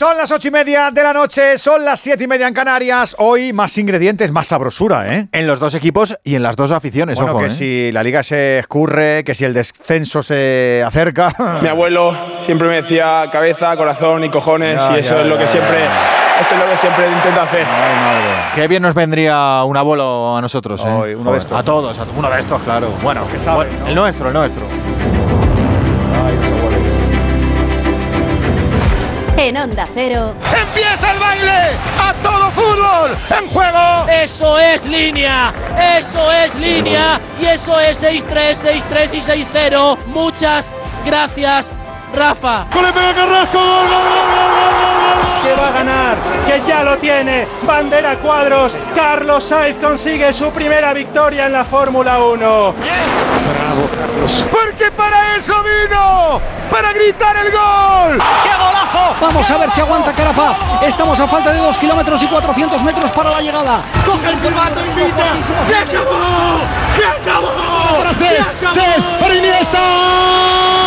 Son las ocho y media de la noche, son las siete y media en Canarias. Hoy más ingredientes, más sabrosura, ¿eh? En los dos equipos y en las dos aficiones, Bueno, ojo, que ¿eh? si la liga se escurre, que si el descenso se acerca. Mi abuelo siempre me decía cabeza, corazón y cojones Ya, y eso ya, es lo ya, que siempre eso es lo que siempre intento hacer. Qué bien nos vendría un abuelo a nosotros, ¿eh? Hoy, uno de Joder, estos. A todos, a- uno de estos, claro. Bueno, que sabe, bueno, ¿no? el nuestro, el nuestro. En Onda Cero, ¡Empieza el baile! ¡A todo fútbol! ¡En juego! Eso es línea, eso es línea y eso es 6-3, 6-3 y 6-0. Muchas gracias, Rafa. que va a ganar, que ya lo tiene. Bandera cuadros, Carlos Sainz consigue su primera victoria en la Fórmula 1. ¡Porque para eso vino! ¡Para gritar el gol! Vamos a ver si aguanta Carapaz. Estamos a falta de 2 kilómetros y 400 metros para la llegada. Coge el silbato, invita. ¡Se acabó! ¡Se acabó! ¡Para Cés! ¡Cés! ¡Para Iniesta! Amigas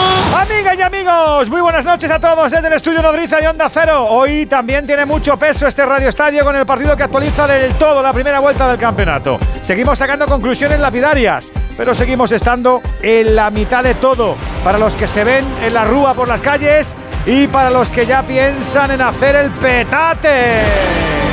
amigos, muy buenas noches a todos desde el estudio Nodriza y Onda Cero. Hoy también tiene mucho peso este Radio Estadio con el partido que actualiza del todo la primera vuelta del campeonato. Seguimos sacando conclusiones lapidarias, pero seguimos estando en la mitad de todo. Para los que se ven en la rúa por las calles y para los que ya piensan en hacer el petate.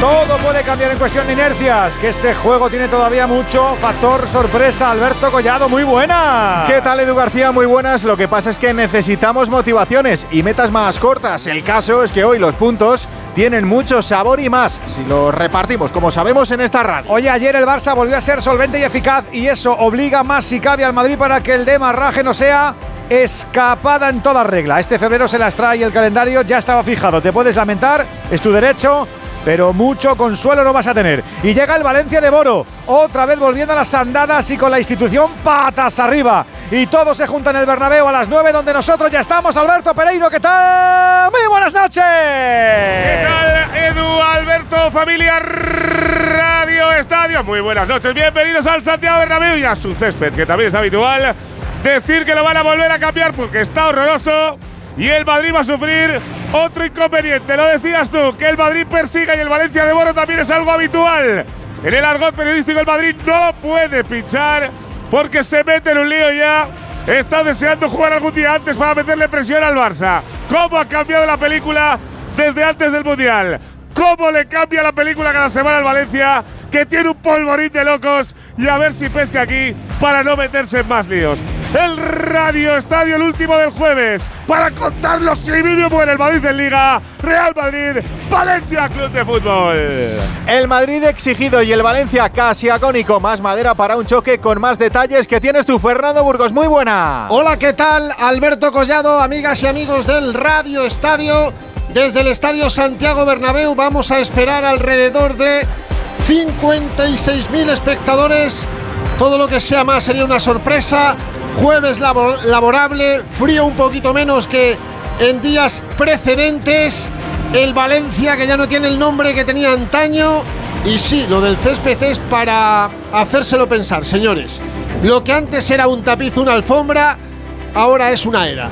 Todo puede cambiar en cuestión de inercias, que este juego tiene todavía mucho factor sorpresa. Alberto Collado, muy buena. ¿Qué tal, Edu García? Muy buenas. Lo que pasa es que necesitamos motivaciones y metas más cortas. El caso es que hoy los puntos tienen mucho sabor y más si los repartimos, como sabemos en esta radio. Oye, ayer el Barça volvió a ser solvente y eficaz y eso obliga más si cabe al Madrid para que el de Marraje no sea escapada en toda regla. Este febrero se las trae y el calendario ya estaba fijado. Te puedes lamentar, es tu derecho. Pero mucho consuelo no vas a tener. Y llega el Valencia de Boro, otra vez volviendo a las andadas y con la institución patas arriba. Y todo se junta en el Bernabéu a las 9, donde nosotros ya estamos. Alberto Pereiro, ¿qué tal? Muy buenas noches. ¿Qué tal, Edu, Alberto, familia Radio Estadio? Muy buenas noches, bienvenidos al Santiago Bernabéu y a su césped, que también es habitual decir que lo van a volver a cambiar porque está horroroso y el Madrid va a sufrir otro inconveniente. Lo decías tú, que el Madrid persiga y el Valencia de Boro también es algo habitual. En el argot periodístico el Madrid no puede pinchar porque se mete en un lío ya. Está deseando jugar algún día antes para meterle presión al Barça. ¿Cómo ha cambiado la película desde antes del Mundial? ¿Cómo le cambia la película cada semana al Valencia? Que tiene un polvorín de locos y a ver si pesca aquí para no meterse en más líos. El Radio Estadio, el último del jueves, para contarlos si vive muere el Madrid en Liga, Real Madrid, Valencia Club de Fútbol. El Madrid exigido y el Valencia casi agónico. Más madera para un choque con más detalles que tienes tú, Fernando Burgos. Muy buena. Hola, ¿qué tal? Alberto Collado, amigas y amigos del Radio Estadio. Desde el Estadio Santiago Bernabéu vamos a esperar alrededor de 56.000 espectadores. Todo lo que sea más sería una sorpresa. Jueves labo- laborable, frío un poquito menos que en días precedentes. El Valencia que ya no tiene el nombre que tenía antaño. Y sí, lo del césped es para hacérselo pensar, señores. Lo que antes era un tapiz, una alfombra, ahora es una era.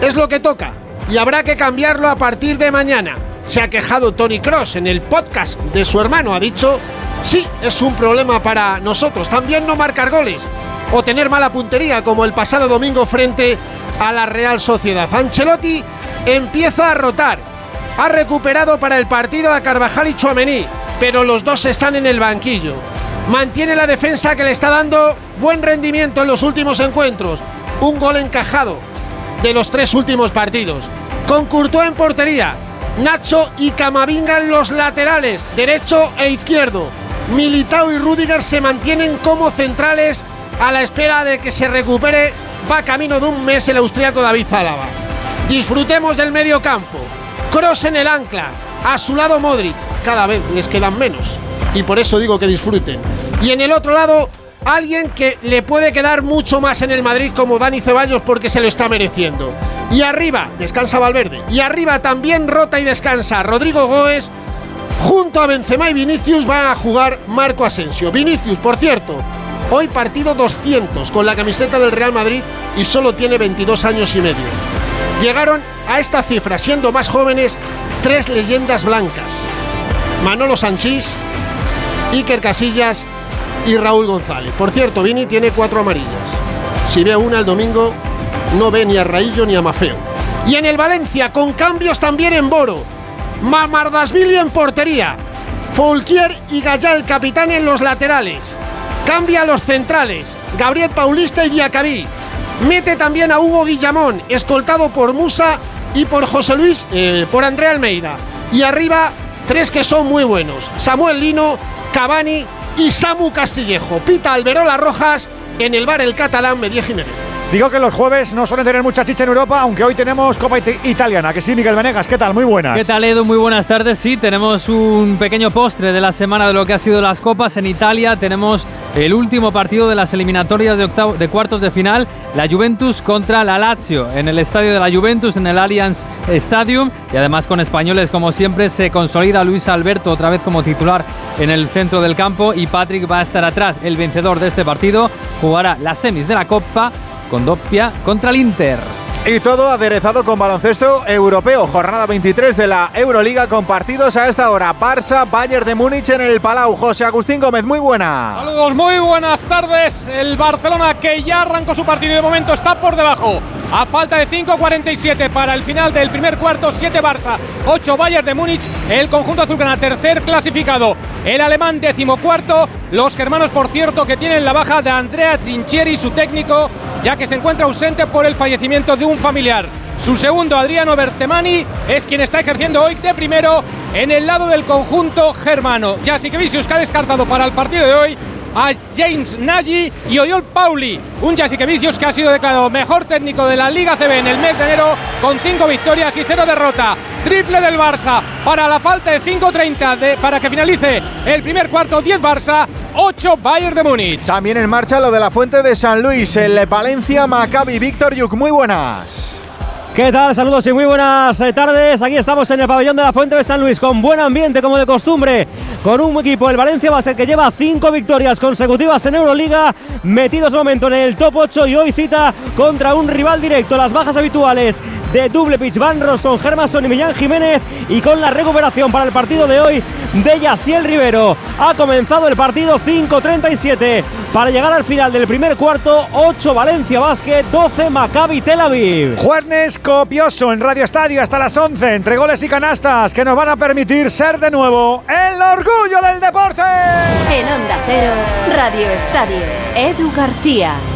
Es lo que toca y habrá que cambiarlo a partir de mañana. Se ha quejado Tony Cross en el podcast de su hermano. Ha dicho, sí, es un problema para nosotros. También no marcar goles o tener mala puntería como el pasado domingo frente a la Real Sociedad. Ancelotti empieza a rotar. Ha recuperado para el partido a Carvajal y Chuamení, pero los dos están en el banquillo. Mantiene la defensa que le está dando buen rendimiento en los últimos encuentros. Un gol encajado de los tres últimos partidos. Con Courtois en portería, Nacho y Camavinga en los laterales, derecho e izquierdo. Militao y Rudiger se mantienen como centrales a la espera de que se recupere. Va camino de un mes el austriaco David Zálava. Disfrutemos del medio campo. Cross en el ancla. A su lado Modric. Cada vez les quedan menos. Y por eso digo que disfruten. Y en el otro lado, alguien que le puede quedar mucho más en el Madrid como Dani Ceballos porque se lo está mereciendo. Y arriba, descansa Valverde. Y arriba también rota y descansa Rodrigo Goes. Junto a Benzema y Vinicius van a jugar Marco Asensio. Vinicius, por cierto, hoy partido 200 con la camiseta del Real Madrid y solo tiene 22 años y medio. llegaron a esta cifra, siendo más jóvenes, tres leyendas blancas. Manolo Sanchís, Iker Casillas y Raúl González. Por cierto, Vini tiene cuatro amarillas. Si ve una el domingo, no ve ni a Raillo ni a Mafeo. Y en el Valencia, con cambios también en Boro. Mamardasvili en portería. Folquier y Gallal capitán en los laterales. Cambia los centrales. Gabriel Paulista y Diacabí. Mete también a Hugo Guillamón, escoltado por Musa y por José Luis, eh, por André Almeida. Y arriba, tres que son muy buenos. Samuel Lino, Cavani y Samu Castillejo. Pita Alberola Rojas en el bar El Catalán Medie Jiménez. Digo que los jueves no suelen tener mucha chicha en Europa, aunque hoy tenemos Copa It- Italiana. Que sí, Miguel Venegas, ¿qué tal? Muy buenas. ¿Qué tal, Edu? Muy buenas tardes. Sí, tenemos un pequeño postre de la semana de lo que ha sido las copas. En Italia tenemos el último partido de las eliminatorias de, de cuartos de final. La Juventus contra la Lazio en el estadio de la Juventus, en el Allianz Stadium. Y además con españoles, como siempre, se consolida Luis Alberto otra vez como titular en el centro del campo. Y Patrick va a estar atrás. El vencedor de este partido jugará las semis de la Copa con Doppia contra el Inter. Y todo aderezado con baloncesto europeo. Jornada 23 de la Euroliga con partidos a esta hora. Barça, Bayern de Múnich en el Palau. José Agustín Gómez, muy buena. Saludos, muy buenas tardes. El Barcelona que ya arrancó su partido y de momento está por debajo. A falta de 5.47 para el final del primer cuarto, 7 Barça, 8 Bayern de Múnich. El conjunto azulgrana tercer clasificado. El alemán decimocuarto. Los germanos, por cierto, que tienen la baja de Andrea Trinchieri, su técnico, ya que se encuentra ausente por el fallecimiento de un familiar. Su segundo, Adriano Bertemani, es quien está ejerciendo hoy de primero en el lado del conjunto germano. Jasikevicius que ha descartado para el partido de hoy a James Nagy y Oyol Pauli, un Jasikevicius que ha sido declarado mejor técnico de la Liga CB en el mes de enero con 5 victorias y 0 derrota. Triple del Barça para la falta de 5.30 de- para que finalice el primer cuarto, 10 Barça, 8 Bayern de Múnich. También en marcha lo de la Fuente de San Luis, el Valencia, Maccabi, Víctor Yuk, muy buenas. ¿Qué tal? Saludos y muy buenas eh, tardes. Aquí estamos en el pabellón de la Fuente de San Luis con buen ambiente como de costumbre, con un equipo, el Valencia Basket, que lleva cinco victorias consecutivas en Euroliga, metidos momento en el top 8 y hoy cita contra un rival directo. Las bajas habituales de Double Pitch, Van Rosson, Germason y Millán Jiménez y con la recuperación para el partido de hoy de Yaciel Rivero. Ha comenzado el partido 5-37 para llegar al final del primer cuarto, 8 Valencia Basket, 12 Maccabi Tel Aviv. Jueves copioso en Radio Estadio hasta las 11, entre goles y canastas que nos van a permitir ser de nuevo el orgullo del deporte. En Onda Cero, Radio Estadio, Edu García.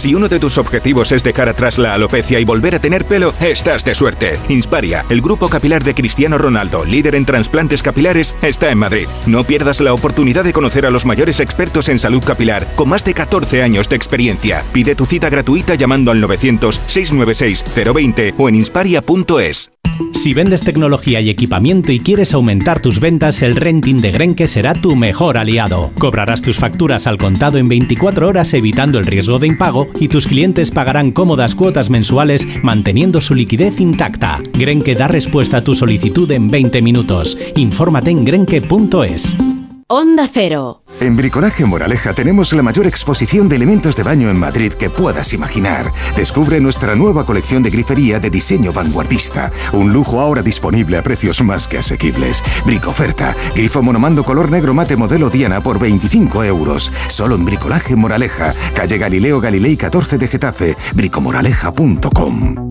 Si uno de tus objetivos es dejar atrás la alopecia y volver a tener pelo, estás de suerte. Insparia, el grupo capilar de Cristiano Ronaldo, líder en trasplantes capilares, está en Madrid. No pierdas la oportunidad de conocer a los mayores expertos en salud capilar, con más de 14 años de experiencia. Pide tu cita gratuita llamando al 900-696-020 o en insparia.es. Si vendes tecnología y equipamiento y quieres aumentar tus ventas, el renting de Grenke será tu mejor aliado. Cobrarás tus facturas al contado en 24 horas evitando el riesgo de impago y tus clientes pagarán cómodas cuotas mensuales manteniendo su liquidez intacta. Grenke da respuesta a tu solicitud en 20 minutos. Infórmate en grenke.es. Onda Cero. En Bricolaje Moraleja tenemos la mayor exposición de elementos de baño en Madrid que puedas imaginar. Descubre nuestra nueva colección de grifería de diseño vanguardista. Un lujo ahora disponible a precios más que asequibles. Bricoferta. Grifo monomando color negro mate modelo Diana por 25 euros. Solo en Bricolaje Moraleja. Calle Galileo Galilei 14 de Getafe. Bricomoraleja.com.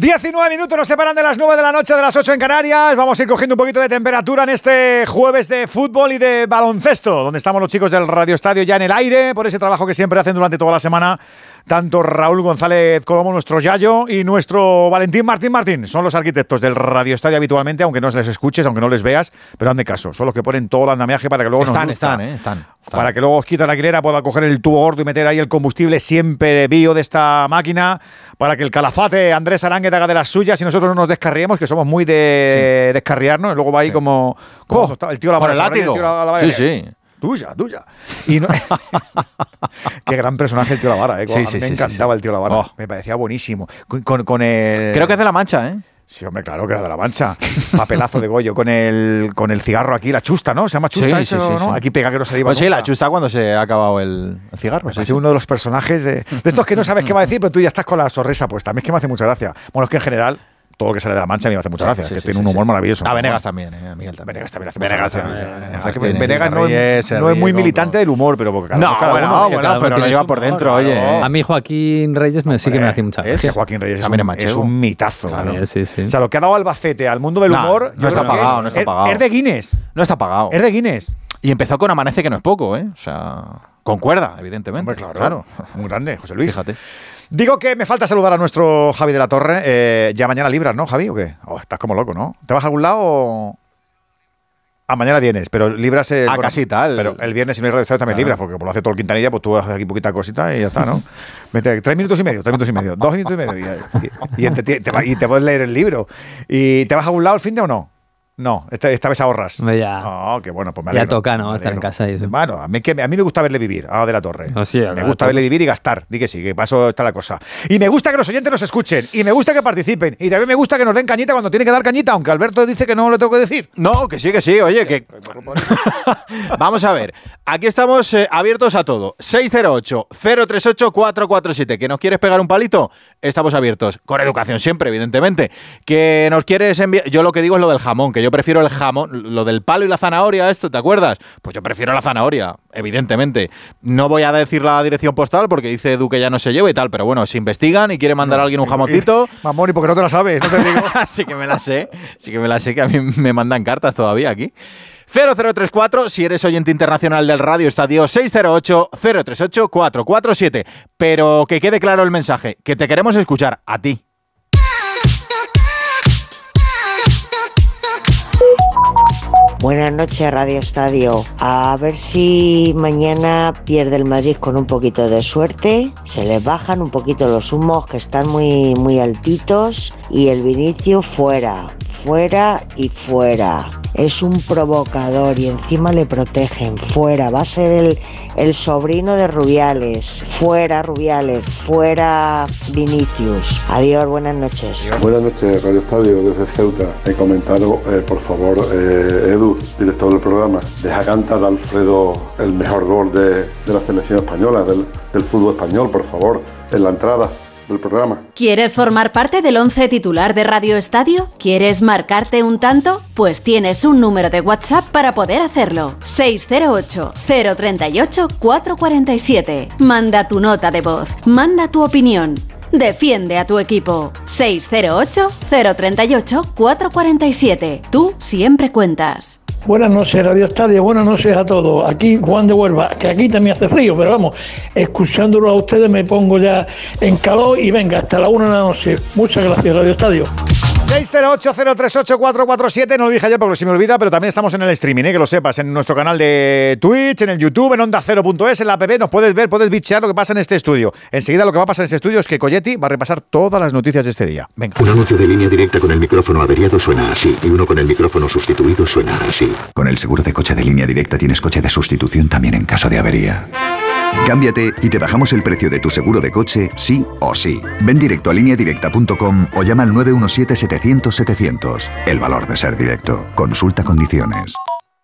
19 minutos nos separan de las 9 de la noche de las 8 en Canarias. Vamos a ir cogiendo un poquito de temperatura en este jueves de fútbol y de baloncesto, donde estamos los chicos del Radio Estadio ya en el aire por ese trabajo que siempre hacen durante toda la semana tanto Raúl González como nuestro Yayo y nuestro Valentín Martín Martín. Son los arquitectos del Radio Estadio habitualmente, aunque no les escuches, aunque no les veas, pero han de caso. Son los que ponen todo el andamiaje para que luego están, nos están, eh, están, están, Para que luego os quita la hilera, pueda coger el tubo gordo y meter ahí el combustible siempre bio de esta máquina, para que el calafate Andrés Arangue te haga de las suyas y nosotros no nos descarriemos, que somos muy de sí. descarriarnos. Y luego va ahí sí. como, como oh, el tío la Por el látigo. Sí, sí. Tuya, tuya. Y no... Qué gran personaje el tío Lavara, ¿eh? Sí, sí, me sí, encantaba sí, el tío Lavara. Oh. Me parecía buenísimo. Con, con, con, el... Creo que es de La Mancha, ¿eh? Sí, hombre, claro que era de La Mancha. Papelazo de Goyo con el, con el cigarro aquí, la chusta, ¿no? Se llama chusta sí, eso, sí, ¿no? Aquí pega que no se iba pues sí, la chusta cuando se ha acabado el, el cigarro. Me parece uno de los personajes de, de estos que no sabes qué va a decir, pero tú ya estás con la sonrisa puesta. A mí es que me hace mucha gracia. Bueno, es que en general todo lo que sale de la mancha a mí me hace mucha gracia, sí, que sí, tiene un humor maravilloso. A Venegas también, eh, Miguel también. Venegas también hace Venegas mucha gracia. Venegas, tiene, Venegas no, es, no es muy militante del humor, pero porque cada, no, cada bueno, uno, bueno, cada pero lo lleva por dentro, oye. A mí Joaquín Reyes me, sí que me hace mucha gracia. Es que Joaquín Reyes es un, es un mitazo. Claro. Sí, sí. O sea, lo que ha dado Albacete al mundo del humor no está pagado, no está pagado. Es de Guinness. No está pagado. Es de Guinness. Y empezó con Amanece, que no es poco, ¿eh? O sea, con cuerda, evidentemente. Hombre, claro. Muy grande, José Luis. Fíjate. Digo que me falta saludar a nuestro Javi de la Torre. Eh, ya mañana libras, ¿no, Javi? ¿O qué? Oh, estás como loco, ¿no? ¿Te vas a algún lado o.? Ah, mañana vienes, pero libras el. A bueno, casita, el... Pero el viernes si no hay radio también claro. libras, porque como lo hace todo el Quintanilla, pues tú haces aquí poquita cosita y ya está, ¿no? Vete, tres minutos y medio, tres minutos y medio, dos minutos y medio. Y, y, y, te, te, y te puedes leer el libro. ¿Y te vas a algún lado el fin de o no? No, esta, esta vez ahorras. Ya. Oh, qué bueno, pues me alegro. Ya toca, ¿no? Estar en casa y eso. Bueno, a mí, que, a mí me gusta verle vivir, a de la Torre. Oh, sí, me gusta verle vivir y gastar. Di que sí, que para eso está la cosa. Y me gusta que los oyentes nos escuchen. Y me gusta que participen. Y también me gusta que nos den cañita cuando tiene que dar cañita, aunque Alberto dice que no lo tengo que decir. No, que sí, que sí. Oye, que. Vamos a ver. Aquí estamos eh, abiertos a todo. 608-038-447. ¿Que nos quieres pegar un palito? Estamos abiertos. Con educación siempre, evidentemente. Que nos quieres enviar. Yo lo que digo es lo del jamón, que yo prefiero el jamón lo del palo y la zanahoria, esto, ¿te acuerdas? Pues yo prefiero la zanahoria, evidentemente. No voy a decir la dirección postal porque dice Edu que ya no se lleva y tal, pero bueno, si investigan y quiere mandar no, a alguien un jamoncito. Mamón, y porque no te la sabes, no te digo. sí que me la sé, sí que me la sé, que a mí me mandan cartas todavía aquí. 0034, si eres oyente internacional del Radio Estadio 608-038-447. Pero que quede claro el mensaje, que te queremos escuchar a ti. Buenas noches, Radio Estadio. A ver si mañana pierde el Madrid con un poquito de suerte. Se les bajan un poquito los humos que están muy, muy altitos. Y el Vinicio fuera, fuera y fuera. Es un provocador y encima le protegen. Fuera, va a ser el, el sobrino de Rubiales. Fuera, Rubiales. Fuera, Vinicius. Adiós, buenas noches. Buenas noches, Radio Estadio, desde Ceuta. He comentado, eh, por favor, eh, Edu, director del programa, deja cantar Alfredo el mejor gol de, de la selección española, del, del fútbol español, por favor, en la entrada ¿Quieres formar parte del once titular de Radio Estadio? ¿Quieres marcarte un tanto? Pues tienes un número de WhatsApp para poder hacerlo. 608-038-447. Manda tu nota de voz, manda tu opinión. Defiende a tu equipo. 608-038-447. Tú siempre cuentas. Buenas noches, Radio Estadio. Buenas noches a todos. Aquí Juan de Huelva, que aquí también hace frío, pero vamos, escuchándolo a ustedes me pongo ya en calor y venga, hasta la una de la noche. Muchas gracias, Radio Estadio. 608-038-447, no lo dije ayer porque se me olvida, pero también estamos en el streaming, ¿eh? que lo sepas, en nuestro canal de Twitch, en el YouTube, en onda 0.es, en la app, nos puedes ver, puedes bichear lo que pasa en este estudio. Enseguida lo que va a pasar en este estudio es que Coyetti va a repasar todas las noticias de este día. Venga. Un anuncio de línea directa con el micrófono averiado suena así y uno con el micrófono sustituido suena así. Con el seguro de coche de línea directa tienes coche de sustitución también en caso de avería. Cámbiate y te bajamos el precio de tu seguro de coche, sí o sí. Ven directo a lineadirecta.com o llama al 917-700-700. El valor de ser directo. Consulta condiciones.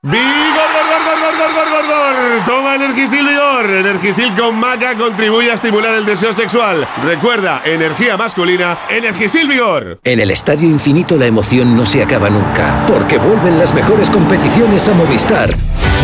¡Vigor, gor, gor, gor, gor, gor, gor, gor! Toma Energisil Vigor. Energisil con maca contribuye a estimular el deseo sexual. Recuerda, energía masculina, Energisil Vigor. En el Estadio Infinito la emoción no se acaba nunca, porque vuelven las mejores competiciones a Movistar.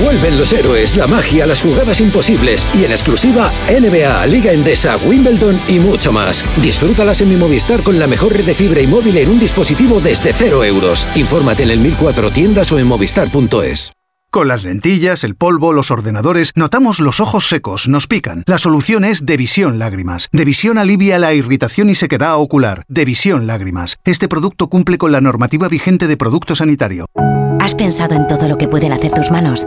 Vuelven los héroes, la magia, las jugadas imposibles y en exclusiva NBA, Liga Endesa, Wimbledon y mucho más. Disfrútalas en mi Movistar con la mejor red de fibra y móvil en un dispositivo desde cero euros. Infórmate en el 1004 tiendas o en movistar.es. Con las lentillas, el polvo, los ordenadores, notamos los ojos secos, nos pican. La solución es Devisión Lágrimas. Devisión alivia la irritación y sequedad ocular. Devisión Lágrimas. Este producto cumple con la normativa vigente de producto sanitario. ¿Has pensado en todo lo que pueden hacer tus manos?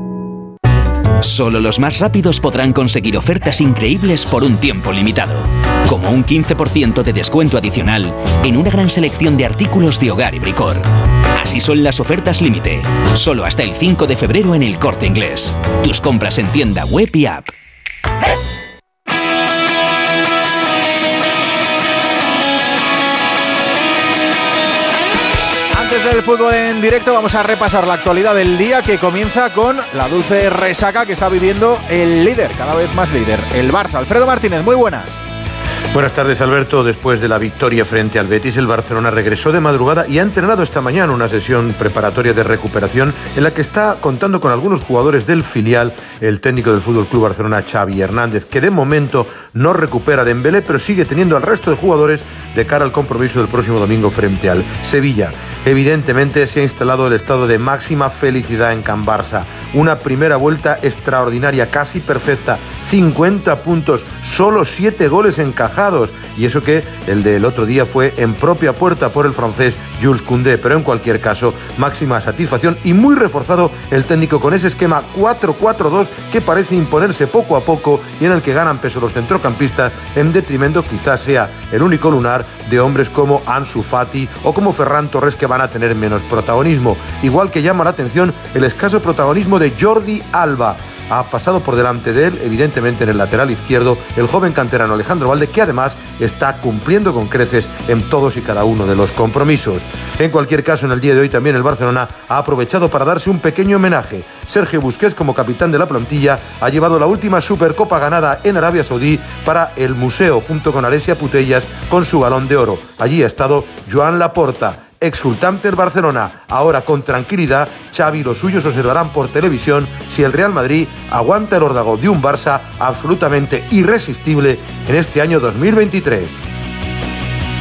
Solo los más rápidos podrán conseguir ofertas increíbles por un tiempo limitado, como un 15% de descuento adicional en una gran selección de artículos de hogar y bricor. Así son las ofertas límite, solo hasta el 5 de febrero en el corte inglés. Tus compras en tienda web y app. Antes del fútbol en directo vamos a repasar la actualidad del día que comienza con la dulce resaca que está viviendo el líder, cada vez más líder, el Barça. Alfredo Martínez, muy buenas. Buenas tardes, Alberto. Después de la victoria frente al Betis, el Barcelona regresó de madrugada y ha entrenado esta mañana una sesión preparatoria de recuperación en la que está contando con algunos jugadores del filial, el técnico del Fútbol Club Barcelona, Xavi Hernández, que de momento no recupera Dembélé, pero sigue teniendo al resto de jugadores de cara al compromiso del próximo domingo frente al Sevilla. Evidentemente se ha instalado el estado de máxima felicidad en Can Barça. Una primera vuelta extraordinaria, casi perfecta, 50 puntos, solo 7 goles encajados y eso que el del otro día fue en propia puerta por el francés Jules Koundé, pero en cualquier caso, máxima satisfacción y muy reforzado el técnico con ese esquema 4-4-2 que parece imponerse poco a poco y en el que ganan peso los centrocampistas en detrimento quizás sea el único lunar de hombres como Ansu Fati o como Ferran Torres que van a tener menos protagonismo. Igual que llama la atención el escaso protagonismo de Jordi Alba ha pasado por delante de él, evidentemente en el lateral izquierdo, el joven canterano Alejandro Valde, que además está cumpliendo con creces en todos y cada uno de los compromisos. En cualquier caso, en el día de hoy también el Barcelona ha aprovechado para darse un pequeño homenaje. Sergio Busquets, como capitán de la plantilla, ha llevado la última Supercopa ganada en Arabia Saudí para el museo, junto con Alesia Putellas, con su balón de oro. Allí ha estado Joan Laporta exultante el Barcelona. Ahora con tranquilidad, Xavi y los suyos observarán por televisión si el Real Madrid aguanta el órdago de un Barça absolutamente irresistible en este año 2023.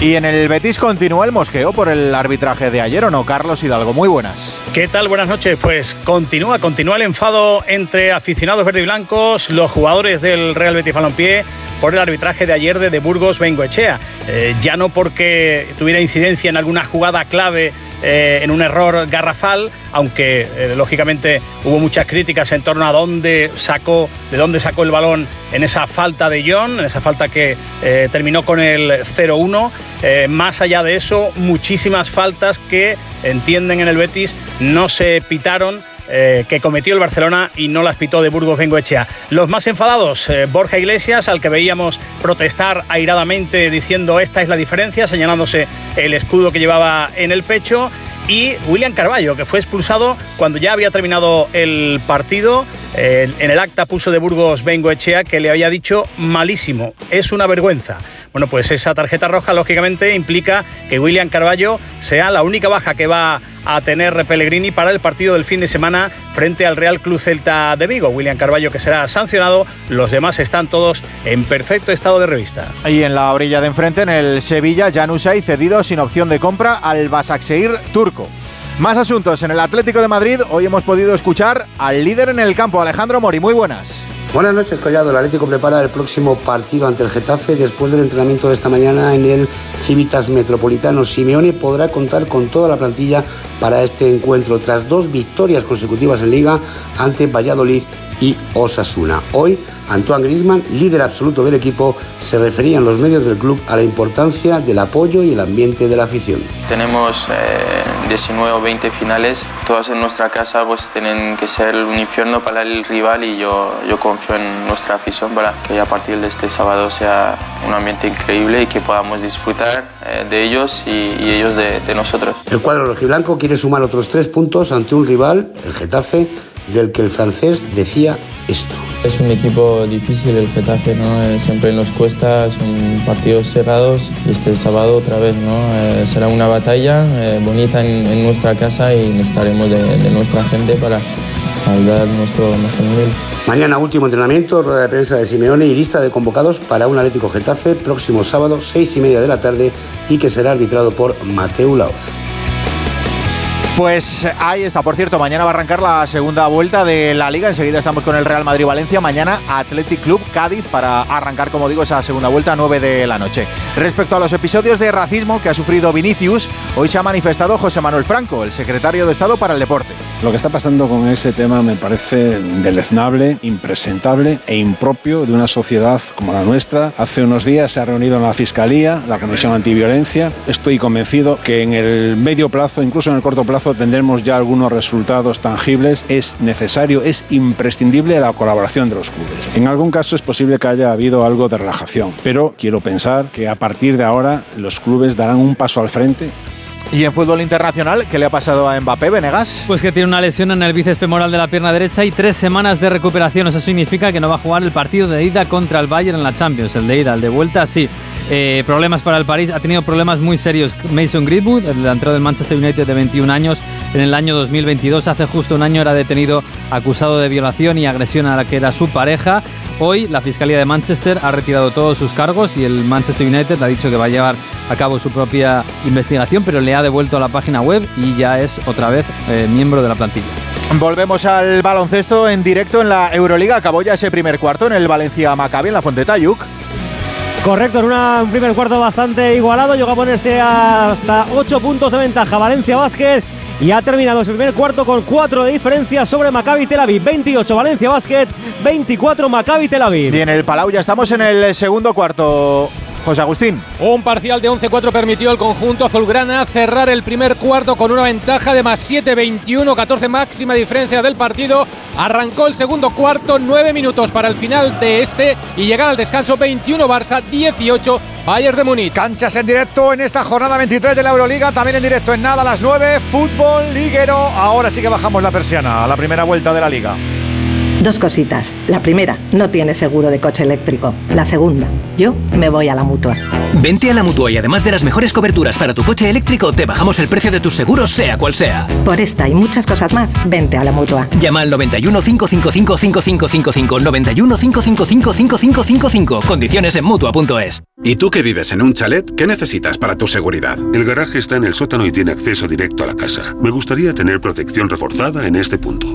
Y en el Betis continúa el mosqueo por el arbitraje de ayer, ¿o no? Carlos Hidalgo, muy buenas. ¿Qué tal? Buenas noches. Pues continúa, continúa el enfado entre aficionados verde y blancos, los jugadores del Real Betis Balompié por el arbitraje de ayer de, de Burgos Bengoechea. Eh, ya no porque tuviera incidencia en alguna jugada clave eh, en un error garrafal, aunque eh, lógicamente hubo muchas críticas en torno a dónde sacó, de dónde sacó el balón en esa falta de John, en esa falta que eh, terminó con el 0-1. más allá de eso, muchísimas faltas que entienden en el Betis no se pitaron eh, que cometió el Barcelona y no las pitó de Burgos Bengoechea. Los más enfadados, eh, Borja Iglesias, al que veíamos protestar airadamente diciendo esta es la diferencia, señalándose el escudo que llevaba en el pecho, y William Carballo, que fue expulsado cuando ya había terminado el partido en el acta puso de Burgos Bengoechea que le había dicho malísimo, es una vergüenza. Bueno, pues esa tarjeta roja lógicamente implica que William Carballo sea la única baja que va a tener Pellegrini para el partido del fin de semana frente al Real Club Celta de Vigo. William Carballo que será sancionado, los demás están todos en perfecto estado de revista. Y en la orilla de enfrente, en el Sevilla, Janusay cedido sin opción de compra al Basaksehir turco. Más asuntos en el Atlético de Madrid. Hoy hemos podido escuchar al líder en el campo, Alejandro Mori. Muy buenas. Buenas noches, Collado. El Atlético prepara el próximo partido ante el Getafe después del entrenamiento de esta mañana en el Civitas Metropolitano. Simeone podrá contar con toda la plantilla para este encuentro tras dos victorias consecutivas en Liga ante Valladolid y Osasuna. Hoy Antoine Grisman, líder absoluto del equipo, se refería en los medios del club a la importancia del apoyo y el ambiente de la afición. Tenemos 19 o 20 finales, todas en nuestra casa pues tienen que ser un infierno para el rival y yo, yo confío en nuestra afición para que a partir de este sábado sea un ambiente increíble y que podamos disfrutar eh, de ellos y, ellos de, de nosotros. El cuadro rojiblanco quiere sumar otros tres puntos ante un rival, el Getafe, del que el francés decía esto. Es un equipo difícil el Getafe, ¿no? Eh, siempre nos cuesta, son partidos cerrados y este sábado otra vez, ¿no? Eh, será una batalla eh, bonita en, nuestra casa y necesitaremos de, nuestra gente para, dar nuestro mejor nivel. Mañana último entrenamiento, rueda de prensa de Simeone y lista de convocados para un Atlético Getafe próximo sábado, seis y media de la tarde y que será arbitrado por Mateo Laoz. Pues ahí está. Por cierto, mañana va a arrancar la segunda vuelta de la liga. Enseguida estamos con el Real Madrid-Valencia. Mañana Athletic Club Cádiz para arrancar, como digo, esa segunda vuelta a 9 de la noche. Respecto a los episodios de racismo que ha sufrido Vinicius, hoy se ha manifestado José Manuel Franco, el secretario de Estado para el Deporte. Lo que está pasando con ese tema me parece deleznable, impresentable e impropio de una sociedad como la nuestra. Hace unos días se ha reunido en la Fiscalía, la Comisión Antiviolencia. Estoy convencido que en el medio plazo, incluso en el corto plazo, tendremos ya algunos resultados tangibles, es necesario, es imprescindible la colaboración de los clubes. En algún caso es posible que haya habido algo de relajación, pero quiero pensar que a partir de ahora los clubes darán un paso al frente y en fútbol internacional, ¿qué le ha pasado a Mbappé, Venegas? Pues que tiene una lesión en el bíceps femoral de la pierna derecha y tres semanas de recuperación. Eso significa que no va a jugar el partido de ida contra el Bayern en la Champions. El de ida, el de vuelta, sí. Eh, problemas para el París, ha tenido problemas muy serios. Mason Greenwood, el delantero del Manchester United de 21 años, en el año 2022, hace justo un año era detenido acusado de violación y agresión a la que era su pareja. Hoy la Fiscalía de Manchester ha retirado todos sus cargos y el Manchester United ha dicho que va a llevar a cabo su propia investigación, pero le ha devuelto a la página web y ya es otra vez eh, miembro de la plantilla. Volvemos al baloncesto en directo en la Euroliga. Acabó ya ese primer cuarto en el Valencia Maccabi en la Fonte. Correcto, en un primer cuarto bastante igualado, llegó a ponerse hasta 8 puntos de ventaja Valencia Basket y ha terminado su primer cuarto con 4 de diferencia sobre Maccabi Tel Aviv. 28 Valencia Basket, 24 Maccabi Tel Aviv. Bien, el Palau ya estamos en el segundo cuarto. José Agustín. Un parcial de 11-4 permitió al conjunto azulgrana cerrar el primer cuarto con una ventaja de más 7, 21, 14 máxima diferencia del partido. Arrancó el segundo cuarto, 9 minutos para el final de este y llegar al descanso 21 Barça, 18 Bayern de Múnich. Canchas en directo en esta jornada 23 de la Euroliga, también en directo en nada a las 9, fútbol liguero. Ahora sí que bajamos la persiana a la primera vuelta de la liga. Dos cositas. La primera, no tienes seguro de coche eléctrico. La segunda, yo me voy a la mutua. Vente a la mutua y además de las mejores coberturas para tu coche eléctrico, te bajamos el precio de tus seguros, sea cual sea. Por esta y muchas cosas más, vente a la mutua. Llama al 91 555 5555 91 555 5555. Condiciones en mutua.es. ¿Y tú que vives en un chalet? ¿Qué necesitas para tu seguridad? El garaje está en el sótano y tiene acceso directo a la casa. Me gustaría tener protección reforzada en este punto.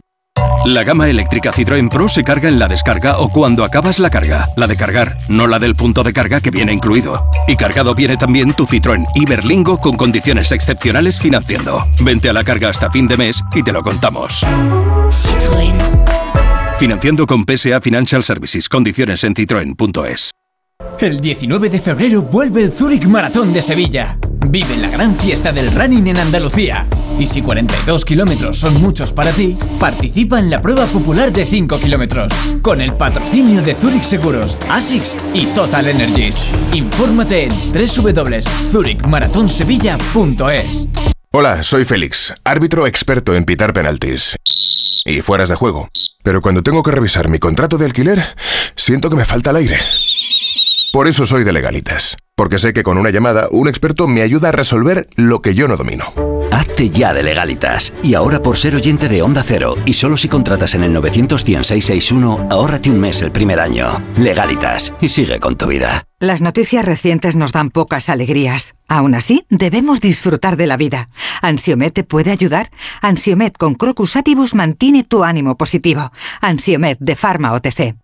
La gama eléctrica Citroën Pro se carga en la descarga o cuando acabas la carga. La de cargar, no la del punto de carga que viene incluido. Y cargado viene también tu Citroën Iberlingo con condiciones excepcionales financiando. Vente a la carga hasta fin de mes y te lo contamos. Citroën. Financiando con PSA Financial Services. Condiciones en citroen.es. El 19 de febrero vuelve el Zurich Maratón de Sevilla. Vive la gran fiesta del running en Andalucía. Y si 42 kilómetros son muchos para ti, participa en la prueba popular de 5 kilómetros. Con el patrocinio de Zurich Seguros, ASICS y Total Energies. Infórmate en www.zurichmaratonsevilla.es. Hola, soy Félix, árbitro experto en pitar penaltis y fueras de juego. Pero cuando tengo que revisar mi contrato de alquiler, siento que me falta el aire. Por eso soy de legalitas, porque sé que con una llamada un experto me ayuda a resolver lo que yo no domino. Hazte ya de legalitas. Y ahora por ser oyente de Onda Cero, y solo si contratas en el 91661, ahórrate un mes el primer año. Legalitas, y sigue con tu vida. Las noticias recientes nos dan pocas alegrías. Aún así, debemos disfrutar de la vida. ¿Ansiomet te puede ayudar? Ansiomet con Crocus Atibus mantiene tu ánimo positivo. Ansiomet de Pharma OTC.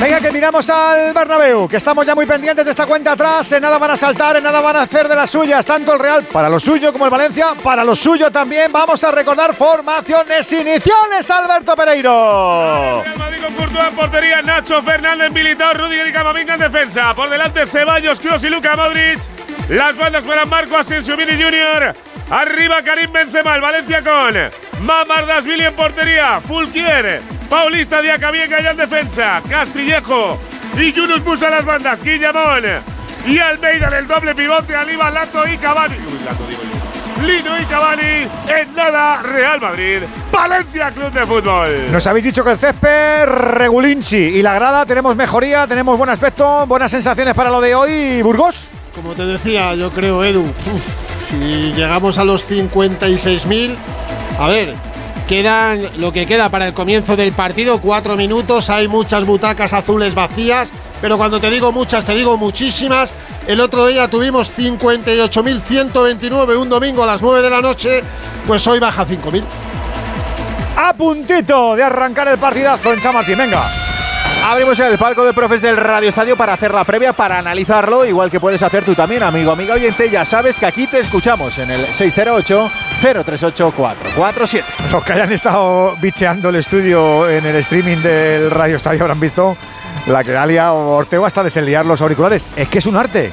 Venga, que miramos al Bernabéu, que estamos ya muy pendientes de esta cuenta atrás. En nada van a saltar, en nada van a hacer de las suyas. Tanto el Real para lo suyo como el Valencia para lo suyo también. Vamos a recordar formaciones iniciales, Alberto Pereiro. Real Madrid en portería, Nacho Fernández, Militao, Rudiger y Camavinga en defensa. Por delante Ceballos, Kroos y Luka Modric. Las bandas fueran Marco Asensio, Vini Junior. Arriba Karim Benzema, el Valencia con Mamardasvili en portería, Fulquier, Paulista Diacabienga ya en defensa, Castillejo y Yunus Musa las bandas, Guillamón y Almeida en el doble pivote, Alíbal, Lato y Cavani. Lino y Cavani, en nada, Real Madrid, Valencia Club de Fútbol. Nos habéis dicho que el césped regulinchi y la grada tenemos mejoría, tenemos buen aspecto, buenas sensaciones para lo de hoy, Burgos. Como te decía, yo creo, Edu, uf, si llegamos a los 56.000, a ver, quedan lo que queda para el comienzo del partido, cuatro minutos, hay muchas butacas azules vacías, pero cuando te digo muchas, te digo muchísimas. El otro día tuvimos 58.129 un domingo a las 9 de la noche, pues hoy baja 5.000. A puntito de arrancar el partidazo en San Martín, venga. Abrimos el palco de profes del Radio Estadio para hacer la previa, para analizarlo, igual que puedes hacer tú también, amigo, amiga oyente. Ya sabes que aquí te escuchamos en el 608-038-447. Los que hayan estado bicheando el estudio en el streaming del Radio Estadio habrán visto la que ha liado Ortego hasta desliar los auriculares. Es que es un arte.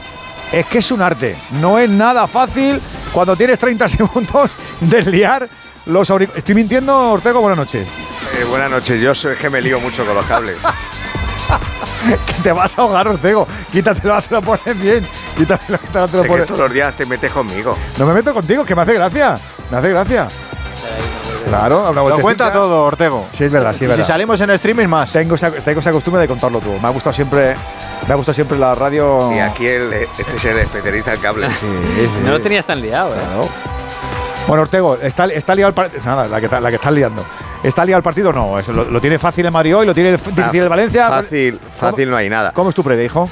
Es que es un arte. No es nada fácil cuando tienes 30 segundos desliar los auriculares. ¿Estoy mintiendo, Ortego? Buenas noches. Eh, buenas noches, yo soy, es que me lío mucho con los cables. que te vas a ahogar, Ortego. Quítatelo, te lo pones bien. Quítatelo, te lo pones. todos los días te metes conmigo. No me meto contigo, que me hace gracia. Me hace gracia. Claro, una Lo cuenta todo, Ortego. Sí, es verdad, sí, es Y verdad. si salimos en streaming más. Tengo esa, tengo esa costumbre de contarlo todo. Me ha gustado siempre, me ha gustado siempre la radio. Y aquí el, este es el especialista en. Sí, sí. No lo tenías tan liado, ¿eh? Claro. Bueno, Ortego, ¿está, está liado el? Nada, la que, está- la que estás liando. ¿Está liado el partido? No, lo, lo tiene fácil el Madrid hoy, lo tiene difícil el Valencia. Fácil, fácil no hay nada. ¿Cómo es tu previa, hijo?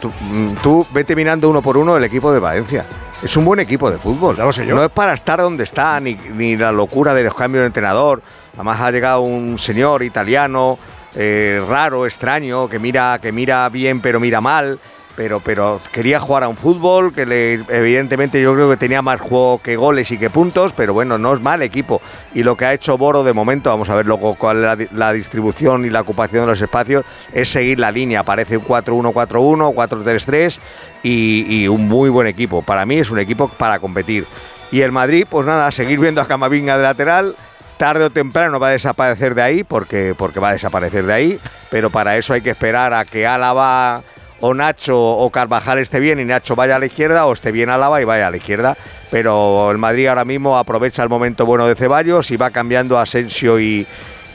Tú, mm, tú vete mirando uno por uno el equipo de Valencia. Es un buen equipo de fútbol. Ya lo sé yo. No es para estar donde está, ni, ni la locura de los cambios de entrenador. Además ha llegado un señor italiano, eh, raro, extraño, que mira, que mira bien pero mira mal. Pero, pero quería jugar a un fútbol que evidentemente yo creo que tenía más juego que goles y que puntos, pero bueno, no es mal equipo. Y lo que ha hecho Boro de momento, vamos a ver luego cuál es la, di- la distribución y la ocupación de los espacios, es seguir la línea. Parece un 4-1-4-1, 4-3-3 y, y un muy buen equipo. Para mí es un equipo para competir. Y el Madrid, pues nada, seguir viendo a Camavinga de lateral. Tarde o temprano va a desaparecer de ahí, porque, porque va a desaparecer de ahí. Pero para eso hay que esperar a que Álava o Nacho o Carvajal esté bien y Nacho vaya a la izquierda o esté bien Álava y vaya a la izquierda. Pero el Madrid ahora mismo aprovecha el momento bueno de Ceballos y va cambiando a Asensio y,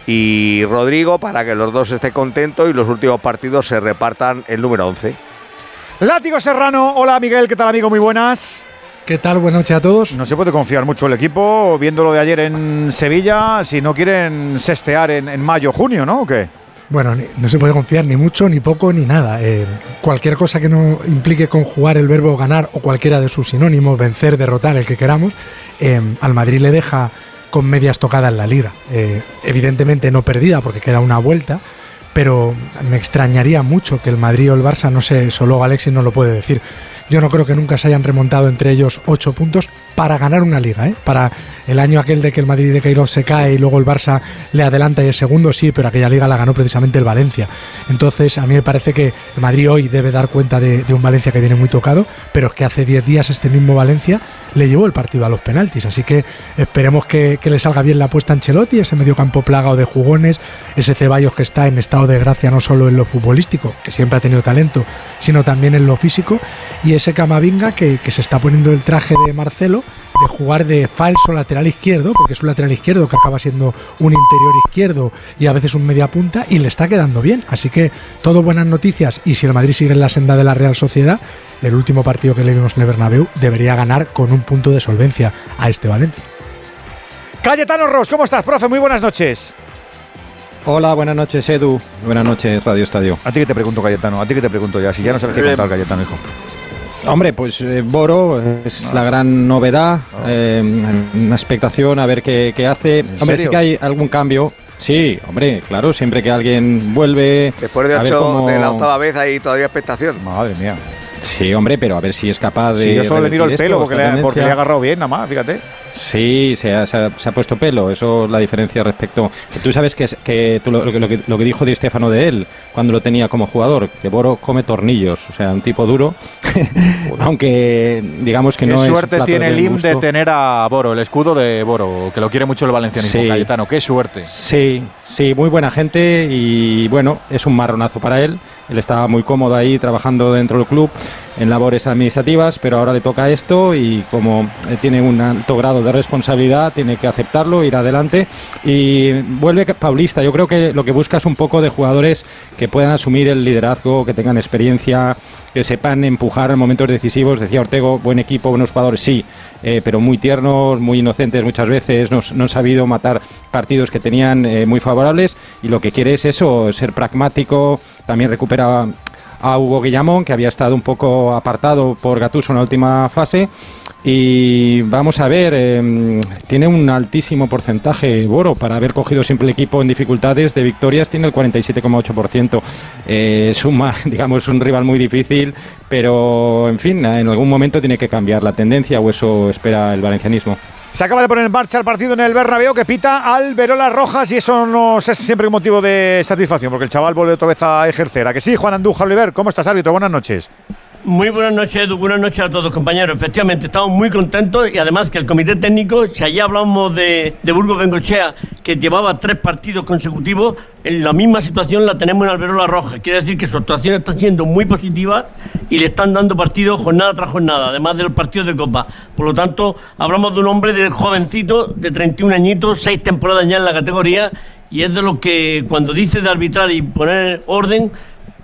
y Rodrigo para que los dos estén contentos y los últimos partidos se repartan el número 11. Látigo Serrano, hola Miguel, ¿qué tal amigo? Muy buenas. ¿Qué tal? Buenas noches a todos. No se puede confiar mucho el equipo, viendo lo de ayer en Sevilla, si no quieren sestear en, en mayo, junio, ¿no? ¿O qué? Bueno, no se puede confiar ni mucho, ni poco, ni nada. Eh, cualquier cosa que no implique conjugar el verbo ganar o cualquiera de sus sinónimos, vencer, derrotar, el que queramos, eh, al Madrid le deja con medias tocadas la liga. Eh, evidentemente no perdida porque queda una vuelta, pero me extrañaría mucho que el Madrid o el Barça, no sé, solo Alexis no lo puede decir, Yo no creo que nunca se hayan remontado entre ellos ocho puntos para ganar una liga, ¿eh? Para el año aquel de que el Madrid de Queiroz se cae y luego el Barça le adelanta y el segundo sí, pero aquella liga la ganó precisamente el Valencia. Entonces a mí me parece que el Madrid hoy debe dar cuenta de, un Valencia que viene muy tocado, pero es que hace 10 días este mismo Valencia le llevó el partido a los penaltis. Así que esperemos que, le salga bien la apuesta a Ancelotti, ese mediocampo plagado de jugones, ese Ceballos que está en estado de gracia no solo en lo futbolístico, que siempre ha tenido talento, sino también en lo físico, y ese Camavinga que se está poniendo el traje de Marcelo de jugar de falso lateral izquierdo, porque es un lateral izquierdo que acaba siendo un interior izquierdo y a veces un media punta, y le está quedando bien. Así que todo buenas noticias, y si el Madrid sigue en la senda de la Real Sociedad, el último partido que le vimos en el Bernabéu debería ganar con un punto de solvencia a este Valencia. Cayetano Ross, ¿cómo estás, profe? Muy buenas noches. Hola, buenas noches, Edu. Buenas noches, Radio Estadio. A ti que te pregunto, Cayetano, a ti que te pregunto ya, si ya no sabes qué contar, Cayetano, hijo. Hombre, pues eh, Boro es la gran novedad, eh, una expectación a ver qué, qué hace. Hombre, serio? sí que hay algún cambio. Sí, hombre, claro, siempre que alguien vuelve. Después de ocho, cómo- de la octava vez hay todavía expectación. Madre mía. Sí, hombre, pero a ver si es capaz de. Si yo solo le miro el pelo porque le, ha- porque le agarrado bien, nada más, fíjate. Sí, se ha, se ha- se ha puesto pelo, eso es la diferencia respecto. que Tú sabes que, es- que tú lo, lo que- lo que, dijo Di Stefano de él cuando lo tenía como jugador, que Boro come tornillos, o sea, un tipo duro, aunque digamos que Qué no es. suerte plato tiene del Lim de tener a Boro, el escudo de Boro, que lo quiere mucho el valencianismo, Sí. Cayetano. Qué suerte. Sí, sí, muy buena gente y bueno, es un marronazo para él. Él estaba muy cómodo ahí trabajando dentro del club en labores administrativas, pero ahora le toca esto y como eh, tiene un alto grado de responsabilidad, tiene que aceptarlo, ir adelante y vuelve Paulista. Yo creo que lo que busca es un poco de jugadores que puedan asumir el liderazgo, que tengan experiencia, que sepan empujar en momentos decisivos. Decía Ortego, buen equipo, buenos jugadores, sí, eh, pero muy tiernos, muy inocentes muchas veces, no, no han sabido matar partidos que tenían eh, muy favorables y lo que quiere es eso, ser pragmático, también recupera a Hugo Guillamón, que había estado un poco apartado por Gatuso en la última fase. Y vamos a ver, eh, tiene un altísimo porcentaje Boro para haber cogido siempre el equipo en dificultades de victorias, tiene el 47,8%. Eh, es un, ma- digamos, un rival muy difícil, pero en fin, en algún momento tiene que cambiar la tendencia o eso espera el valencianismo. Se acaba de poner en marcha el partido en el Bernabéu que pita Alberola Rojas y eso nos es siempre un motivo de satisfacción porque el chaval vuelve otra vez a ejercer. ¿A que sí, Juan Andújar Oliver? ¿Cómo estás, árbitro? Buenas noches. Muy buenas noches, Edu. Buenas noches a todos, compañeros. Efectivamente, estamos muy contentos y además que el comité técnico, si allá hablamos de, de Burgos Bengochea, que llevaba tres partidos consecutivos, en la misma situación la tenemos en Alberola Roja. Quiere decir que su actuación está siendo muy positiva y le están dando partidos jornada tras jornada, además de los partidos de Copa. Por lo tanto, hablamos de un hombre de jovencito, de 31 añitos, seis temporadas ya en la categoría, y es de lo que cuando dice de arbitrar y poner orden,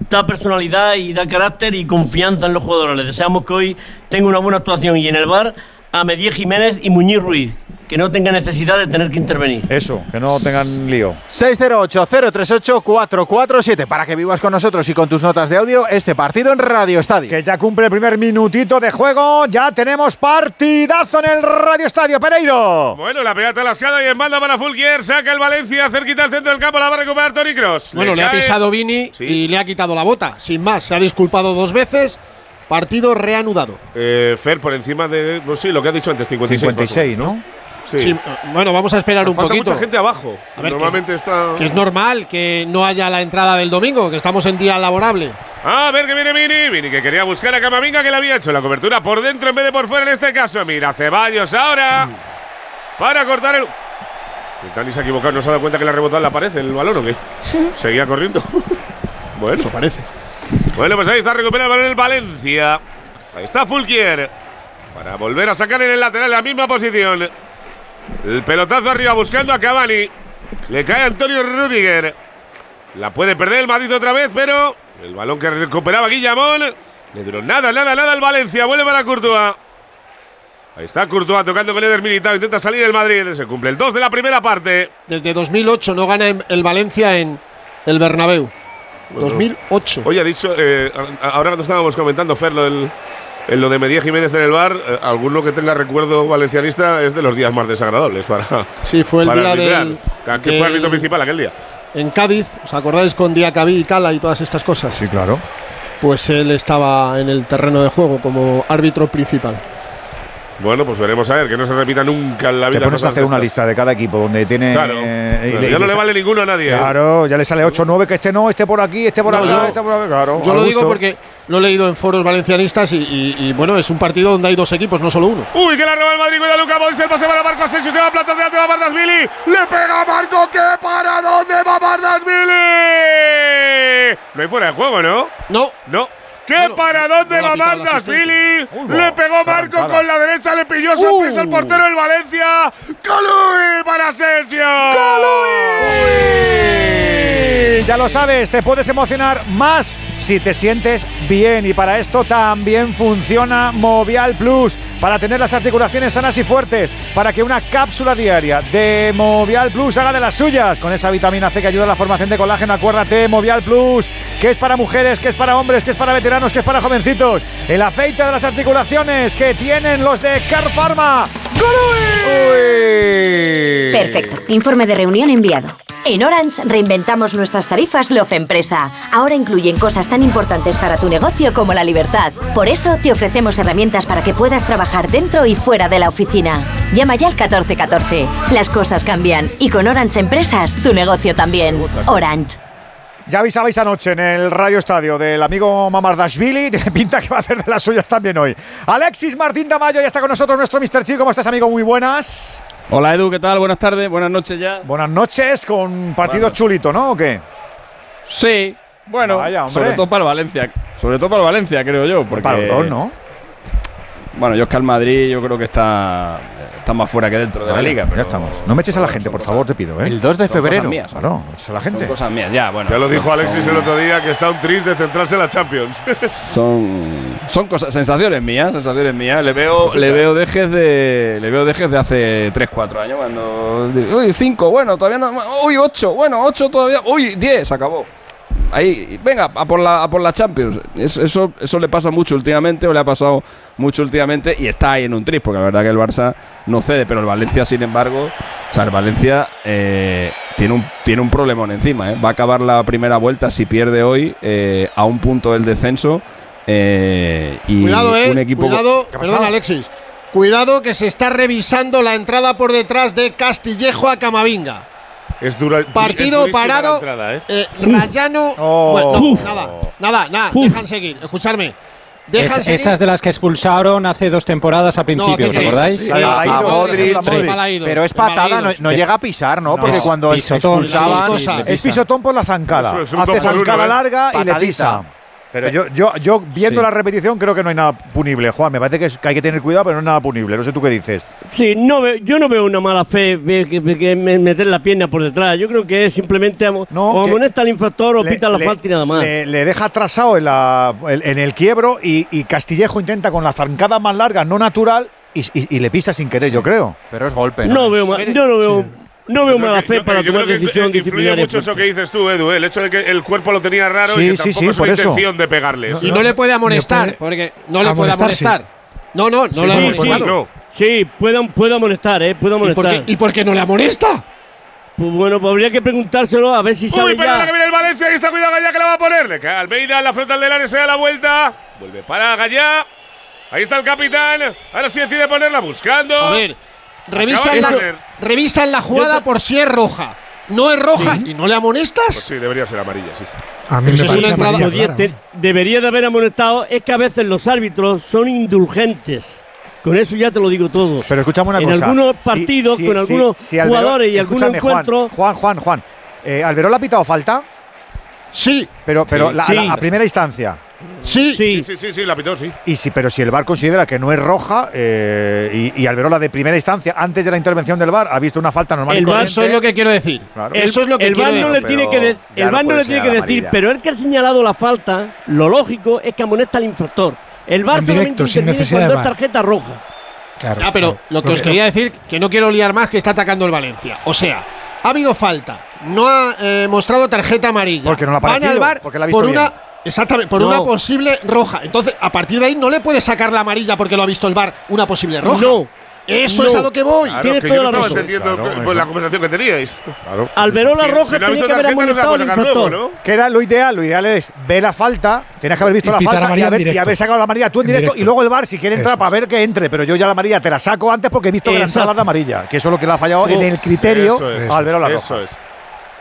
da personalidad y da carácter y confianza en los jugadores. Les deseamos que hoy tenga una buena actuación y en el bar a Medié Jiménez y Muñiz Ruiz, que no tenga necesidad de tener que intervenir. Eso, que no tengan lío. 608-038-447 para que vivas con nosotros y con tus notas de audio este partido en Radio Estadio. Que ya cumple el primer minutito de juego. Ya tenemos partidazo en el Radio Estadio Pereiro. Bueno, la pegata lascada y en banda para Fulquier. Saca el Valencia cerquita al centro del campo. La va a recuperar Tony Cross. Bueno, le, ha pisado Vini y le ha quitado la bota. Sin más, se ha disculpado dos veces. Partido reanudado. Eh, Fer por encima de. No sé, lo que ha dicho antes, 56. 56, más o ¿no? Sí. Sí, bueno, vamos a esperar un Falta poquito. mucha gente abajo. A ver, Normalmente está. Que es normal que no haya la entrada del domingo, que estamos en día laborable. A ver que viene Vini. Vini que quería buscar a Camavinga que le había hecho la cobertura por dentro en vez de por fuera en este caso. Mira, Ceballos ahora. Para cortar el. Dani se ha equivocado, no se ha dado cuenta que le ha rebotado en la pared el balón o qué. Seguía corriendo. bueno. Eso parece. Bueno, pues ahí está recuperando el balón el Valencia. Ahí está Fulquier. Para volver a sacar en el lateral la misma posición. El pelotazo arriba buscando a Cavani. Le cae Antonio Rudiger. La puede perder el Madrid otra vez, pero el balón que recuperaba Guillamón. Le duró nada, nada, nada al Valencia. Vuelve para Courtois. Ahí está Courtois tocando con Eder Militao. Intenta salir el Madrid. Se cumple el 2 de la primera parte. Desde 2008 no gana el Valencia en el Bernabéu. 2008. Hoy ha dicho, eh, ahora cuando estábamos comentando, Fer, lo, del- en lo de Medía Jiménez en el bar, eh, alguno que tenga recuerdo valencianista es de los días más desagradables para. Sí, fue el día arbitrar. del- Que del- fue árbitro principal aquel día. En Cádiz, ¿os acordáis con Diacabí y Cala y todas estas cosas? Sí, claro. pues él estaba en el terreno de juego como árbitro principal. Bueno, pues veremos a ver, que no se repita nunca en la vida. Te pones a hacer una lista de cada equipo donde tiene. Claro. eh, Claro, y ya no le vale ninguno a nadie, ¿eh? Claro, ya le sale 8 9 que este no, este por aquí, este por No, allá, yo- este por acá. Claro, Yo lo digo porque lo he leído en foros valencianistas y, y- y, bueno, es un partido donde hay dos equipos, no solo uno. Uy, que la roba el Madrid, cuida Luca Modric, el pase para Marco Asensio, se va a plato de va Bardasvili, le pega a Marco, ¿qué para dónde va Bardasvili? No hay fuera de juego, ¿no? No. No. ¿Qué para dónde va asistente. Uy, Le pegó Marco con la derecha, le pilló sorpresa el portero del Valencia. ¡Calui para Asensio! ¡Calui! Ya lo sabes, te puedes emocionar más si te sientes bien y para esto también funciona Movial Plus, para tener las articulaciones sanas y fuertes, para que una cápsula diaria de Movial Plus haga de las suyas, con esa vitamina C que ayuda a la formación de colágeno, acuérdate, Movial Plus, que es para mujeres, que es para hombres, que es para veteranos, que es para jovencitos, el aceite de las articulaciones que tienen los de Car Pharma. Perfecto. Informe de reunión enviado. En Orange reinventamos nuestras tarifas Love Empresa. Ahora incluyen cosas tan importantes para tu negocio como la libertad. Por eso te ofrecemos herramientas para que puedas trabajar dentro y fuera de la oficina. Llama ya al 1414. Las cosas cambian y con Orange Empresas tu negocio también. Orange. Ya avisabais anoche en el Radio Estadio del amigo Mamardashvili, tiene pinta que va a hacer de las suyas también hoy. Alexis Martín Tamayo ya está con nosotros, nuestro Mr. Chi. ¿Cómo estás, amigo? Muy buenas. Hola Edu, ¿qué tal? Buenas tardes, buenas noches ya. Buenas noches, con partido Buenas. chulito, ¿no? ¿O qué? Sí, bueno, Vaya, sobre todo para el Valencia. Sobre todo para el Valencia, creo yo. Porque, Para los dos, ¿no? Bueno, yo es que al Madrid yo creo que está, está más fuera que dentro de la liga. ya Pero estamos. No me eches a la gente, por favor, te pido, ¿eh? El 2 de son cosas febrero. mías, Claro, no me eches a la gente. Son cosas mías, ya, bueno. Ya lo dijo Alexis son- el otro día que está un tris de centrarse en la Champions. Son, son cosas, sensaciones mías, sensaciones mías. Le veo, le veo dejes de, le veo dejes de hace 3, 4 años cuando, uy, 5, bueno, todavía no, uy, 8, bueno, 8 todavía, uy, 10, acabó. Ahí, venga, a por la, a por la Champions. Es- Eso, eso le pasa mucho últimamente, o le ha pasado mucho últimamente, y está ahí en un tris, porque la verdad que el Barça no cede, pero el Valencia, sin embargo, o sea, el Valencia eh, tiene, un, tiene un problemón encima. ¿eh? Va a acabar la primera vuelta si pierde hoy eh, a un punto del descenso. eh, y Cuidado, eh. un equipo Cuidado. Alexis. Cuidado que se está revisando la entrada por detrás de Castillejo a Camavinga. Es dura. es Partido la parado. entrada, ¿eh? eh, Rayano. Oh. Bueno, no, nada, nada, nada. Uf. Dejan seguir. Escuchadme. Dejan Es- seguir. esas de las que expulsaron hace dos temporadas a principios, hace ¿os acordáis? Sí, a- a Modric, sí. Pero es patada, no, no llega a pisar, ¿no? Porque No, cuando pisotón, expulsaban. Es pisotón por la zancada. Es Hace zancada ¿eh? larga y le pisa. Pero yo, yo, yo viendo Sí. la repetición creo que no hay nada punible, Juan. Me parece que, es- que hay que tener cuidado, pero no es nada punible. No sé tú qué dices. Sí, no yo no veo una mala fe que, meter la pierna por detrás. Yo creo que es simplemente No, o amonesta al infractor o Le- pita la le- falta y nada más. Le, le deja atrasado en, la, en- el quiebro y, y Castillejo intenta con la zancada más larga, no natural, y, y- y le pisa sin querer, yo creo. Pero es golpe, no veo ma- yo no veo, no veo mala que- fe yo- para tomar que decisión influye disciplinaria. mucho eso que dices tú, Edu, ¿eh? el hecho de que el cuerpo lo tenía raro Sí, y que sí, tampoco sí, es por eso. intención de pegarle. Y no le puede amonestar, Le puede porque no le puede amonestar, sí. amonestar. No, no, no Sí, le amonestado. no. Sí, puede, puede amonestar, ¿eh? Puede ¿Y por, amonestar. qué, ¿Y por qué no le amonesta? Pues bueno, pues habría que preguntárselo a ver si Uy, sabe pero ahora que ya. viene el Valencia, ahí está cuidado Gallá que la va a poner. Le cae Almeida en la frontal del área, se da la vuelta. Vuelve para Gallá. Ahí está el capitán. Ahora sí decide ponerla buscando. A ver, revisan la, revisan la jugada por si es roja. No es roja y no le Pues amonestas. sí, debería ser amarilla, sí. A mí Pero me parece una entrada- amarilla ¿no? debería de haber amonestado. Es que a veces los árbitros son indulgentes. Con eso ya te lo digo todo. Pero escúchame una en cosa. algunos Si- partidos, si- con si- algunos jugadores y algunos escúchame, Juan, encuentros. Juan, Juan, Juan. Eh, ¿Alberón le ha pitado falta? Sí, Pero, pero Sí. la- Sí. la- a primera instancia. Sí. Sí, Sí, sí, sí, la pitó, sí. Y si, pero si el VAR considera que no es roja eh, y, y Alberola de primera instancia, antes de la intervención del VAR, ha visto una falta normal y El VAR, corriente. Eso es lo que quiero decir. Claro. el, Eso es lo que el quiero VAR no decir. le tiene que, de- el VAR no le tiene que decir, amarilla. pero el que ha señalado la falta, lo lógico es que amonesta al infractor. El VAR En solamente directo, sin necesidad de cuando es VAR. tarjeta roja. Claro, Ah, pero lo que os quería decir, que no quiero liar más, que está atacando el Valencia. O sea, ha habido falta, no ha eh, mostrado tarjeta amarilla. Porque no le ha Van parecido, al bar porque la ha visto por bien. una Exactamente, por no. una posible roja. Entonces, a partir de ahí no le puede sacar la amarilla porque lo ha visto el bar una posible roja. No. Eso no. es a lo que voy. Claro, Tienes que toda yo no la estaba entendiendo claro, pues, la conversación que teníais. Claro. Al ver la roja, si, si tenía que haber amonestado al ¿no? Que era lo ideal. Lo ideal es ver la falta. Tenías que haber visto y la falta y haber, y haber, sacado la amarilla tú en, en directo, directo, Y luego el bar, si quiere entrar, eso. para ver que entre. Pero yo ya la amarilla te la saco antes porque he visto que la entrada de amarilla. Que eso es lo que le ha fallado uh, en el criterio es, al ver la roja. Eso es.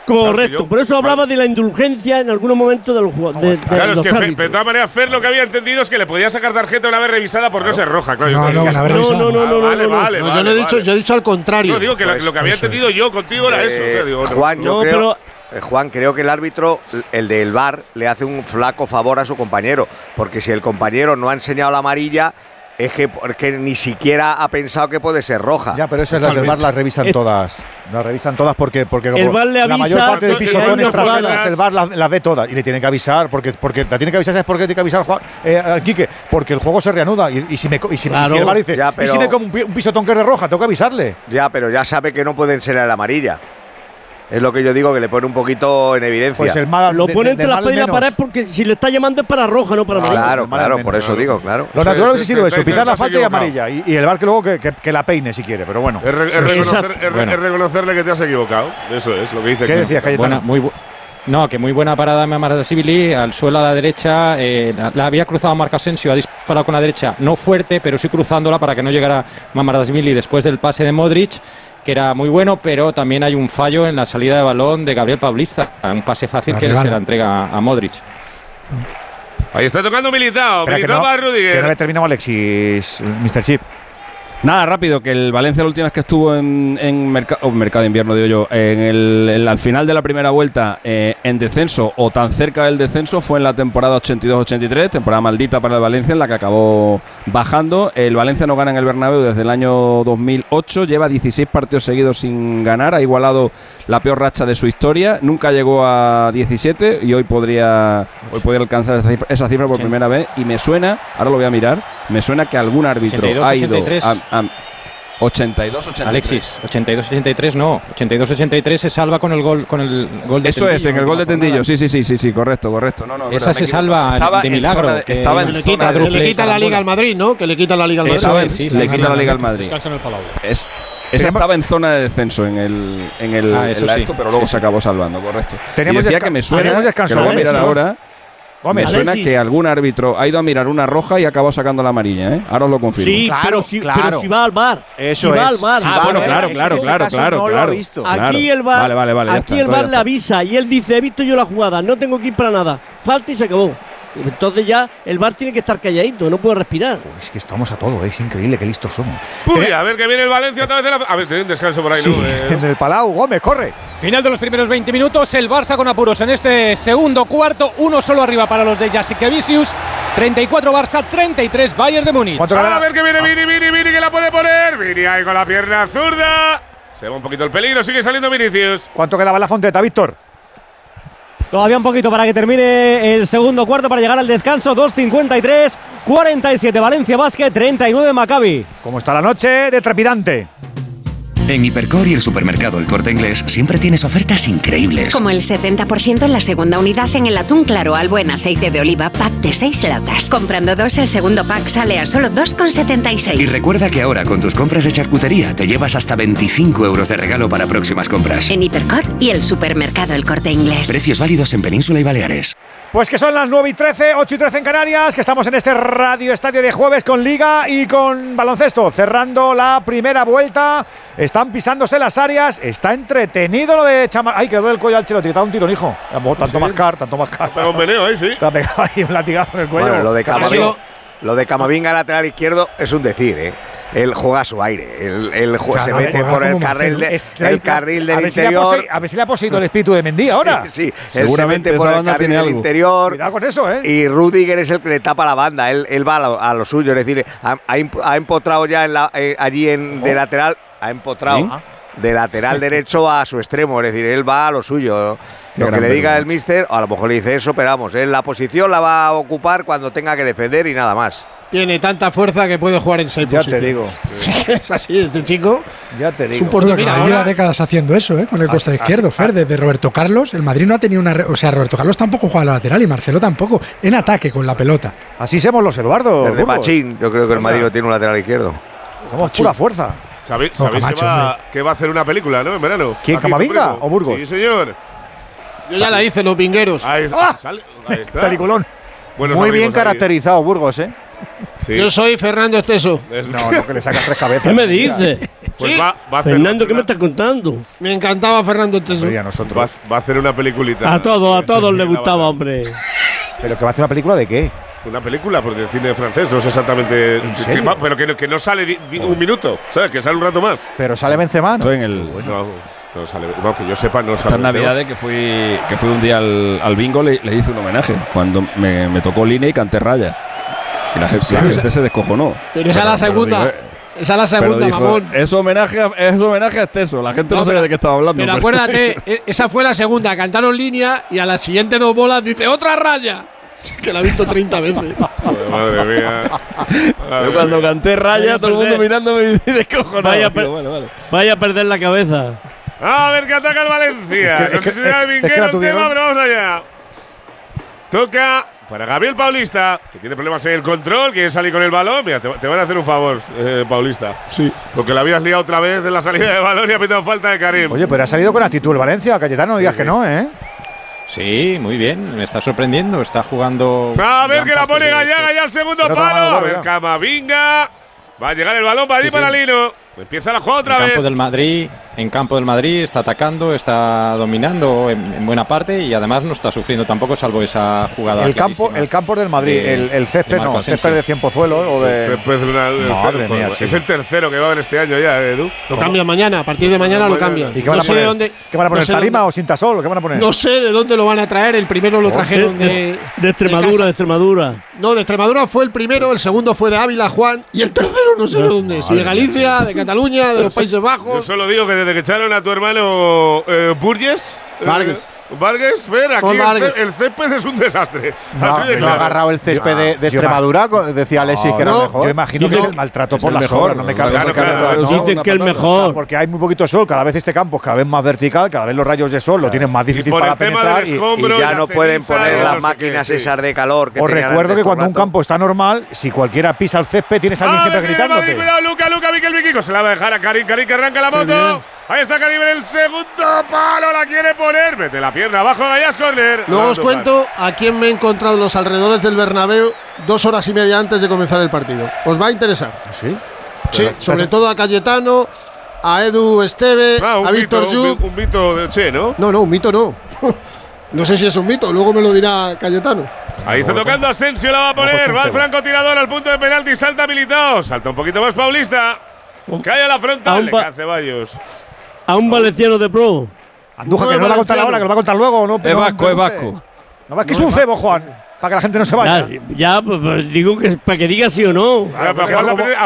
Correcto, por eso hablaba de la indulgencia en algún momento de ah, los jugadores. claro, de es que de todas maneras, Fer lo que había entendido es que le podía sacar tarjeta una vez revisada por claro. no ser roja, claro. No, no, no, no, ah, no, no, vale, vale, no, Yo le he dicho, yo he dicho al contrario. No, digo que lo, pues que había entendido yo contigo era eh, eso. Juan, creo, eh, Juan, creo que el árbitro, el del bar, le hace un flaco favor a su compañero, porque si el compañero no ha enseñado la amarilla es que porque ni siquiera ha pensado que puede ser roja. Ya, pero esas Totalmente. las del bar las revisan eh. todas. Las revisan todas porque, porque el bar le avisa, la mayor parte de pisotones traseras, el bar las, ve todas. Y le tienen que avisar, porque, porque la tiene que avisar, ¿sabes por qué tiene que avisar eh, al Quique? Porque el juego se reanuda. Y, si me y si, si el bar dice, y si me como un, pisotón que es de roja, tengo que avisarle. Ya, pero ya sabe que no pueden ser la amarilla es lo que yo digo, que le pone un poquito en evidencia. Pues el mal, lo pone entre las penas para es porque si le está llamando es para roja, no para amarilla. Claro, claro, por eso digo, claro. Lo natural hubiese sido eso, pitar la falta y amarilla. Y, el bar que luego que, que, la peine si quiere, pero bueno. Es, reconocerle que te has equivocado. Eso es lo que dice. ¿Qué aquí. decías, Cayetano? Bueno, muy bu no, que muy buena parada me de Sibili, al suelo a la derecha, eh, la, había cruzado Marcasensio, ha disparado con la derecha, no fuerte, pero sí cruzándola para que no llegara Mamardasvili después del pase de Modric que era muy bueno, pero también hay un fallo en la salida de balón de Gabriel Paulista, un pase fácil que se la entrega a Modric. Ahí está tocando Militao, Militao no. Que no le terminamos Alexis, Mr. Chip. Nada, rápido, que el Valencia la última vez que estuvo en, en oh, mercado de invierno, digo yo, en el, al final de la primera vuelta eh, en descenso o tan cerca del descenso fue en la temporada 82-83, temporada maldita para el Valencia en la que acabó bajando. El Valencia no gana en el Bernabéu desde el año 2008, lleva 16 partidos seguidos sin ganar, ha igualado la peor racha de su historia, nunca llegó a 17 y hoy podría, hoy podría alcanzar esa cifra, esa cifra por primera vez y me suena, ahora lo voy a mirar me suena que algún árbitro 82, ha ido A, a 82 83. Alexis, 82 83 no, 82 83 se salva con el gol con el gol de Eso Tendillo, es, en el gol de Tendillo. Sí, sí, sí, sí, sí, correcto, correcto. No, no, Esa se salva estaba de milagro, de, que estaba en le, quita, le quita la liga al Madrid, ¿no? Que le quita la liga al Madrid. Es, sí, sí, le sí, quita la liga al Madrid. Es esa estaba en zona de descenso en el, en el, ah, eso en sí, esto, pero luego sí, se acabó salvando, correcto. Tenemos y decía que me suena, que lo voy a mirar ahora, me suena que algún árbitro ha ido a mirar una roja y ha acabado sacando la amarilla, ¿eh? Ahora os lo confirmo. Sí, pero si, claro. Si va al bar. Eso si va al bar. Ah, bueno, claro, claro, este claro, claro, claro. Aquí el bar, vale, vale, vale, aquí el bar le avisa y él dice, he visto yo la jugada, no tengo que ir para nada. Falta y se acabó. Entonces ya el bar tiene que estar calladito, no puede respirar. Es que estamos a todo, es increíble que listos somos. Uy, a ver que viene el Valencia otra vez. De la... A ver, tiene un descanso por ahí, sí, ¿no? En el Palau, Gómez, corre. Final de los primeros 20 minutos, el Barça con apuros en este segundo cuarto, uno solo arriba para los de Jasikevicius, 34 Barça, 33 Bayern de Múnich. A ver que viene Vini, Vini, Vini, que la puede poner. Vini ahí con la pierna zurda. Se va un poquito el peligro, sigue saliendo Vinicius. ¿Cuánto quedaba la fonteta, Víctor? Todavía un poquito para que termine el segundo cuarto para llegar al descanso. 2.53, 47 Valencia Basket, 39 Maccabi. ¿Cómo está la noche de trepidante? En Hipercor y el supermercado El Corte Inglés siempre tienes ofertas increíbles. Como el 70% en la segunda unidad en el atún claro al buen aceite de oliva pack de 6 latas. Comprando dos, el segundo pack sale a solo 2,76. Y recuerda que ahora con tus compras de charcutería te llevas hasta 25 euros de regalo para próximas compras. En Hipercor y el supermercado El Corte Inglés. Precios válidos en Península y Baleares. Pues que son las 9 y 13, 8 y 13 en Canarias, que estamos en este Radio Estadio de jueves con Liga y con baloncesto, cerrando la primera vuelta. Están pisándose las áreas. Está entretenido lo de Chamar. Ay, que el cuello al Chelotti. Está un tiro, hijo. Tanto más car, tanto más car. Está un veneno ahí, sí. Está pegado ahí un latigazo en el cuello. Bueno, lo de Camavinga, lateral izquierdo es un decir, ¿eh? él juega a su aire. Él, él juega, se mete por el carril, de, del interior. A ver si le ha poseído el espíritu de Mendy ahora. Sí, sí. él se mete por el carril del interior. Cuidado con eso, ¿eh? Y Rudiger es el que le tapa la banda. Él, va a lo, suyo. Es decir, ha, ha empotrado ya eh, allí en, de oh. lateral ha empotrado. De lateral derecho a su extremo, es decir, él va a lo suyo. Lo que le diga el míster, a lo mejor le dice eso, pero vamos, ¿eh? la posición la va a ocupar cuando tenga que defender y nada más. Tiene tanta fuerza que puede jugar en seis ya te digo. es así este chico. Ya te digo. Supongo que lleva décadas haciendo eso, ¿eh? con el costa izquierdo, Fer, desde Roberto Carlos. El Madrid no ha tenido una... O sea, Roberto Carlos tampoco juega la lateral y Marcelo tampoco. En ataque con la pelota. Así somos los Eduardo. Desde Machín, yo creo que el Madrid no tiene un lateral izquierdo. Somos pura fuerza. ¿Sabéis, ¿sabéis que, va, que, va, a hacer una película, no? En verano. ¿Quién? ¿Camavinga o Burgos? Sí, señor. Yo ya la hice, Los Vingueros. Ahí, ¡Ah! está. Peliculón. Muy bien ¿eh? caracterizado. Burgos, ¿eh? Yo soy Fernando Esteso. No, no, que le sacas tres cabezas. ¿Qué me dices? Pues va, a Fernando, ¿qué me estás contando? Me encantaba Fernando Esteso. Nosotros. Va, va, a hacer una peliculita. A todos, a todos le gustaba, hombre. ¿Pero que va a hacer una película de qué? Una película, porque el cine francés, no sé exactamente. Que pero que, que, no sale un minuto, ¿sabes? Que sale un rato más. Pero sale Benzema. ¿no? En el, bueno. no, sale, no, que yo sepa, no sale. Esta Navidad que fui, que fui un día al, al bingo, le, le, hice un homenaje. Cuando me, me tocó línea y canté raya. Y la gente, se descojonó. Pero esa es la segunda. Esa es la segunda, mamón. Es homenaje, a, es homenaje a Esteso. La gente no, no sabía de qué estaba hablando. Pero, pero acuérdate, e, esa fue la segunda. Cantaron línea y a las siguientes dos bolas dice otra raya. que la ha visto 30 veces. Madre mía. Madre Yo cuando canté Raya, todo el mundo mirándome y descojonado. Vaya, per vale, vale. vaya a perder la cabeza. A ver que ataca el Valencia. No sé si será de Vinguero el tema, pero vamos allá. Toca para Gabriel Paulista, que tiene problemas en el control, quiere salir con el balón. Mira, te, te van a hacer un favor, eh, Paulista. Sí. Porque la habías liado otra vez en la salida de balón y ha pitado falta de Karim. Oye, pero ha salido con actitud el Valencia, Cayetano, no digas sí, sí. que no, ¿eh? Sí, muy bien, me está sorprendiendo, está jugando. A ver que la pone Gallaga ya al segundo palo. A ver, Camavinga. Va a llegar el balón para allí para. Lino. Empieza la jugada otra en vez. campo Del Madrid, en campo del Madrid está atacando, está dominando en, buena parte y además no está sufriendo tampoco, salvo esa jugada. El, campo, el campo del Madrid, el, el, césped, no, ¿eh? el césped de Cienpozuelo o de. El Madre mía, es el tercero que va a haber este año ya, ¿eh, Edu. Lo cambian mañana, a partir de mañana lo cambian. ¿Y qué van a poner? No sé ¿Talima o Sintasol? ¿Qué? No sé de dónde lo van a traer. El primero lo trajeron de, de, Extremadura, de Extremadura. No, de Extremadura fue el primero, el segundo fue de Ávila, Juan y el tercero no sé de dónde. Si de Galicia, de Cataluña, de los Países Bajos. Yo solo digo que desde que echaron a tu hermano eh, Burgess. Vargas. Valga esfera, aquí el, el, césped es un desastre. No, Así agarrado el césped de, Extremadura, decía Alexis no, que era mejor. Yo imagino que es el maltrato por el la mejor, no me cabe. Claro, claro, dicen que el mejor. Porque hay muy poquito sol, cada vez este campo es cada vez más vertical, cada vez los rayos de sol lo tienen más difícil para penetrar. Y, ya no pueden poner las máquinas esas de calor. Os recuerdo que cuando un campo está normal, si cualquiera pisa el césped, tienes a alguien siempre gritándote. Cuidado, Luca, Luca, Miquel, Miquico. Se la va a dejar a Karim, Karim que arranca la moto. Ahí está Caribe el segundo palo, la quiere poner. Mete la pierna abajo, Gallas Corner. Luego os cuento a quién me he encontrado en los alrededores del Bernabéu dos horas y media antes de comenzar el partido. ¿Os va a interesar? Sí. Sí, sobre todo a Cayetano, a Edu Esteve, ah, a Víctor Yu. Un, mito de Che, ¿no? No, no, un mito no. no sé si es un mito, luego me lo dirá Cayetano. Ahí está tocando Asensio, la va a poner. Va el francotirador al punto de penalti, salta militado. Salta un poquito más Paulista. Cae a la frontal, a le cae Ceballos a un valenciano de pro. Andújar, que no, va a contar ahora, que lo va a contar luego, o ¿no? Es vasco, es vasco. No, es que es un cebo, Juan. Para que la gente no se vaya. Ya, pues, pues, digo que para que diga sí o no.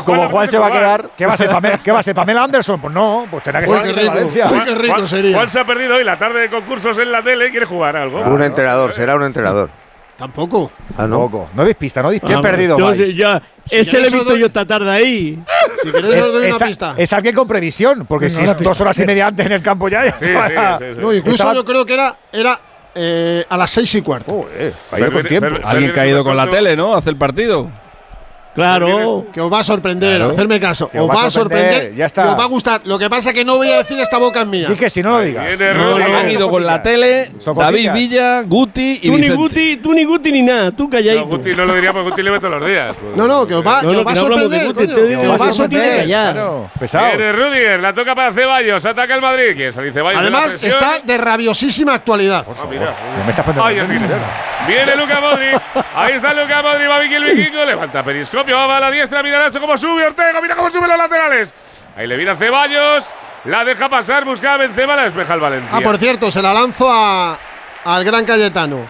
Como, Juan, se va a quedar. ¿Qué va a ser Pamela, Pamela Anderson? Pues no, pues tendrá que ser de Valencia. Uy, rico sería. Juan se ha perdido hoy la tarde de concursos en la tele y quiere jugar algo. un entrenador, será un entrenador. Tampoco. Ah, no. Tampoco. No despista, no despista. Ah, perdido. Yo, yo, si ese le he yo esta tarde ahí. Si queréis, es, doy una es, pista. Es alguien con previsión, porque si es dos horas y media antes en el campo ya. no, incluso yo creo que era, era eh, a las seis y cuarto. Oh, eh, tiempo. Alguien caído con la tele, ¿no? Hace el partido. Claro. Que os va a sorprender, claro. hacerme caso. Os, os, va a sorprender, sorprender ya está. Y os va a gustar. Lo que pasa es que no voy a decir esta boca es mía. Y que si no lo digas. No, no, han ido con la tele, David Villa, Guti y tú ni Guti, tú ni Guti ni nada, tú calláis. No, Guti no lo diría porque Guti le ve todos los días. No, no, que os va, no, que os va a sorprender, Guti, coño, Que os va a sorprender. Pesado. Viene Rudiger, la toca para Ceballos, ataca el Madrid. Salir Ceballos. Además, está de rabiosísima actualidad. Oh, Me estás Viene Luca Modri. Ahí está Luca Modri, va Vicky el Vikingo, levanta Perisco. Copia va a la diestra, mira Nacho cómo sube Ortega, mira cómo suben los laterales. Ahí le viene Ceballos, la deja pasar, busca a Benzema, la despeja el Valencia. Ah, por cierto, se la lanzo a, al Gran Cayetano.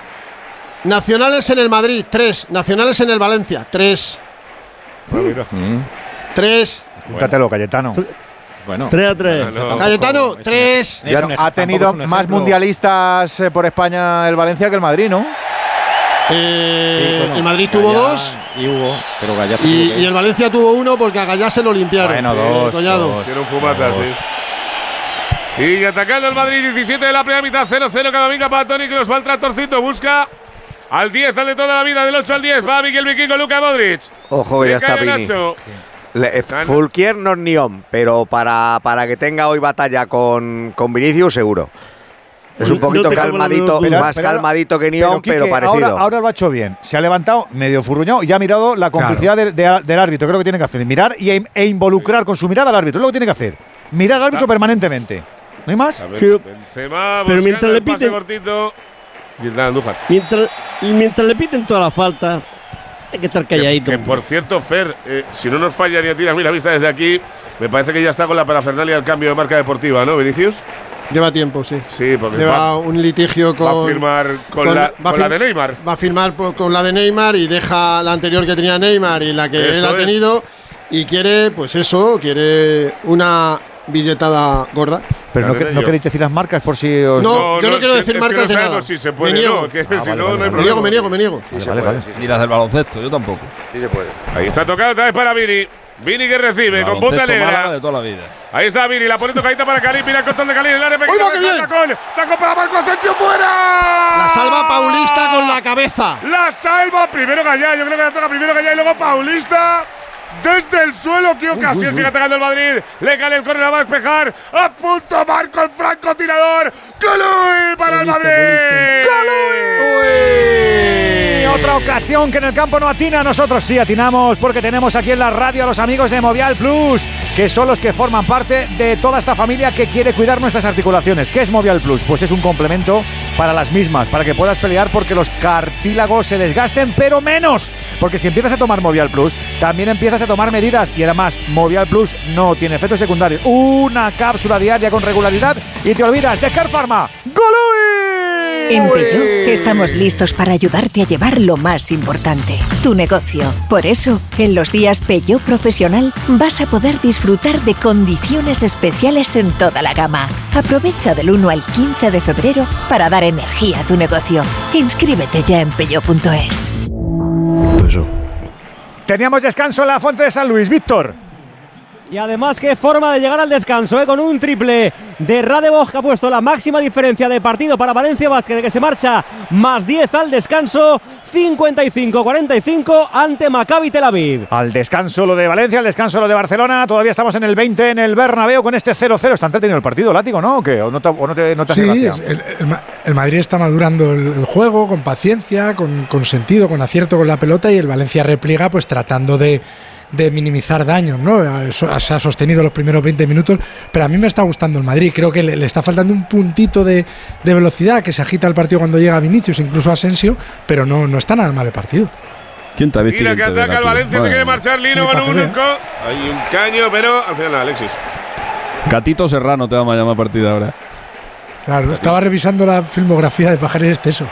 Nacionales en el Madrid, tres. Nacionales en el Valencia, tres. Mm. Bueno. Tres. Bueno. Cayetano. Bueno, 3 a 3. No, Cayetano, 3. Ha tenido más mundialistas eh, por España el Valencia que el Madrid, ¿no? Eh, sí, bueno, el Madrid Gallá tuvo dos. Y hubo, pero Gallá se y, y, el Valencia tuvo uno porque a Gallá se lo limpiaron. Bueno, eh, dos. Tiene un fumata, sí. Sigue atacando el Madrid, 17 de la primera mitad, 0-0 Camavinga para Toni, que nos va el tractorcito, busca al 10, al de toda la vida, del 8 al 10, va Miguel Vikingo, Luca Modric. Ojo, que ya está Pini. Le, eh, Fulquier no es Nión, pero para, para que tenga hoy batalla con, con Vinicius, seguro. Es un poquito calmadito, Pero- más pero calmadito que Nión, Quique, pero, parecido. Ahora, ahora lo ha hecho bien. Se ha levantado medio furruñado y ya ha mirado la complicidad del- de- del árbitro. Creo que tiene que hacer. Mirar y, e involucrar con su mirada al árbitro. Es lo que tiene que hacer. Mirar al árbitro permanentemente. ¿No hay más? Ver, Benzema Pero mientras le piten- cortito. Y el de Andújar. Mientras, y mientras le piten toda la falta, hay que estar calladito. Que por cierto, Fer, eh, si no nos falla ni a tiras, mira, vista desde aquí, me parece que ya está con la parafernalia del cambio de marca deportiva, ¿no, Vinicius? Lleva tiempo, sí. Sí, porque Lleva va, un litigio con. va a firmar con, la, con la de Neymar. Va a firmar con la de Neymar y deja la anterior que tenía Neymar y la que él ha es. tenido. Y quiere, pues eso, quiere una billetada gorda. Pero no, que- no queréis decir las marcas por si os. No, yo no quiero es decir que marcas no de nada. si se puede, me niego. no, que Ah, si no, no hay me niego, me niego, me niego. vale, vale. Ni las del baloncesto, yo tampoco. Sí se puede. Ahí está tocado otra vez para Vini. Vini que recibe con punta negra. de toda la vida. Ahí está Vini, la pone tocadita para Karim. Mira el control de Karim el área ¡Uy, pequeña. qué bien! Tacón, tacón para Marco Asensio fuera. La salva Paulista con la cabeza. La salva primero Gallá. Yo creo que la toca primero Gallá y luego Paulista. Desde el suelo, qué ocasión sigue atacando el Madrid. Le cae el córner, la va a despejar. A punto Marco el francotirador. ¡Golui para el Madrid! ¡Golui! Otra ocasión que en el campo no atina, nosotros sí atinamos porque tenemos aquí en la radio a los amigos de Movial Plus, que son los que forman parte de toda esta familia que quiere cuidar nuestras articulaciones. ¿Qué es Movial Plus? Pues es un complemento para las mismas, para que puedas pelear porque los cartílagos se desgasten, pero menos. Porque si empiezas a tomar Movial Plus, también empiezas a tomar medidas y además Movial Plus no tiene efectos secundarios. Una cápsula diaria con regularidad y te olvidas de Care Pharma. ¡Golui! En Peugeot estamos listos para ayudarte a llevar lo más importante, tu negocio. Por eso, en los días Peugeot Profesional vas a poder disfrutar de condiciones especiales en toda la gama. Aprovecha del 1 al 15 de febrero para dar energía a tu negocio. Inscríbete ya en peugeot.es. Teníamos descanso en la Fuente de San Luis, Víctor. Y además, qué forma de llegar al descanso, ¿eh? con un triple de Radeboj que ha puesto la máxima diferencia de partido para Valencia Basket, que se marcha más 10 al descanso, 55-45 ante Maccabi Tel Aviv. Al descanso lo de Valencia, al descanso lo de Barcelona. Todavía estamos en el 20 en el Bernabéu con este 0-0. Está entretenido el partido, Látigo, ¿no? ¿O qué? ¿O no te, o no te, no te hace Sí, gracia? es- el, el Ma- el Madrid está madurando el, el juego con paciencia, con, con sentido, con acierto con la pelota y el Valencia repliega pues tratando de, de minimizar daños, ¿no? Se ha sostenido los primeros 20 minutos, pero a mí me está gustando el Madrid. Creo que le, le está faltando un puntito de, de velocidad, que se agita el partido cuando llega Vinicius, incluso Asensio, pero no, no está nada mal el partido. ¿Quién te ha visto? Mira que ataca el? Valencia, se quiere marchar Lino con un co- Hay un caño, pero al final Alexis. Gatito Serrano te vamos a llamar a partir de ahora. Claro, estaba revisando la filmografía de Pajares Esteso.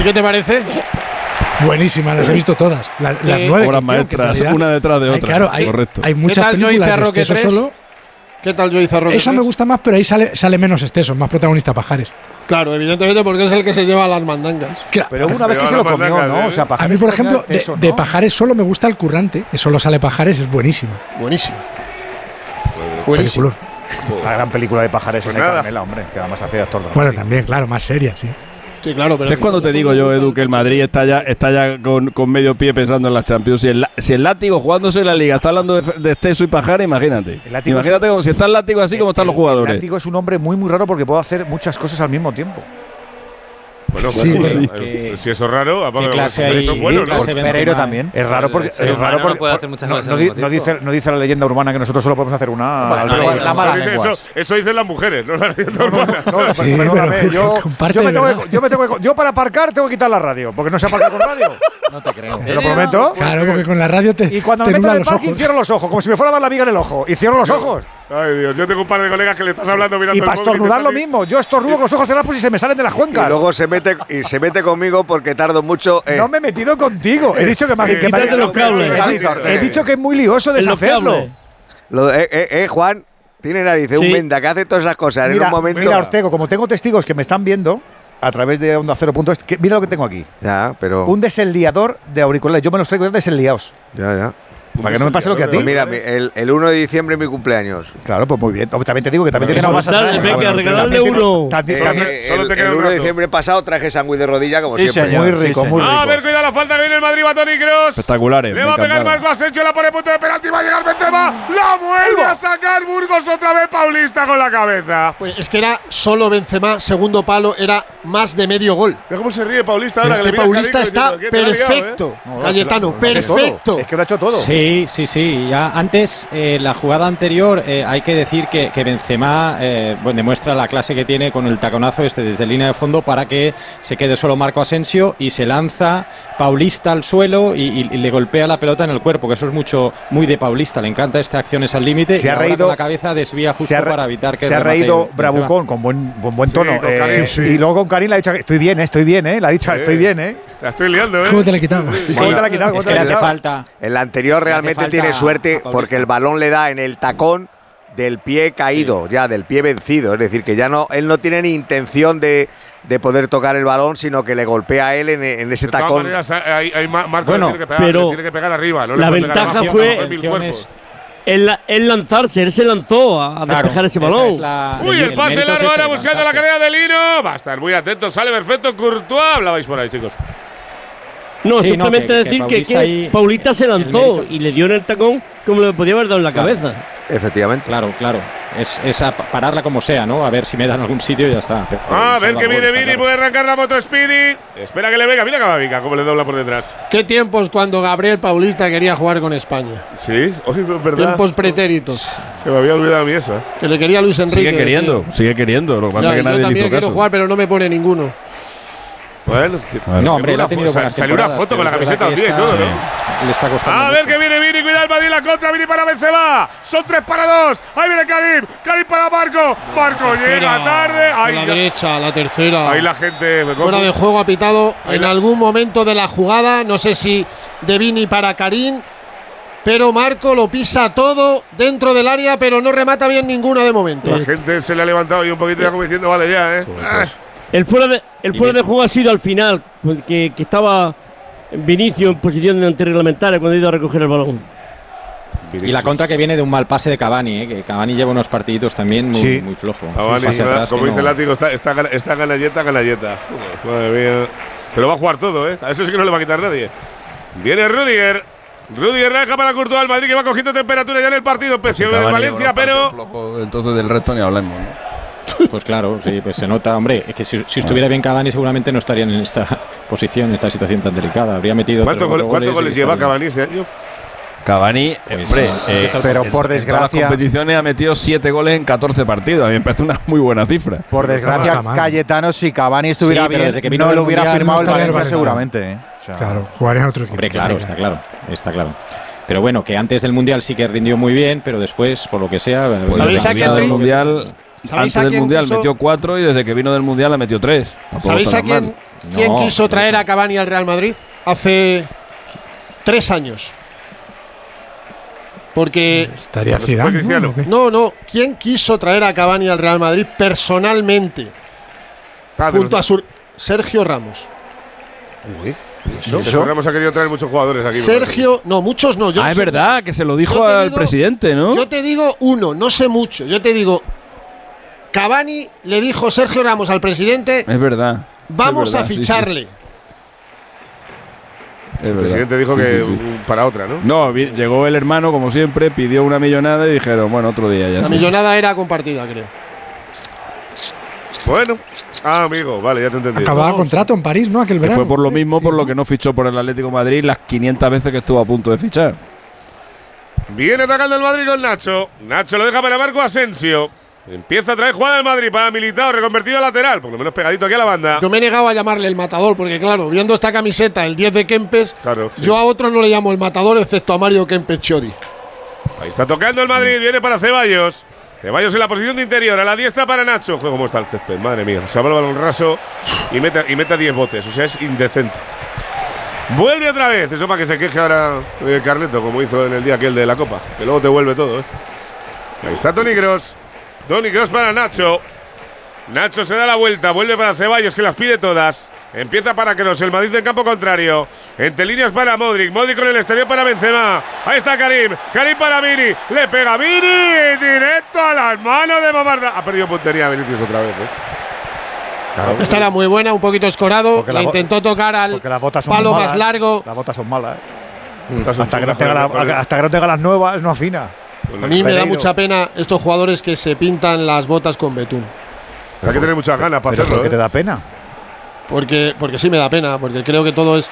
¿Y qué te parece? Buenísimas, las he visto todas. La- las Eh, nueve. Obras maestras, una detrás de hay- otra. claro, hay, Correcto. hay muchas ¿Qué tal Joey películas de Esteso 3? solo. ¿Qué tal Joey Zarroque Esa me gusta más, pero ahí sale, sale menos Esteso, más protagonista Pajares. Claro, evidentemente porque es el que se lleva las mandangas. Pero una vez que se lo comió, ¿no? O sea, A mí, Pajares por ejemplo, de, teso, de. Pajares solo me gusta el currante, que solo sale Pajares, es buenísimo. Buenísimo. Peliculón. La gran película de Pajares Pues es de. Carmela, hombre, que además hace actor Bueno, también, claro, más seria, sí. Sí, claro, pero. es cuando te digo yo, Edu, que el Madrid está ya, está ya con, con medio pie pensando en la Champions. Si el, si el látigo jugándose en la liga está hablando de, de Esteso y Pajares, imagínate. El látigo Imagínate como si está el látigo así como están los El jugadores. Látigo es un hombre muy, muy raro porque puede hacer muchas cosas al mismo tiempo. Bueno, Sí, bueno, sí. eh, si eso es raro, apaga- clase eso hay- es bueno, ¿no? Porque Pereiro también. Es raro porque. Es raro humano no porque puede hacer muchas no, cosas no no dice, no dice la leyenda urbana que nosotros solo podemos hacer una. Bueno, la mala Eso eso, eso dicen las mujeres, no la leyenda urbana. Sí, perdóname, yo, me tengo que, yo me tengo que- yo para aparcar tengo que quitar la radio, porque no se aparca con radio. No te creo. Te lo prometo. Claro, porque con la radio te, Y cuando te me meto en el los parking ojos. cierro los ojos, como si me fuera a dar la viga en el ojo. Y cierro los ojos. Ay, Dios, yo tengo un par de colegas que le estás hablando mirando Y para estornudar lo mismo. Yo estornudo con los ojos cerrados pues si se me salen de las cuencas. Y luego se mete, y se mete conmigo porque tardo mucho. eh, No me he metido contigo. He dicho que me, Sí, quítate los cables. He dicho- He dicho que es muy lioso En deshacerlo. lo eh, eh, eh, Juan, tiene narices, un Sí. venda que hace todas esas cosas en Mira, un momento. mira, Ortego, como tengo testigos que me están viendo a través de Onda Cero punto es, que mira lo que tengo aquí. Ya, pero. Un desenliador de auriculares. Yo me los traigo ya desenliados. Ya, ya. Para que no me pase lo que a ti. Pues mira, mi- el, el 1 de diciembre es mi cumpleaños. Claro, pues muy bien. También te digo que también Venga, más dale, venga, regaladle uno. Eh, eh, el, el 1 de diciembre pasado traje sándwich de rodilla como Sí, siempre. señor, Muy rico, sí, muy señor. A ver, cuidado la falta que viene el Madrid, va Toni Kroos. Espectaculares. Le va a pegar. Marco Asensio, la pone punto de penalti, va a llegar Benzema. La vuelve a sacar Burgos otra vez Paulista con la cabeza. Pues es que era solo Benzema, segundo palo, era más de medio gol. Mira cómo se ríe Paulista ahora. es que que le mira a Paulista está diciendo, "¿Qué te perfecto. eh?". Cayetano, perfecto. Es que lo ha hecho todo. Sí, sí, sí. Ya antes, eh, la jugada anterior, eh, hay que decir que, que Benzema eh, demuestra la clase que tiene con el taconazo este desde línea de fondo para que se quede solo Marco Asensio y se lanza Paulista al suelo y, y- y le golpea la pelota en el cuerpo, que eso es mucho muy de Paulista. Le encanta estas acciones al límite. Se y ha ahora reído- con la cabeza desvía justo se ha, re- para evitar que se ha reído. Bravucón con buen, con buen tono. con eh, sí. Y luego con Karim le ha dicho que estoy bien, eh, estoy bien, ¿eh? Le ha dicho, Sí. estoy bien, ¿eh? La estoy liando, ¿eh? ¿Cómo te la quitamos? ¿Cómo te la? ¿Cómo Es que la le ha hace falta. El anterior realmente tiene suerte porque el balón le da en el tacón del pie caído, ya del pie vencido. Es decir, que ya no, él no tiene ni intención de, de poder tocar el balón, sino que le golpea a él en, en ese De todas tacón. maneras, hay, hay Ma- Marco Bueno, tiene que pegar, pero le tiene que pegar arriba. No la ventaja fue-. El, la- el lanzarse, él se lanzó a, a Claro, despejar ese balón. es la- Uy, el, el pase largo ahora buscando la carrera de Lino. Va a estar muy atento, sale perfecto Courtois. Hablabais por ahí, chicos. No, Sí, simplemente que decir que, Paulista que ahí- Paulista se lanzó y le dio en el tacón como le podía haber dado en la Claro. cabeza. Efectivamente. Claro, claro. Es, es a pa- pararla como sea, ¿no? A ver si me dan algún sitio y ya está. Pero- A pero ver salva que viene Vini, puede arrancar la moto Speedy. Espera que le venga. Mira Camavinga, cómo le dobla por detrás. ¿Qué tiempos cuando Gabriel Paulista quería jugar con España? Sí, hoy es verdad. Tiempos pretéritos. Se me había olvidado a mí. ¿eh? Que le quería Luis Enrique. Sigue queriendo, sigue queriendo. Lo que pasa Ya, es que yo nadie le también hizo quiero caso. jugar, pero no me pone ninguno. Bueno, No, hombre, él ha tenido Sa- buenas Salió una foto con la camiseta y todo, ¿no? Le está costando. A ver mucho. que viene Vini, cuidado el Madrid la contra, Vini para Benzema. Son tres para dos. Ahí viene Karim, Karim para Marco. Marco llega tarde. A Ahí, la derecha, la tercera. ahí la gente. Fuera de juego ha pitado Ahí en la- algún momento de la jugada, no sé si de Vini para Karim, pero Marco lo pisa todo dentro del área, pero no remata bien ninguno de momento. La gente se le ha levantado y un poquito ya como diciendo, vale ya, ¿eh? Ah, El fuera de, el fuera de juego ha sido al final, pues, que, que estaba Vinicio en posición de antirreglamentaria cuando ha ido a recoger el balón. Y la contra que viene de un mal pase de Cavani, eh, que Cavani lleva unos partiditos también muy, Sí. muy flojo. Cavani, Un pase nada, atrás como dice el no- látigo, está, está, está ganalleta, ganalleta. Joder, Madre mía. Pero va a jugar todo, ¿eh? A eso sí que no le va a quitar nadie. Viene Rudiger. Rudiger deja para Courtois al Madrid que va cogiendo temperatura ya en el partido. Empezó en Valencia, pero. flojo, entonces del resto ni hablemos. ¿no? Pues claro, sí, pues se nota, hombre, es que si, si estuviera bien Cavani seguramente no estarían en esta posición, en esta situación tan delicada. Habría metido ¿Cuántos goles, lleva Cavani este año? Cavani, hombre, eh, pero en- por en todas desgracia- las competiciones ha metido 7 goles en 14 partidos. A mí me parece una muy buena cifra. Por desgracia. Cayetano, si Cavani estuviera Sí, bien, desde que vino no lo hubiera Mundial firmado no el en Valencia seguramente. ¿eh? O sea, Claro, jugaría en otro equipo. Hombre, claro, está claro, está claro. Pero bueno, que antes del Mundial sí que rindió muy bien, pero después, por lo que sea... Pues ¿Sabéis desde a que quién vino del tri- Mundial, ¿Sabéis antes a del quién Mundial quiso- metió 4 y desde que vino del Mundial ha metido 3. ¿Sabéis a quién, quién No, quiso traer eso- a Cavani al Real Madrid? Hace tres años. Porque Estaría Zidane, ¿no? No, no, ¿quién quiso traer a Cavani al Real Madrid personalmente? Ah, junto a los- su Sergio Ramos. Uy, ¿y Sergio eso? Ramos ha querido traer muchos jugadores aquí. Sergio, no, muchos no. Yo Ah, no es verdad, que se lo dijo al digo- presidente, ¿no? Yo te digo uno, no sé mucho. Yo te digo, Cavani le dijo Sergio Ramos al presidente, Es verdad. vamos Es verdad, a sí, sí. ficharle. El presidente dijo Sí, que sí, sí. un- para otra, ¿no? No, llegó el hermano, como siempre, pidió una millonada y dijeron, bueno, otro día ya. La sí. millonada era compartida, creo. Bueno. Ah, amigo, vale, ya te he entendido. Acababa contrato en París, ¿no? Aquel Que verano. fue por lo mismo por lo que no fichó por el Atlético de Madrid las 500 veces que estuvo a punto de fichar. Viene atacando el Madrid con Nacho. Nacho lo deja para Marco Asensio. Empieza a traer jugada del Madrid para Militao, reconvertido a lateral, por lo menos pegadito aquí a la banda. Yo me he negado a llamarle el matador, porque claro, viendo esta camiseta, el 10 de Kempes, Claro, sí. yo a otro no le llamo el matador, excepto a Mario Kempes Chori. Ahí está tocando el Madrid, viene para Ceballos. Ceballos en la posición de interior, a la diestra para Nacho. Juega cómo está el césped, madre mía. Se va el balón raso y mete, y mete a 10 botes, o sea, es indecente. Vuelve otra vez, eso para que se queje ahora eh, Carleto, como hizo en el día aquel de la Copa. Que luego te vuelve todo, ¿eh? Ahí está Tony Cross. Tony Cross para Nacho. Nacho se da la vuelta, vuelve para Ceballos, que las pide todas. Empieza para Cross, el Madrid en campo contrario. Entre líneas para Modric. Modric con el exterior para Benzema. Ahí está Karim. Karim para Vini. Le pega Vini. Directo a las manos de Mamarda. Ha perdido puntería Vinicius otra vez, ¿eh? Esta era muy buena, un poquito escorado. Le intentó tocar al Porque las botas son palo malas, más largo. Las botas son malas, ¿eh? Son Hasta que, no la- hasta que no tenga las nuevas, no afina. A mí me da mucha pena estos jugadores que se pintan las botas con betún. Hay que tener muchas ganas para hacerlo. ¿por qué ¿eh? te da pena? Porque, porque sí me da pena, porque creo que todo es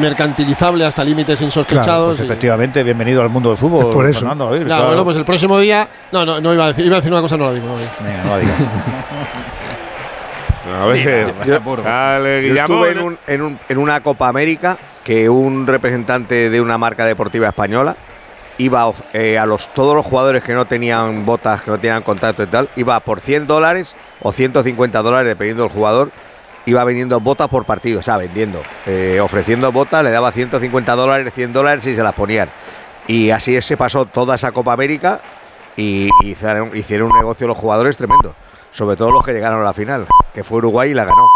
mercantilizable hasta límites Claro, insospechados. pues y- efectivamente, bienvenido al mundo del fútbol. Es por eso. Fernando, claro. bueno, pues el próximo día. No, no, no iba a decir, iba a decir una cosa, no la digo. No. Venga, no la digas. A ver, Yo- dale, Yo estuve en, un- en un- en una Copa América que un representante de una marca deportiva española iba eh, a los todos los jugadores que no tenían botas, que no tenían contacto y tal, iba por 100 dólares o 150 dólares, dependiendo del jugador, iba vendiendo botas por partido, o sea, vendiendo, eh, ofreciendo botas, le daba 150 dólares, 100 dólares y se las ponían. Y así se pasó toda esa Copa América y hicieron, hicieron un negocio los jugadores tremendo, sobre todo los que llegaron a la final, que fue Uruguay y la ganó.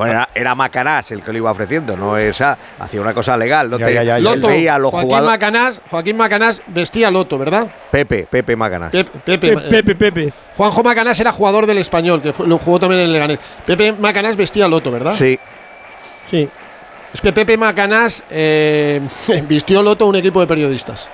Bueno, era, era Macanás el que lo iba ofreciendo, no esa, hacía una cosa legal, no Ya, te ya, Loto, veía a los Joaquín jugadores. Macanás, Joaquín Macanás vestía Loto, ¿verdad? Pepe, Pepe Macanás. Pepe, Pepe, Pepe, Pepe. Juanjo Macanás era jugador del español, que fue- lo jugó también en el Leganés. Pepe Macanás vestía Loto, ¿verdad? Sí, Sí. Es que Pepe Macanás eh, vistió Loto un equipo de periodistas.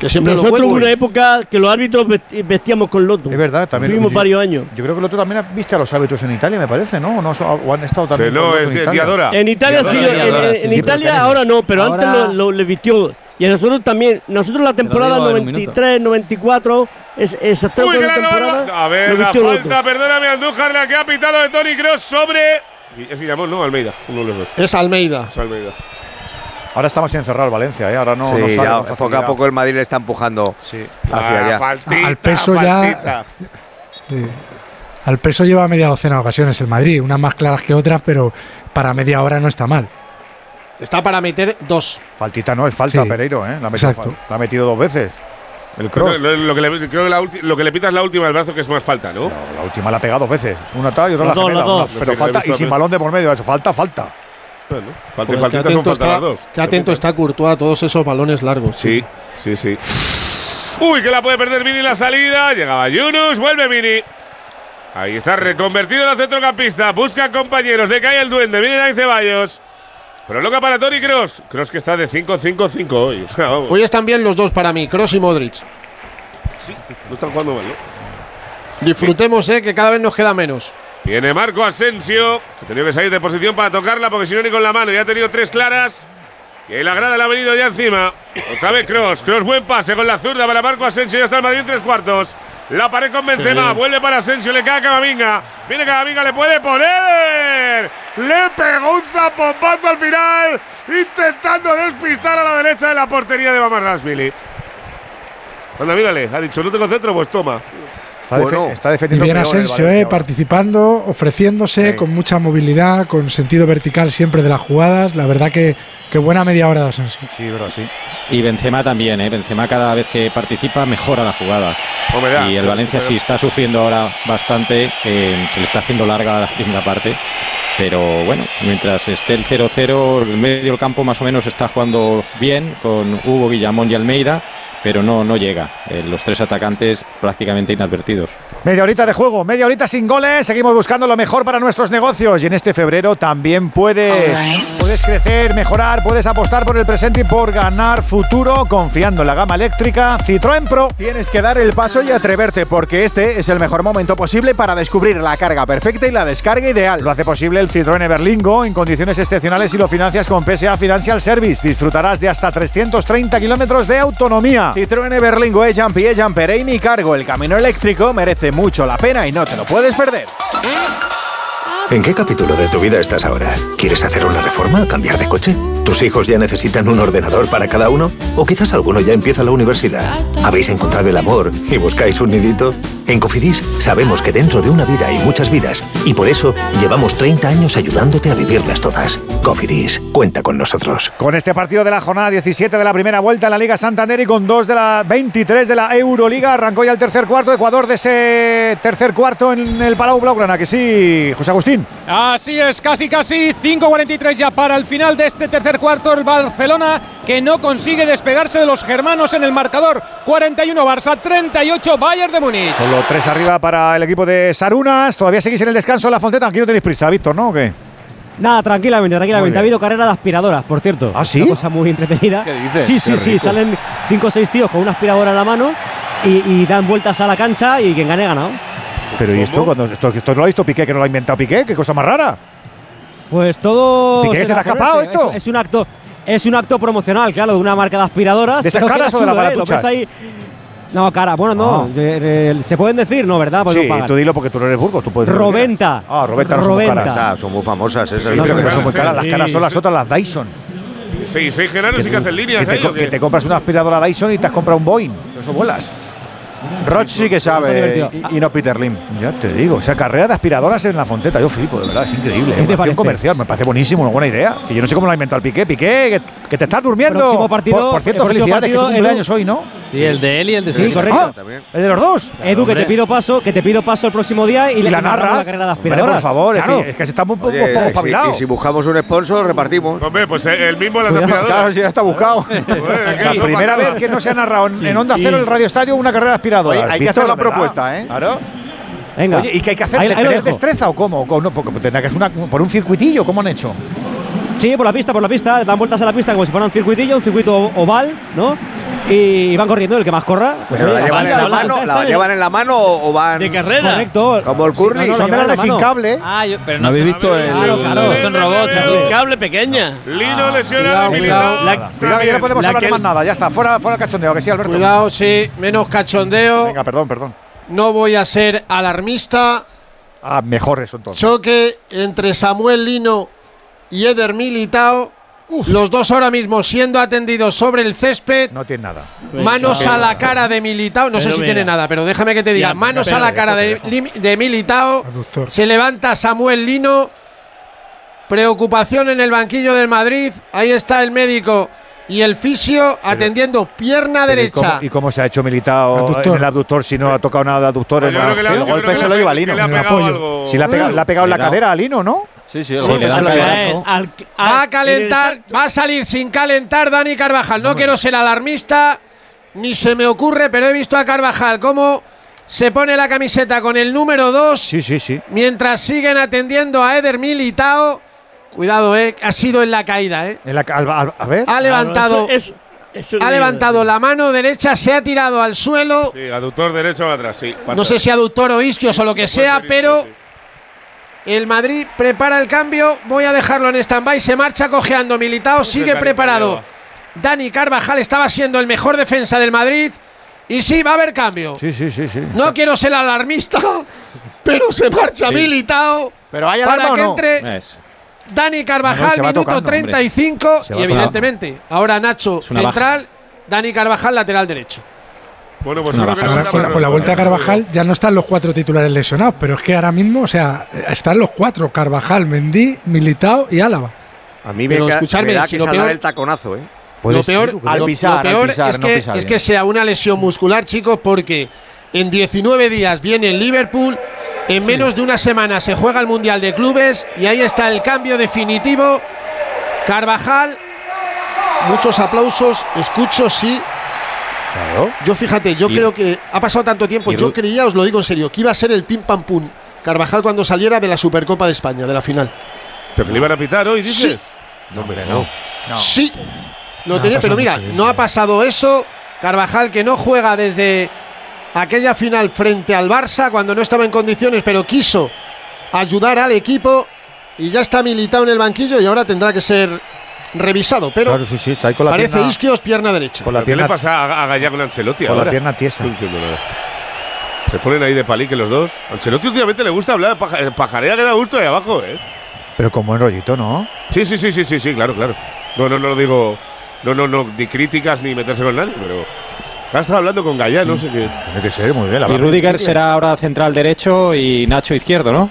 Que siempre lo Nosotros hubo una época que los árbitros vestíamos con loto. Es verdad, también. Tuvimos varios años. Yo creo que el otro también viste a los árbitros en Italia, me parece, ¿no? ¿O, no, o han estado también. Sí, no, con es Loto en de? Diadora. En Italia sí, Diadora, en- Diadora, en, sí, en sí, Italia ahora no, pero ahora- antes lo, lo- le vistió. Y a nosotros también, nosotros la temporada digo en un minuto. 93, 94, es, esas tres norma- A ver, lo la Loto. falta, perdóname, Andújar, la que ha pitado de Tony Cross sobre. Es Guillamón, ¿no? Almeida, uno de los dos. Es Almeida. Es Almeida. Ahora está más encerrado el Valencia, ¿eh? Ahora no, sí, no sale ya, con poco a poco el Madrid le está empujando Sí. hacia Ah, allá. faltita, Al peso ya-. Sí. Al peso lleva media docena de ocasiones el Madrid, unas más claras que otras, pero para media hora no está mal. Está para meter dos. Faltita no es falta, Sí. Pereiro, ¿eh? La ha, metido, Exacto. la ha metido dos veces. El Lo, cross. lo- lo que le, creo que la ulti- lo que le pita es la última del brazo, que es más falta, ¿no? La última la ha pegado dos veces. Una tal y otra la dos, gemela. Una- Pero falta, y sin balón de por medio. Eso, falta, falta. Bueno, falta son atento las está, dos. qué atento está Courtois a todos esos balones largos. Sí, sí, sí. Uy, que la puede perder Vini en la salida. Llegaba Yunus, vuelve Vini. Ahí está, reconvertido en el centrocampista. Busca compañeros, le cae el duende. Viene Dani Ceballos. Prolonga para Tony Cross. Cross que está de 5-5-5 hoy. Hoy están bien los dos para mí, Cross y Modric. Sí, no están jugando mal, ¿no? Disfrutemos, eh, que cada vez nos queda menos. Viene Marco Asensio, que ha tenido que salir de posición para tocarla porque si no ni con la mano. Ya ha tenido tres claras. Y ahí la grada le ha venido ya encima. Otra vez Cross. Cross, buen pase con la zurda para Marco Asensio. Ya está el Madrid en tres cuartos. La pared con Benzema. Vuelve para Asensio. Le cae a Camavinga. Viene Camavinga, le puede poner. Le pegó un zapopazo al final. Intentando despistar a la derecha de la portería de Mamardashvili. Anda, mírale. Ha dicho, no tengo centro, pues toma. Está, defe- Bueno. está Y defendiendo bien peor el Asensio, eh, participando, ofreciéndose Sí. con mucha movilidad, con sentido vertical siempre de las jugadas. La verdad que, que buena media hora de Asensio. Sí, pero sí. Y Benzema también, ¿eh? Benzema cada vez que participa mejora la jugada. Hombre, ya. Y el Valencia sí está sufriendo ahora bastante, eh, se le está haciendo larga la primera parte. Pero bueno, mientras esté el 0-0, el medio del campo más o menos está jugando bien con Hugo, Guillamón y Almeida, pero no, no llega. Eh, los tres atacantes prácticamente inadvertidos. Media horita de juego, media horita sin goles. Seguimos buscando lo mejor para nuestros negocios. Y en este febrero también puedes, puedes crecer, mejorar, puedes apostar por el presente y por ganar futuro confiando en la gama eléctrica Citroën Pro. Tienes que dar el paso y atreverte, porque este es el mejor momento posible para descubrir la carga perfecta y la descarga ideal. Lo hace posible el Citroën Everlingo en condiciones excepcionales y lo financias con PSA Financial Service. Disfrutarás de hasta 330 kilómetros de autonomía. Citroën Everlingo E-Jump y E-Jumper mi cargo, el camino eléctrico, merece mucho la pena y no te lo puedes perder. ¿En qué capítulo de tu vida estás ahora? ¿Quieres hacer una reforma? ¿Cambiar de coche? ¿Tus hijos ya necesitan un ordenador para cada uno? ¿O quizás alguno ya empieza la universidad? ¿Habéis encontrado el amor y buscáis un nidito? En Cofidis sabemos que dentro de una vida y muchas vidas, Y por eso llevamos 30 años ayudándote a vivirlas todas. Cofidis, cuenta con nosotros. Con este partido de la jornada 17 de la primera vuelta en la Liga Santander y con dos de la 23 de la Euroliga, arrancó ya el tercer cuarto. Ecuador de ese tercer cuarto en el Palau Blaugrana, que sí, José Agustín. Así es, casi casi 5.43 ya para el final de este tercer cuarto. El Barcelona que no consigue despegarse de los germanos en el marcador. 41 Barça, 38 Bayern de Múnich. Solo tres arriba para el equipo de Sarunas. Todavía seguís en el descanso en la Fonteta. Aquí no tenéis prisa, Víctor, ¿no? ¿O qué? Nada, tranquilamente, tranquilamente. Ha habido carrera de aspiradoras, por cierto. ¿Ah, sí? Una cosa muy entretenida. ¿Qué dices? Sí, sí, Qué sí. rico. Salen cinco o seis tíos con una aspiradora en la mano y, y dan vueltas a la cancha y quien gane, ganado. Pero ¿y esto, cuando, esto, esto lo ha visto Piqué, que no lo ha inventado Piqué? ¿Qué cosa más rara? Pues todo. ¿Piqué se te ha será escapado esto? Es, es un acto. Es un acto promocional, claro, de una marca de aspiradoras. ¿De esas caras o de las chulo, ¿eh? No, cara, bueno, no. Ah. ¿Se pueden decir? No, ¿verdad? Pues sí, no tú dilo porque tú no eres Burgos, tú puedes decir lo que Roventa. Ah, Roventa no son muy Roventa. caras. Ah, son muy famosas esas. Sí, pero que no son muy caras. Las caras son las otras, las Dyson. Sí, seis genanos y que hacen líneas que, te, que te compras una aspiradora Dyson y te has comprado un Boeing. Eso vuelas. Roch sí que sabe y, y no Peter Lim. Ya te digo, o sea, carrera de aspiradoras en la Fonteta, yo flipo, de verdad, es increíble. ¿Qué te ¿eh? parece? comercial, me parece buenísimo, una buena idea. Y yo no sé cómo lo ha inventado el Piqué. Piqué, que, que te estás durmiendo. Próximo partido- por, por cierto, felicidades, que es partido, su Edu. cumpleaños hoy, ¿no? Sí, el de él y el de Sí, Silva. correcto. Ah, ¿El de los dos? Edu, que hombre. te pido paso, que te pido paso el próximo día y, Y le la narras. la carrera de Hombre, aspiradoras. por favor, es que, es que se está un poco, poco y si- espabilado. y si buscamos un sponsor, repartimos. Hombre, pues el mismo de las aspiradoras. Claro, sí, ya está buscado. Sea, eso primera vez que no se ha narrado en, en Onda Cero, el Radio Estadio, una carrera de aspiradoras. Oye, hay que Víctor, hacer la ¿verdad? propuesta, ¿eh? Claro. Venga. Oye, ¿y qué hay que hacer? Ahí- ahí lo ¿Tener destreza o cómo? ¿O no? Porque tendrá que ser una, por un circuitillo, ¿cómo han hecho? Sí, por la pista, por la pista. Dan vueltas a la pista como si fuera un circuitillo, un circuito oval, ¿no? Y van corriendo, el que más corra. Pues ¿Pero oye, la llevan en la mano, está la en el- llevan en la mano o van De carrera. Correcto. como el curly? Sí, no, no, Son de las sin cable. Ah, yo, pero ¿No no habéis visto el- Claro, claro. Son robots. Un cable pequeña. Lino lesionado, Cuidado, Militao. cuidado. La- Cuidado, que ya no podemos La hablar de más nada. Ya está, fuera, fuera el cachondeo, que sí, Alberto. Cuidado, sí, menos cachondeo. Venga, perdón, perdón. No voy a ser alarmista. Ah, mejor eso entonces. Choque entre Samuel Lino y Eder Militao. Los dos ahora mismo siendo atendidos sobre el césped. No tiene nada. Manos a la cara de Militao. No sé si mira. tiene nada, pero déjame que te diga. Manos a la cara de, de Militao. Aductor. Se levanta Samuel Lino. Preocupación en el banquillo del Madrid. Ahí está el médico y el fisio atendiendo pierna Pero ¿y derecha. cómo, ¿Y cómo se ha hecho militado Aductor. en el abductor si no ha tocado nada de aductor? el golpe se lo le- lleva Lino. le ha En el pegado apoyo. algo. Si le ha pegado, le ha pegado en la cadera a Lino, ¿no? Sí, sí, Sí, le dan cadera. Al- Va al- a calentar, va a salir sin calentar Dani Carvajal. No quiero ser alarmista, ni se me ocurre, pero he visto a Carvajal cómo se pone la camiseta con el número 2 Sí, sí, sí. mientras siguen atendiendo a Eder Militao. Cuidado, eh, ha sido en la caída, eh. En la al- al- a ver. Ha levantado, Eso- eso- eso ha levantado la mano derecha, se ha tirado al suelo. Sí, aductor derecho atrás, sí. No sé si aductor o isquios o lo que sea, pero el Madrid prepara el cambio. Voy a dejarlo en stand-by. Se marcha cojeando Militao, sigue preparado. Dani Carvajal estaba siendo el mejor defensa del Madrid. Y sí, va a haber cambio. Sí, sí, sí, sí. No quiero ser alarmista, pero se marcha Militao. Pero hay para que no. entre Es. Dani Carvajal, no, minuto tocando, hombre. 35. Se va Y evidentemente, ahora Nacho, baja. central. Dani Carvajal, lateral derecho. Bueno, pues Ahora, con, la, con la vuelta a Carvajal ya no están los cuatro titulares lesionados, pero es que ahora mismo, o sea, están los cuatro: Carvajal, Mendy, Militao y Álava. A mí me, Pero me da si que lo peor- el taconazo, ¿eh? Lo peor, ser, ¿tú Al pisar, lo peor al pisar, es, no que, es que sea una lesión muscular, chicos, porque en 19 días viene el Liverpool, en menos de una semana se juega el Mundial de Clubes y ahí está el cambio definitivo. Carvajal, muchos aplausos, escucho, sí. Claro. Yo fíjate, yo Y- creo que ha pasado tanto tiempo, y yo creía, os lo digo en serio, que iba a ser el pim pam pum Carvajal cuando saliera de la Supercopa de España, de la final. ¿Pero que le iban a pitar hoy, dices? No, hombre, no. No. Sí, lo No, tenía, ha pero pasado mira, no ha pasado eso. Carvajal que no juega desde aquella final frente al Barça cuando no estaba en condiciones, pero quiso ayudar al equipo y ya está militado en el banquillo y ahora tendrá que ser revisado. Pero Claro, sí, sí, está ahí con la parece pierna, Isquios pierna derecha. con la ¿Qué le pierna, pasa a, a Gallá con Ancelotti con la pierna tiesa. No entiendo nada. Se ponen ahí de palique los dos. Ancelotti últimamente le gusta hablar, paja- eh, pajarea que da gusto ahí abajo, ¿eh? Pero con buen rollito, ¿no? Sí, sí, sí, sí, sí, sí, claro, claro. No, no, no lo digo. No, no, no, ni críticas ni meterse con nadie, pero. Ha estado hablando con Gallá, no sé qué. Tiene que ser muy bien. la Y. Rudiger será ahora central derecho y Nacho izquierdo, ¿no?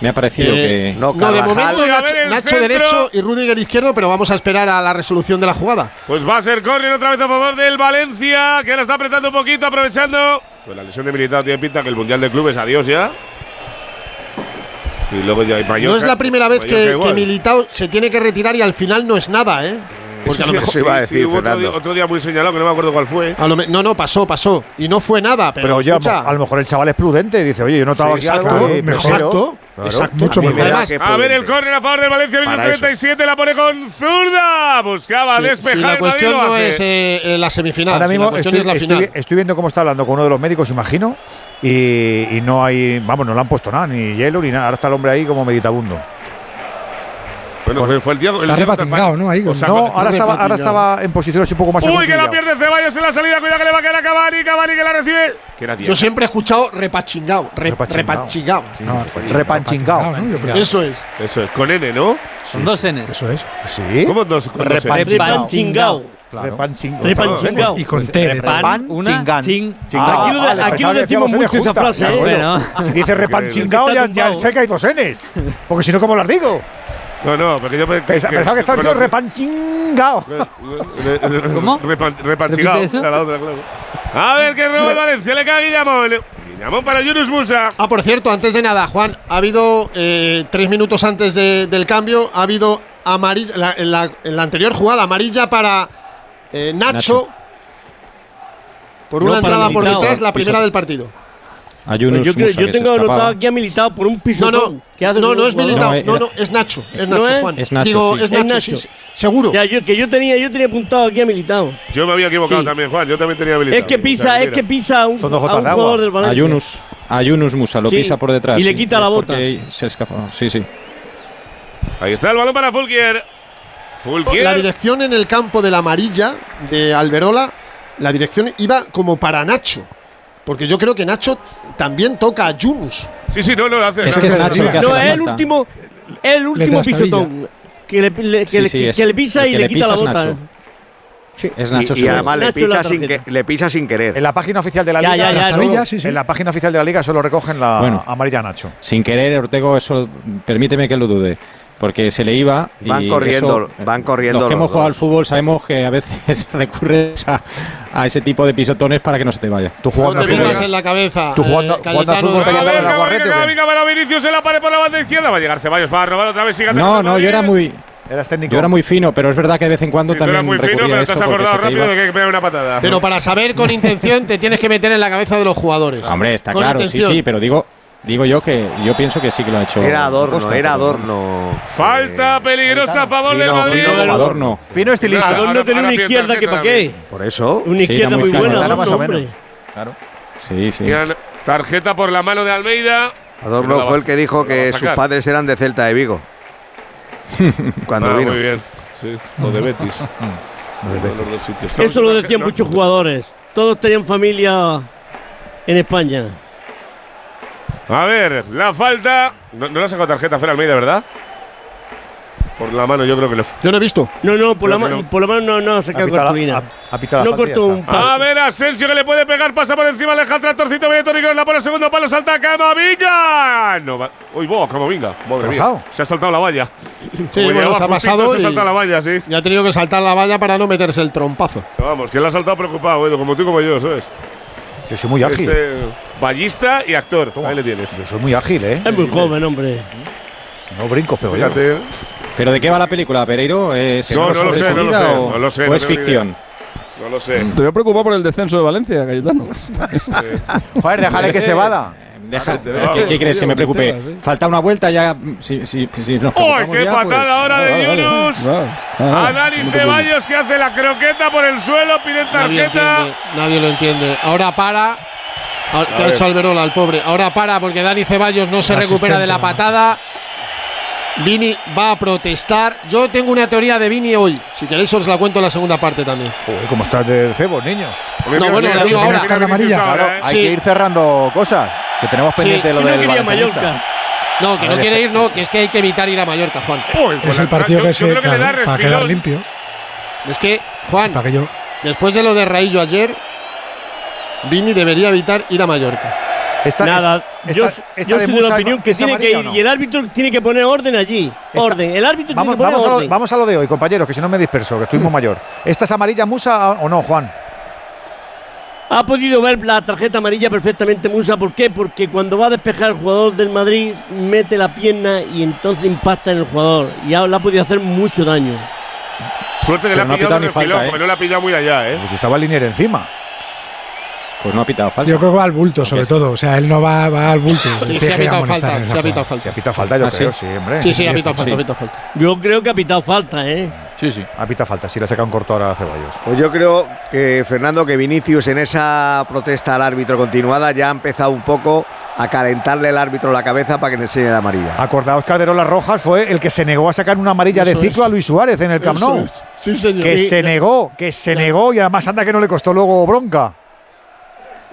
Me ha parecido eh, que. No, no, de momento Nacho, derecho y Rudiger izquierdo, pero vamos a esperar a la resolución de la jugada. Pues va a ser córner otra vez a favor del Valencia, que la está apretando un poquito, aprovechando. Pues la lesión de Militao tiene pinta que el Mundial de Clubes, adiós ya. Y luego ya hay Mallorca, No es la primera vez que, que, Militao se tiene que retirar y al final no es nada, ¿eh? Porque a lo mejor sí, iba a decir, otro, día, muy señalado que no me acuerdo cuál fue. No, no, pasó, pasó. Y no fue nada. Pero, pero a lo mejor el chaval es prudente y dice, oye, yo no estaba sí, aquí. Exacto. Exacto. Mucho mejor. A ver el córner a favor del Valencia, minuto 37, eso. la pone con zurda. Buscaba despejar. La cuestión no es eh, eh, la semifinal. Ahora mismo estoy, viendo cómo está hablando con uno de los médicos, imagino. Y, y no hay, vamos, no le han puesto nada, ni hielo ni nada. Ahora está el hombre ahí como meditabundo. Bueno, pues pues fue el día. El está repatingado, ¿no? Ahí, o sea, no, ahora estaba, ahora estaba en posición así un poco más. Uy, que la pierde Ceballos en la salida. Cuidado que le va a quedar a Cavani. Cavani que la recibe. Era Yo siempre he escuchado repachingado. repachingao. repachingao. repachingao. Eso es. Eso es. Con N, ¿no? Son dos N. Eso es. Sí. ¿Cómo dos? Repachingao. Claro. Repan chingao. Y con T. Repan, una, ching, ah, aquí lo, de, vale, aquí lo decimos mucho juntas, esa frase. Claro, ¿eh? bueno. Si dices repan chingao, ya, ya, sé que hay dos Ns. Porque si no, ¿cómo las digo? No, no, porque yo que, pensaba que estaba diciendo repanchingao. ¿Cómo? Repanchingao. A ver, que roba el Valencia, le cae Guillamón. Guillamón para Yunus Musa. Ah, por cierto, antes de nada, Juan, ha habido eh, tres minutos antes del cambio, ha habido amarilla, en, la, anterior jugada, amarilla para eh, Nacho, por una entrada por detrás, la primera del partido. Ayunos, yo, tengo anotado aquí a militado por un piso. No, no, hace no, no es militado, eh, no, no, es Nacho, es Nacho, ¿No Juan. Es Nacho, es Nacho, es Nacho. Seguro. Que yo tenía, yo tenía apuntado aquí a militado. Yo me había equivocado también, Juan, yo también tenía militado. Es que pisa, es que pisa un, a un jugador del Valencia. Ayunos, Ayunos Musa, lo pisa por detrás. Y le quita la bota. Se escapa, sí, sí. Ahí está el balón para Fulquier. Fulquier. La dirección en el campo de la amarilla de Alberola, la dirección iba como para Nacho. Porque yo creo que Nacho también toca a Yunus. Sí, sí, no lo hace. Es que es Nacho que no, es el último, el último pisotón que le, le, pisa y le, quita la bota. Es Nacho y, y además le, pisa sin que, le pisa sin querer. En la página oficial de la liga, ya, ya, solo, sí, sí. en la página oficial de la liga solo recogen la bueno, amarilla Nacho. Sin querer, Ortego, eso permíteme que lo dude porque se le iba. Van corriendo, eso, van corriendo. Los que los hemos dos. jugado al fútbol sabemos que a veces recurres a, a, ese tipo de pisotones para que no se te vaya. Tú jugando al fútbol. en la cabeza. Tú jugando, eh, jugando al fútbol te llevan la guarrete. Venga, para Vinicius en la pared por la banda izquierda. Va a llegar Ceballos para robar otra vez. No, no, yo era muy. Eras técnico. Yo era muy fino, pero es verdad que de vez en cuando sí, también. Tú eras muy fino, pero te has acordado rápido de que pegar una patada. Pero para saber con intención te tienes que meter en la cabeza de los jugadores. Hombre, está con claro, intención. sí, sí, pero digo Digo yo que yo pienso que sí que lo ha hecho. Era adorno, era adorno. Falta eh, peligrosa a favor del Madrid. Adorno. Fino estilista. Adorno ahora, tiene una izquierda que para qué. Por eso. Una izquierda muy, buena. Más. Claro. Sí, sí. tarjeta por la mano de Almeida. Adorno fue el que dijo que sus padres eran de Celta de Vigo. cuando ah, vino. Muy bien. Sí, o de Betis. Eso lo decían muchos jugadores. Todos tenían familia en España. A ver, la falta. No, no le ha sacado tarjeta Fer Almeida, ¿verdad? Por la mano, yo creo que lo. Yo no he visto. No, no, por, la, ma- no. por la mano no, no se. Ha, pitado la no cortó un palo. A ver, Asensio que le puede pegar, pasa por encima, le deja el tractorcito, viene Toni Kroos, la pone segundo palo, salta Camavinga. No va. Uy, vos, Camavinga. Madre ha mía. pasado? Se ha saltado la valla. Sí, bueno, se ha justito, pasado Se y- salta la valla, sí. Ya ha tenido que saltar la valla para no meterse el trompazo. Vamos, que la ha saltado preocupado, Edu, como tú y como yo, ¿sabes? Yo soy muy ágil. Ballista y actor. Ahí le tienes. Yo soy muy ágil, ¿eh? Es muy joven, hombre. No brincos, pero Fíjate. Yo. ¿Pero de qué va la película, Pereiro? No, no, lo sé, no, lo sé, o, no es ficción? No lo sé. Te voy a preocupar por el descenso de Valencia, Cayetano. sí. Joder, déjale que se vada. Deja, ¿qué, crees que me preocupe? ¿eh? Falta una vuelta ya. Mm, si, si, si nos qué patada pues, ahora de Yunus! A Dani Ceballos que hace la croqueta por el suelo, pide tarjeta. Nadie, lo entiende. Ahora para. Ahora, ha hecho Alberola, al pobre. Ahora para porque Dani Ceballos no se recupera de la patada. Vini va a protestar. Yo tengo una teoría de Vini hoy. Si queréis os la cuento en la segunda parte también. Joder, ¿cómo estás de cebo, niño? No, bueno, lo digo. Amarilla. Hay que ir cerrando cosas, que tenemos pendiente lo del no Mallorca. No, que no quiere ir, no, que es que hay que evitar ir a Mallorca, Juan. Es el partido que se claro, para quedar limpio. Es que, Juan, después de lo de Raillo ayer, Vini debería evitar ir a Mallorca. Esta, Nada yo, esta yo de soy de la opinión que tiene que ir no? y el árbitro tiene que poner orden allí. orden. El árbitro Vamos, tiene que poner vamos, a lo, orden. vamos a lo de hoy, compañeros, que si no me disperso, que estoy muy mayor. ¿Esta es amarilla Musa o no, Juan? Ha podido ver la tarjeta amarilla perfectamente Musa. ¿Por qué? Porque cuando va a despejar el jugador del Madrid, mete la pierna y entonces impacta en el jugador. Y ha- le ha podido hacer mucho daño. Suerte que Pero le ha no ha pillado en el falta, filón, ¿eh? porque no le ha pillado muy allá, ¿eh? Pues estaba el linier encima. Pues no ha pitado falta. Yo creo que va al bulto, sobre todo. O sea, él no va, va al bulto. Sí, sí, ha pitado falta, sí ha pitado falta. Si ha pitado falta, yo ¿Ah, creo, sí? sí, hombre. Sí, sí, ha pitado sí. falta, ha pitado falta. Yo creo que ha pitado falta, ¿eh? Sí, sí. Ha pitado falta, sí, le ha sacado un corto ahora a Ceballos. Pues yo creo que Fernando, que Vinicius en esa protesta al árbitro continuada ya ha empezado un poco a calentarle el árbitro la cabeza para que le enseñe la amarilla. Acordaos que Alberola Rojas fue el que se negó a sacar una amarilla de ciclo es. a Luis Suárez en el Camp Nou. es. Sí, señor. Que se negó, que se negó y además anda que no le costó luego bronca.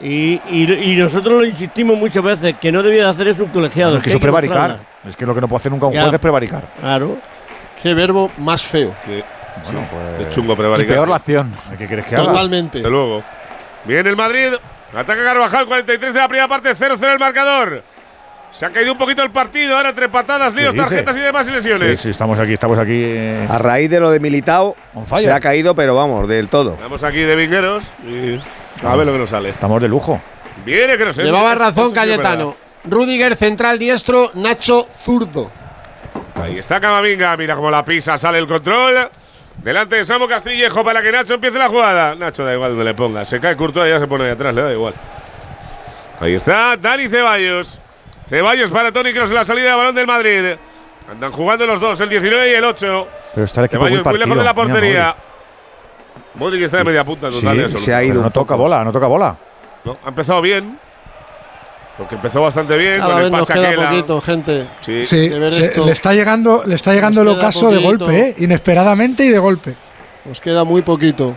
Y, y- y nosotros lo insistimos muchas veces, que no debía de hacer eso un colegiado. es que prevaricar. mostrarla. Es que lo que no puede hacer nunca un Ya. juez es prevaricar. Claro. Qué verbo más feo. Bueno, pues. Es chungo y prevaricar. peor la acción. ¿Qué quieres que haga? Totalmente. De luego. Bien el Madrid. Ataca Carvajal, 43 de la primera parte, 0-0 el marcador. Se ha caído un poquito el partido, ahora entre patadas, líos, tarjetas y demás y Sí, lesiones. sí, estamos aquí, estamos aquí. eh, A raíz de lo de Militao se ha caído, pero vamos, del todo. Vamos aquí de vingueros y a ver lo que nos sale. Estamos de lujo. Viene que no sé. Llevaba razón es Cayetano. Rudiger central diestro, Nacho zurdo. Ahí está Camavinga, mira cómo la pisa, sale el control. Delante de Samu Castillejo para que Nacho empiece la jugada. Nacho da igual donde le ponga. Se cae Courtois y ya se pone ahí atrás, le da igual. Ahí está Dani Ceballos. Ceballos para Toni Kroos en la salida de balón del Madrid. Andan jugando los dos, el 19 y el 8. Pero está el equipo Ceballos muy muy lejos partido. de la Mira, portería. Modric está de media punta Sí, total. y se ha ido. Pero no toca bola, no toca bola. No, ha empezado bien. Porque empezó bastante bien. Cada con vez el nos pase queda poquito, gente. Sí. Sí, se- le está llegando, le está llegando el Nos ocaso de golpe, ¿eh? inesperadamente y de golpe. Nos queda muy poquito.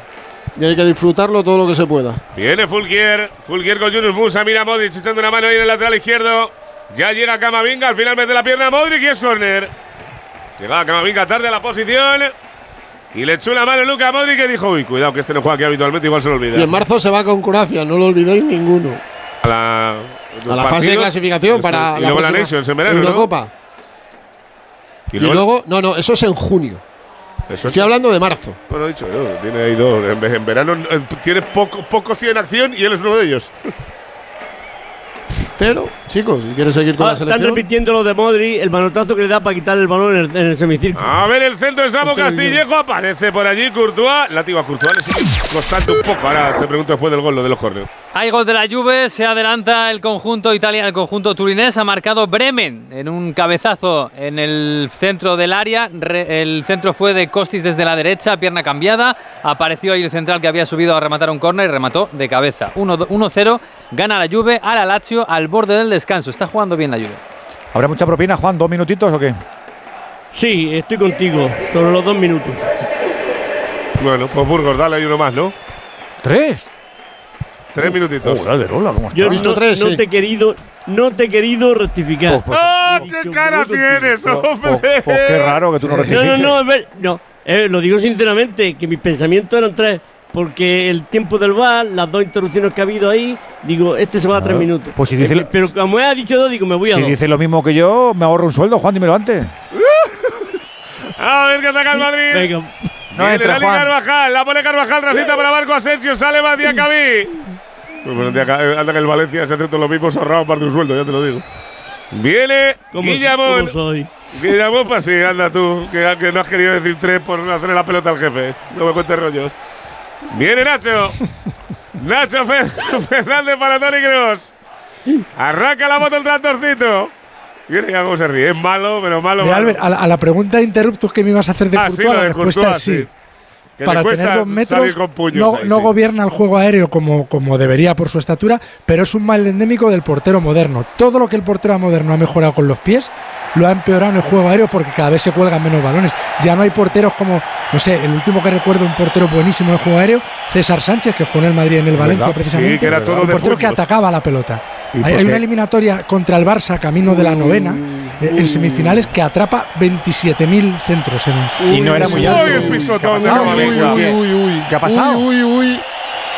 Y hay que disfrutarlo todo lo que se pueda. Viene Fulgier. Fulgier con Yunus Musa. Mira a Modric echando una mano ahí en el lateral izquierdo. Ya llega Camavinga. Al final mete la pierna a Modric y es córner. Llegaba Camavinga tarde a la posición. Y le echó una mano Luca a Modric que dijo: Uy, cuidado que este no juega aquí habitualmente, igual se lo olvida. Y en marzo se va con Croacia, no lo olvidéis ninguno. A la, A la fase de clasificación para y luego la próxima Nations en verano. ¿no? Eurocopa. Y Y, luego, luego, no, no, eso es en junio. Eso Estoy es- hablando de marzo. Bueno, he dicho yo, tiene ahí dos. En verano eh, tiene poco, pocos tienen acción y él es uno de ellos. Pero, chicos, si quieres seguir con Ah, la están selección. repitiendo lo de Modri, el manotazo que le da para quitar el balón en el, en el semicírculo. A ver el centro de Este Castillejo. Aparece por allí Courtois. Látigo a Courtois le sigue costando un poco. Ahora te pregunto después del gol lo de los corneos. Hay gol de la Juve, se adelanta el conjunto italiano, el conjunto turinés, ha marcado Bremen en un cabezazo en el centro del área. Re- el centro fue de Costis desde la derecha, pierna cambiada. Apareció ahí el central que había subido a rematar un córner y remató de cabeza. 1 1-0, gana la Juve a la Lazio al borde del descanso. Está jugando bien la Juve. ¿Habrá mucha propina, Juan? ¿Dos minutitos o qué? Sí, estoy contigo, sobre los dos minutos. Bueno, pues Burgos, dale ahí uno más, ¿no? ¿Tres? Tres minutitos. Oh, Alberola, ¿cómo está? Yo visto no, tres, no sí. te he querido, no te he querido rectificar. ¡Ah, qué cara tienes, Pues, hombre! pues- pues qué raro que tú no No, rectifiques. no, no, a ver, no. Eh, lo digo sinceramente, que mis pensamientos eran tres. Porque el tiempo del bar, las dos interrupciones que ha habido ahí, digo, este se va a tres minutos. pues si dice Eh, lo- pero como ha dicho dos, digo, me voy a Si dos. dices lo mismo que yo, me ahorro un sueldo, Juan, dímelo antes. A ver qué ataca el Madrid. Venga, No Viene entra, Dani Juan. Carvajal, la pone Carvajal, rasita para Marco Asensio, sale Matías Cabí. Bueno, Diaca- anda que el Valencia se hace todos los mismos ahorrados parte de un sueldo, ya te lo digo. Viene ¿cómo, Guillamón. soy? Guillamón, pues sí, anda tú, que, que no has querido decir tres por hacerle la pelota al jefe. No me cuentes rollos. Viene Nacho. Nacho Fer- Fernández para Toni Kroos. Arranca la moto el tractorcito. Ya cómo se ríe. Es malo, pero malo. De malo. Albert, a la, a la pregunta de interruptus que me ibas a hacer de Ah, Courtois, la de respuesta Courtois, es sí. sí. Que Para tener dos metros, no, ahí, no sí. gobierna el juego aéreo como, como debería por su estatura, pero es un mal endémico del portero moderno. Todo lo que el portero moderno ha mejorado con los pies, lo ha empeorado en el juego aéreo porque cada vez se cuelgan menos balones. Ya no hay porteros como, no sé, el último que recuerdo, un portero buenísimo de juego aéreo, César Sánchez, que jugó en el Madrid en el Valencia ¿Verdad? precisamente. Sí, que era todo un de portero que puños. atacaba la pelota. ¿Y Hay, hay una eliminatoria contra el Barça, camino de la novena, eh, en semifinales, que atrapa 27.000 centros en Y no era muy Uy, alto. de? Uy, uy, uy, uy, uy. ¿Qué ha pasado? Uy, uy, uy.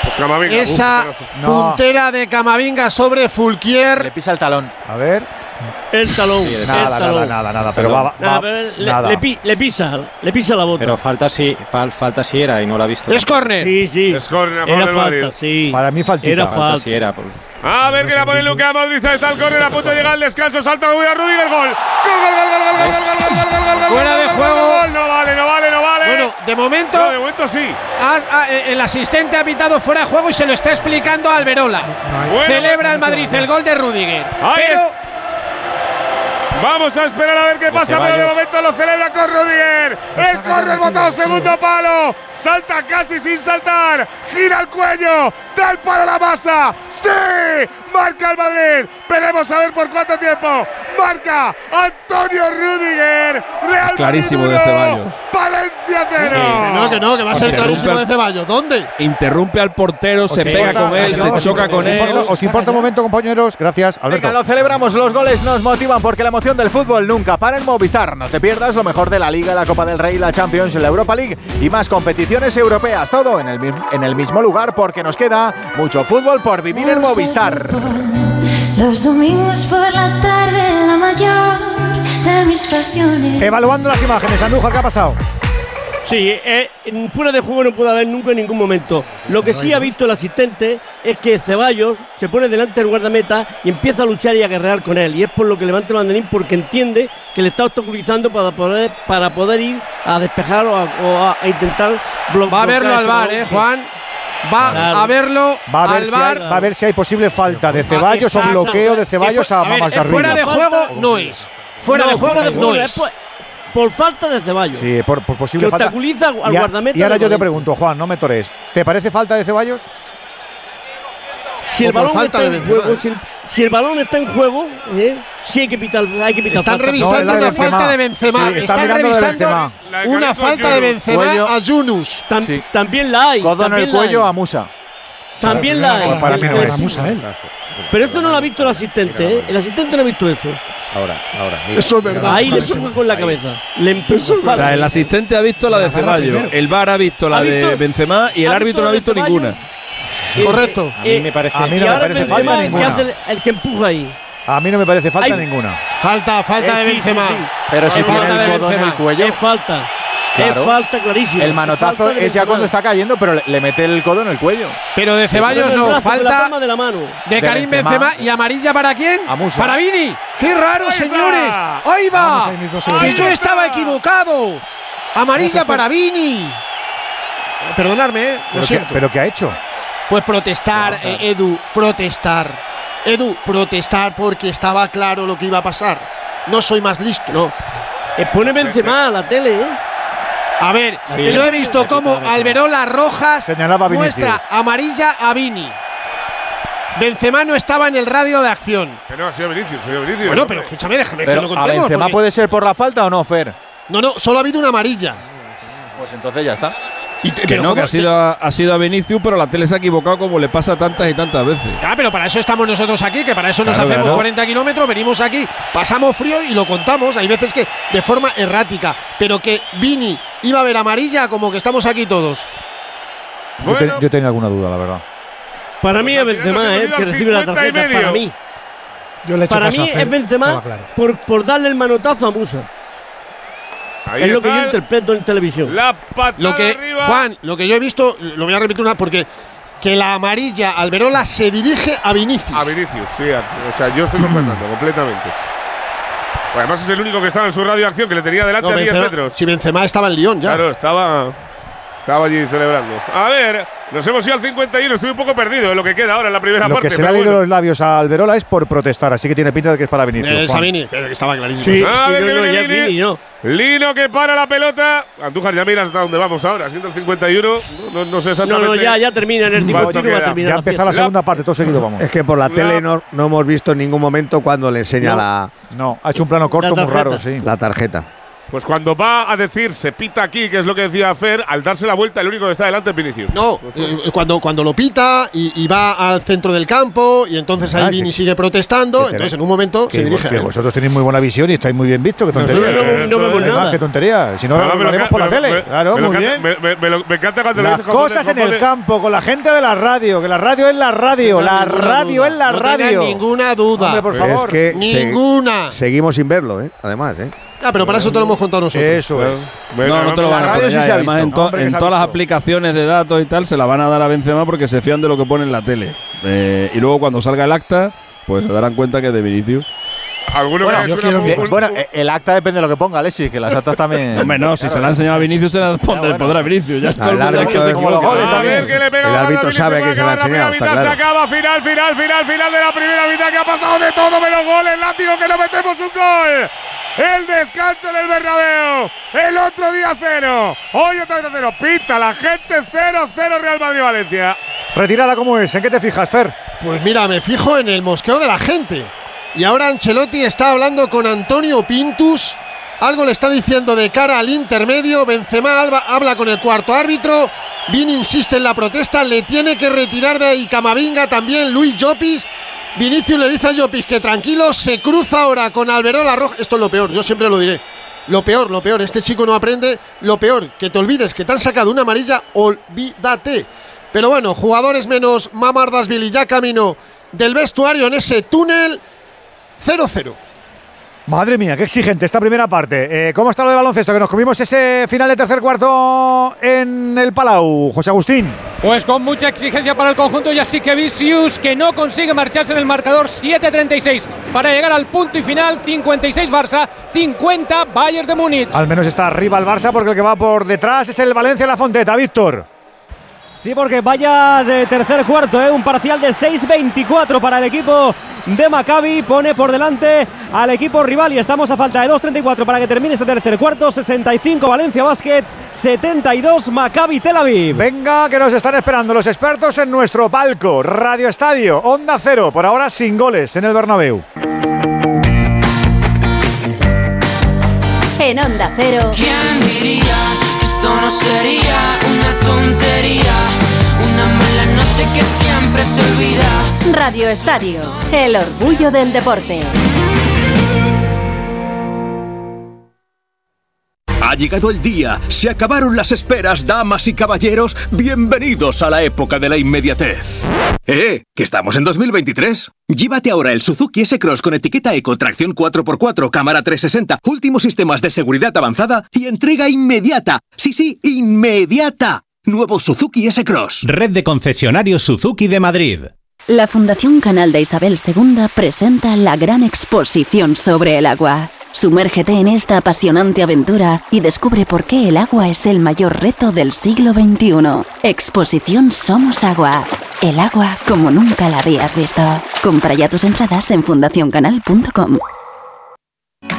Pues Camavinga. Esa uf, pero- No. puntera de Camavinga sobre Fulquier. Le pisa el talón. A ver. El talón. el Nada, nada, talón. nada, nada. Pero va, va- Nada, pero le, nada. le pi- le pisa, le pisa la bota. Pero falta sí, pal- falta sí era y no la ha visto. Es córner. sí, sí. Es córner a favor del Madrid. sí. Para mí faltita. Era Falta falta. sí era. pues. A ver que la pone Luka Modric. Ahí está el córner a punto de llegar al descanso. Salta Rubio Rudiger. Gol. Gol, gol, gol, gol, gol, gol, gol, gol, gol, gol, gol, gol, Fuera de juego. No vale, no vale, no vale. Bueno, de momento, No, de momento sí. ha- ha- eh, el asistente ha pitado fuera de juego y se lo está explicando a Alberola. Bueno, Celebra el Madrid el gol de Rudiger. Ahí Pero. Vamos a esperar a ver qué pasa, pero de momento lo celebra con Rudiger. El córner botado, segundo palo. Salta casi sin saltar. Gira el cuello. Da el palo a la masa. ¡Sí! Marca el Madrid. Veremos a ver por cuánto tiempo. Marca Antonio Rudiger. Real Clarísimo Madrid de Ceballos. Valencia cero. Que no, que no, que va a ser Interrumpe clarísimo al- de Ceballos. ¿Dónde? Interrumpe al portero, se ¿Os pega importa? con él, ¿Os se choca con él. importa- ¿Os importa un momento, compañeros? Gracias, Alberto. Venga, lo celebramos. Los goles nos motivan porque la emoción del fútbol nunca para en Movistar. No te pierdas lo mejor de la Liga, la Copa del Rey, la Champions, la Europa League y más competiciones europeas. Todo en el, mi- en el mismo lugar porque nos queda mucho fútbol por vivir en Movistar. Los domingos por la tarde, la mayor de mis pasiones. Evaluando las imágenes, Andújar, ¿qué ha pasado? Sí, eh, fuera de juego no puede haber nunca en ningún momento. Lo que sí ha visto el asistente es que Ceballos se pone delante del guardameta y empieza a luchar y a guerrear con él. Y es por lo que levanta el banderín porque entiende que le está obstaculizando para poder, para poder ir a despejar o a, o a- a intentar blo- Va a verlo bloquear al bar, ¿eh, Juan? Va Claro. a verlo Va a, ver al si bar. hay, va a ver si hay posible falta de Ceballos o Exacto. bloqueo de Ceballos a Eh, ver, Fuera de juego no es. Fuera No, de juego no es. Por, falta de Ceballos. Sí, por, por posible Que falta. obstaculiza al Y a- guardameta Y ahora yo te pregunto, Juan, no me tores. ¿Te parece falta de Ceballos? Si el balón está en juego, si el, si el balón está en juego, ¿eh? sí hay que pitar, hay que pitar Están falta. revisando No, una falta de Benzema. Sí, están Están revisando Benzema. Una falta de. Benzema Cuello. a Yunus. Tam- Sí. También la hay. Codo en el cuello hay. a Musa. También la hay. Para mí no Pero- era Musa, él. Pero esto no lo ha visto el asistente, ¿eh? El asistente no ha visto eso. Ahora, ahora. mira. Eso es verdad. Ahí le empuja con la cabeza. Le empuja. O sea, el asistente ha visto la de Ceballos, el VAR ha visto la ¿Ha de Benzema y el árbitro no ha visto ninguna. Correcto. A mí me parece. A mí no me parece Benzema falta que ninguna. hace el, el que empuja ahí. A mí no me parece falta Ay. ninguna. Falta, falta Eh, de Benzema. sí, sí. Pero si Es tiene falta el de codo en el cuello. Es falta. Claro. Es falta clarísima. El manotazo Falta de es ya cuando está cayendo, pero le, le mete el codo en el cuello. Pero de Ceballos no. brazo, Falta palma de la mano. de de Karim Benzema. Benzema. ¿Y amarilla para quién? A Musa. Para Vini. ¡Qué raro, Ahí señores! va. ¡Ahí va! Ahí que yo estaba equivocado. Amarilla para Vini. Perdonadme, ¿eh? Lo ¿Pero qué, siento. ¿Pero qué ha hecho? Pues protestar, eh, Edu, protestar. Edu, protestar porque estaba claro lo que iba a pasar. No soy más listo. No. Eh, pone Benzema a la tele, ¿eh? A ver, Sí. yo he visto cómo Alberola Rojas Señalaba a muestra amarilla a Vini. Benzema no estaba en el radio de acción. Que no, señor Vinicius, señor Vinicius. Bueno, pero escúchame, déjame que Pero lo a contemos. Benzema porque- puede ser por la falta o no, Fer. No, no, solo ha habido una amarilla. Pues entonces ya está. Y- Que no, que ha sido, a, ha sido a Vinicius, pero la tele se ha equivocado como le pasa tantas y tantas veces. Ah, pero para eso estamos nosotros aquí, que para eso nos hacemos claro. 40 kilómetros, venimos aquí, pasamos frío y lo contamos. Hay veces que de forma errática, pero que Vini iba a ver amarilla como que estamos aquí todos. Yo, te- yo tenía alguna duda, la verdad. Para mí es Pues al final Benzema, ¿eh? Que recibe la 50 y tarjeta. Para mí. Yo le he hecho Para mí es Benzema claro. por, por darle el manotazo a Musa. Ahí es lo que yo interpreto en televisión. La patada Lo que, arriba. Juan, lo que yo he visto, lo voy a repetir una porque que la amarilla Alberola se dirige a Vinicius. A Vinicius, sí. a- o sea, yo estoy con Fernando, completamente. Pues además es el único que estaba en su radio de acción, que le tenía delante No, a 10 Benzema- metros. Si Benzema estaba en Lyon ya. Claro, estaba, estaba allí celebrando. A ver, nos hemos ido al 51. Estoy un poco perdido en lo que queda ahora en la primera Lo parte. que se le ha leído bueno. los labios a Alberola es por protestar, así que tiene pinta de que es para Vinicius. Eh. Sabini, pero que estaba clarísimo. Sí, A sí, viene ya Vini. Vini, no. Lino que para la pelota. Andújar, ya miras hasta dónde vamos ahora. Siendo el 51. No, no, no sé No, exactamente. no, ya, ya termina en el tiempo Ya la empezó la fiesta. segunda parte, todo seguido vamos. Es que por la La- tele no, no hemos visto en ningún momento cuando le enseña No. la, No, ha hecho un plano corto La muy raro, sí. la tarjeta. Pues cuando va a decir se pita aquí, que es lo que decía Fer, al darse la vuelta, el único que está delante es Vinicius. No, eh, cuando, cuando lo pita y, y va al centro del campo y entonces ahí Ah, Vini sí. sigue protestando, entonces en un momento se dirige. que vosotros tenéis muy buena visión y estáis muy bien visto. Qué tontería. No, no, no vemos Además, nada. Qué tontería. Si no, lo ca- por la me- tele. me- Claro, me lo muy bien. Me, me- me lo- me encanta cuando Las cosas en el campo, con la gente de la radio, que la radio es la radio, No la radio es la no radio. ninguna duda. Hombre, por favor. es que se- Ninguna. seguimos sin verlo, ¿eh? Además, ¿eh? Ah, pero para eso te lo hemos contado nosotros. Eso es. No, no te lo van a poner ya, se ha Además, visto. en, to- Hombre, todas las aplicaciones de datos y tal se la van a dar a Benzema porque se fían de lo que pone en la tele. Eh, y luego cuando salga el acta, pues se darán cuenta que es de Vinicius. Alguno Bueno, yo quiero Bueno, eh, el acta depende de lo que ponga, Alexis, que las actas también. Hombre, no, si se la ha enseñado a Vinicius, se la pondrá, bueno. pondrá a Vinicius. Ya está Ah, el árbitro que como los goles A también. ver qué le pega El árbitro sabe que se la ha enseñado, primera está mitad, claro. Se acaba, final, final, final, final de la primera mitad que ha pasado de todo menos goles. Látigo que no metemos un gol. El descanso en el Bernabéu. El otro día cero. Hoy otra vez cero. Pita la gente cero, cero Real Madrid-Valencia. Retirada como es, ¿en qué te fijas, Fer? Pues mira, me fijo en el mosqueo de la gente. Y ahora Ancelotti está hablando con Antonio Pintus. Algo le está diciendo de cara al intermedio. Benzema habla con el cuarto árbitro. Vini insiste en la protesta. Le tiene que retirar de ahí Camavinga también. Luis Llopis. Vinicius le dice a Llopis que tranquilo. Se cruza ahora con Alberola Roja. Esto es lo peor, yo siempre lo diré. Lo peor, lo peor. Este chico no aprende. Lo peor, que te olvides que te han sacado una amarilla. Olvídate. Pero bueno, jugadores menos Mamardasville y ya camino del vestuario en ese túnel 0-0. Madre mía, qué exigente esta primera parte. Eh, ¿Cómo está lo de baloncesto? Que nos comimos ese final de tercer cuarto en el Palau, José Agustín. Pues con mucha exigencia para el conjunto y así que Vicius que no consigue marcharse en el marcador 7-36 para llegar al punto y final 56 Barça, 50 Bayern de Múnich. Al menos está arriba el Barça porque el que va por detrás es el Valencia La Fonteta, Víctor. Sí, porque vaya de tercer cuarto, ¿eh? un parcial de 6-24 para el equipo de Maccabi. Pone por delante al equipo rival y estamos a falta de 2-34 para que termine este tercer cuarto. 65 Valencia Basket, 72 Maccabi Tel Aviv. Venga, que nos están esperando los expertos en nuestro palco, Radio Estadio, Onda Cero, por ahora sin goles en el Bernabéu. En Onda Cero. ¿Quién diría que esto no sería una tontería? Una mala noche que siempre se olvida. Radio Estadio. El orgullo del deporte. Ha llegado el día, se acabaron las esperas, damas y caballeros, bienvenidos a la época de la inmediatez. ¡Eh! ¿Que estamos en 2023? Llévate ahora el Suzuki S-Cross con etiqueta Eco, tracción 4x4, cámara 360, últimos sistemas de seguridad avanzada y entrega inmediata. Sí, sí, inmediata. Nuevo Suzuki S-Cross. Red de concesionarios Suzuki de Madrid. La Fundación Canal de Isabel II presenta la gran exposición sobre el agua. Sumérgete en esta apasionante aventura y descubre por qué el agua es el mayor reto del siglo XXI. Exposición Somos Agua. El agua como nunca la habías visto. Compra ya tus entradas en fundacioncanal.com.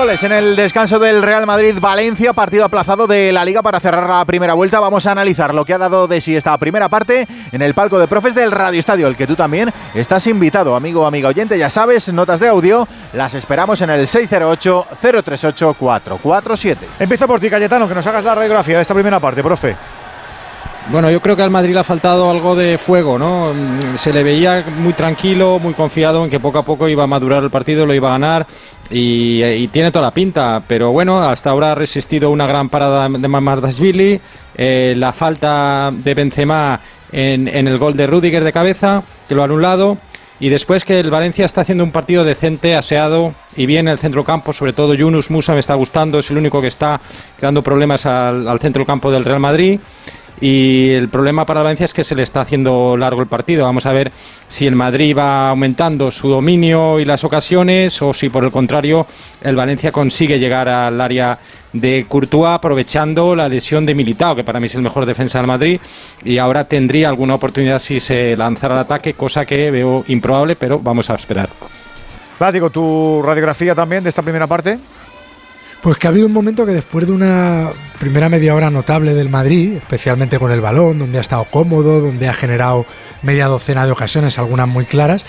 En el descanso del Real Madrid-Valencia, partido aplazado de la Liga para cerrar la primera vuelta. Vamos a analizar lo que ha dado de sí esta primera parte en el palco de profes del Radio Estadio, el que tú también estás invitado, amigo o amiga oyente. Ya sabes, notas de audio las esperamos en el 608-038-447. Empiezo por ti, Cayetano, que nos hagas la radiografía de esta primera parte, profe. Bueno, yo creo que al Madrid le ha faltado algo de fuego, ¿no? Mm, Se le veía muy tranquilo, muy confiado en que poco a poco iba a madurar el partido, lo iba a ganar y, tiene toda la pinta. Pero bueno, hasta ahora ha resistido una gran parada de Mamardashvili, eh, la falta de Benzema en, en el gol de Rudiger de cabeza, que lo ha anulado. Y después que el Valencia está haciendo un partido decente, aseado y bien en el centrocampo, sobre todo Yunus Musa me está gustando, es el único que está creando problemas al, al centrocampo del Real Madrid. Y el problema para Valencia es que se le está haciendo largo el partido. Vamos a ver si el Madrid va aumentando su dominio y las ocasiones o si por el contrario el Valencia consigue llegar al área de Courtois aprovechando la lesión de Militao, que para mí es el mejor defensa del Madrid, y ahora tendría alguna oportunidad si se lanzara al ataque, cosa que veo improbable, pero vamos a esperar. Látigo, tu radiografía también de esta primera parte. Pues que ha habido un momento que después de una primera media hora notable del Madrid, especialmente con el balón, donde ha estado cómodo, donde ha generado media docena de ocasiones, algunas muy claras,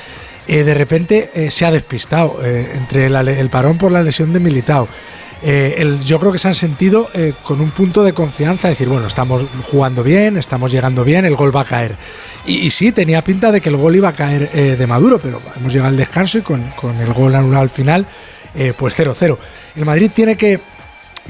eh, de repente eh, se ha despistado eh, entre el parón por la lesión de Militao. yo creo que se han sentido con un punto de confianza, decir, bueno, estamos jugando bien, estamos llegando bien, el gol va a caer. Y, y sí, tenía pinta de que el gol iba a caer de Maduro, pero hemos llegado al descanso y con, con el gol anulado al final, eh, pues 0-0. El Madrid tiene que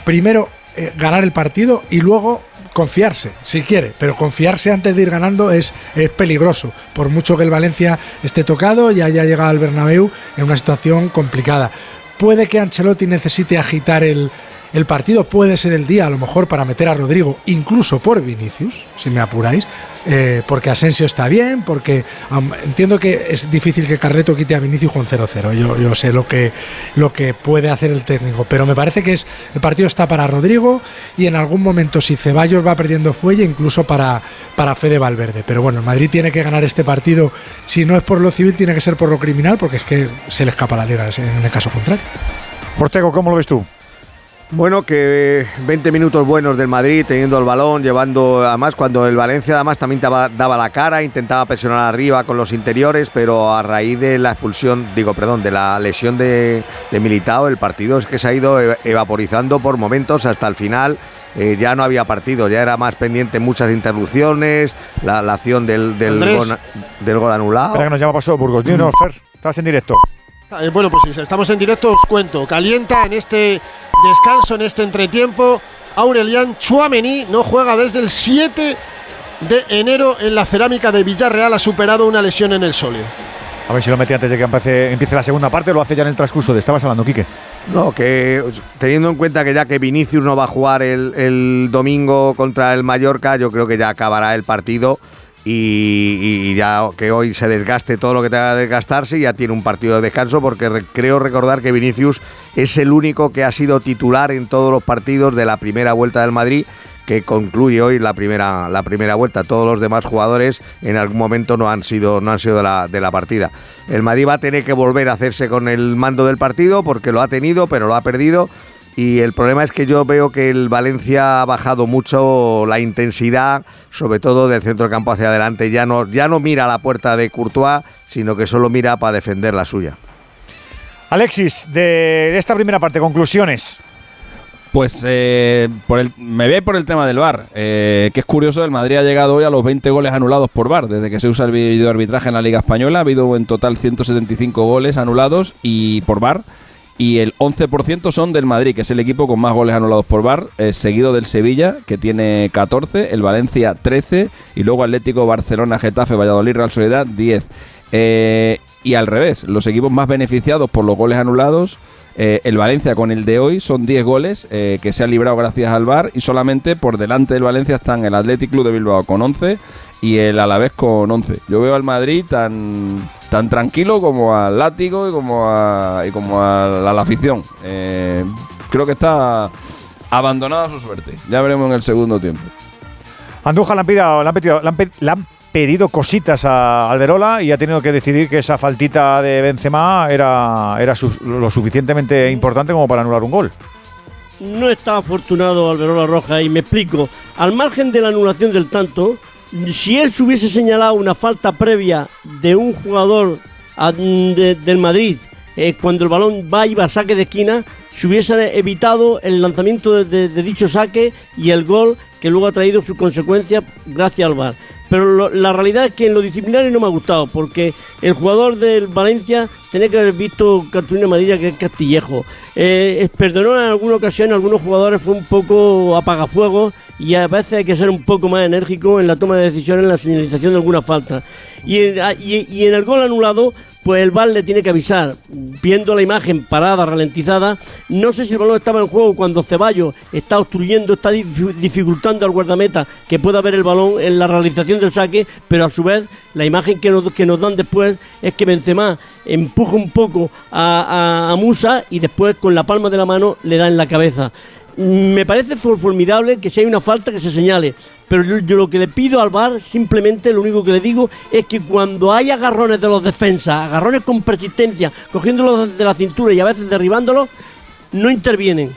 primero eh, ganar el partido y luego confiarse, si quiere, pero confiarse antes de ir ganando es, es peligroso, por mucho que el Valencia esté tocado y haya llegado al Bernabéu en una situación complicada. Puede que Ancelotti necesite agitar el, el partido, puede ser el día a lo mejor para meter a Rodrigo, incluso por Vinicius, si me apuráis, eh, porque Asensio está bien, porque entiendo que es difícil que Carleto quite a Vinicius con 0-0, yo, yo sé lo que, lo que puede hacer el técnico, pero me parece que es, el partido está para Rodrigo y en algún momento si Ceballos va perdiendo fuelle, incluso para, para Fede Valverde. Pero bueno, Madrid tiene que ganar este partido, si no es por lo civil, tiene que ser por lo criminal, porque es que se le escapa la liga en el caso contrario. Ortego, ¿cómo lo ves tú? Bueno, que 20 minutos buenos del Madrid, teniendo el balón, llevando, además cuando el Valencia además también daba, daba la cara, intentaba presionar arriba con los interiores, pero a raíz de la expulsión, digo, perdón, de la lesión de, de Militao, el partido es que se ha ido eva- evaporizando por momentos hasta el final. eh, ya no había partido, ya era más pendiente muchas interrupciones, la, la acción del, del, Andrés. gol, del gol anulado. Espera que nos llama Paso Burgos. Dinos, Fer, estás en directo. Eh, bueno, pues si estamos en directo, os cuento. Calienta en este descanso, en este entretiempo. Aurelian Chouameni no juega desde el 7 de enero en la cerámica de Villarreal. Ha superado una lesión en el sóleo. A ver si lo mete antes de que empiece, empiece la segunda parte, lo hace ya en el transcurso de estabas hablando, Quique. No, que teniendo en cuenta que ya que Vinicius no va a jugar el, el domingo contra el Mallorca, yo creo que ya acabará el partido y, ya que hoy se desgaste todo lo que tenga que desgastarse ya tiene un partido de descanso porque re- creo recordar que Vinicius es el único que ha sido titular en todos los partidos de la primera vuelta del Madrid que concluye hoy la primera, la primera vuelta. Todos los demás jugadores en algún momento no han sido, no han sido de, la, de la partida. El Madrid va a tener que volver a hacerse con el mando del partido porque lo ha tenido, pero lo ha perdido. Y el problema es que yo veo que el Valencia ha bajado mucho la intensidad, sobre todo del centro del campo hacia adelante. Ya no, ya no mira a la puerta de Courtois, sino que solo mira para defender la suya. Alexis, de esta primera parte, conclusiones. Pues eh, por el, me ir por el tema del VAR, eh, que es curioso, el Madrid ha llegado hoy a los 20 goles anulados por VAR, desde que se usa el videoarbitraje en la Liga Española, ha habido en total 175 goles anulados y por VAR, y el 11% son del Madrid, que es el equipo con más goles anulados por VAR, eh, seguido del Sevilla, que tiene 14, el Valencia 13, y luego Atlético, Barcelona, Getafe, Valladolid, Real Sociedad 10. Eh, y al revés, los equipos más beneficiados por los goles anulados eh, el Valencia con el de hoy son 10 goles que se han librado gracias al VAR y solamente por delante del Valencia están el Athletic Club de Bilbao con 11 y el Alavés con 11. Yo veo al Madrid tan, tan tranquilo como al látigo y como a, y como a la, a la afición. Eh, creo que está abandonado a su suerte. Ya veremos en el segundo tiempo. Andújar le han pedido, le han pedido, le han pe- le han pedido cositas a Alberola y ha tenido que decidir que esa faltita de Benzema era, era su- lo suficientemente importante como para anular un gol. no está afortunado Alberola Roja y me explico. Al margen de la anulación del tanto, si él se hubiese señalado una falta previa de un jugador del Madrid eh, cuando el balón va y va a saque de esquina, se hubiese evitado el lanzamiento de, dicho saque y el gol que luego ha traído su consecuencia gracias al VAR. Pero lo- la realidad es que en lo disciplinario no me ha gustado, porque el jugador del Valencia tenía que haber visto cartulina amarilla que es Castillejo. Eh, perdonó en alguna ocasión algunos jugadores, fue un poco apagafuegos y a veces hay que ser un poco más enérgico en la toma de decisiones, en la señalización de alguna falta. Y en, ah, y- en el gol anulado, pues el VAR le tiene que avisar. Viendo la imagen parada, ralentizada, no sé si el balón estaba en juego cuando Ceballos está obstruyendo, está dif- dificultando al guardameta que pueda ver el balón en la realización del saque, pero a su vez la imagen que nos, que nos dan después es que Benzema empuja un poco a- a Musa y después con la palma de la mano le da en la cabeza. Me parece for- formidable que si hay una falta que se señale, pero yo, lo que le pido al VAR, simplemente lo único que le digo es que cuando hay agarrones de los defensas, agarrones con persistencia, cogiéndolos de la cintura y a veces derribándolos, no intervienen.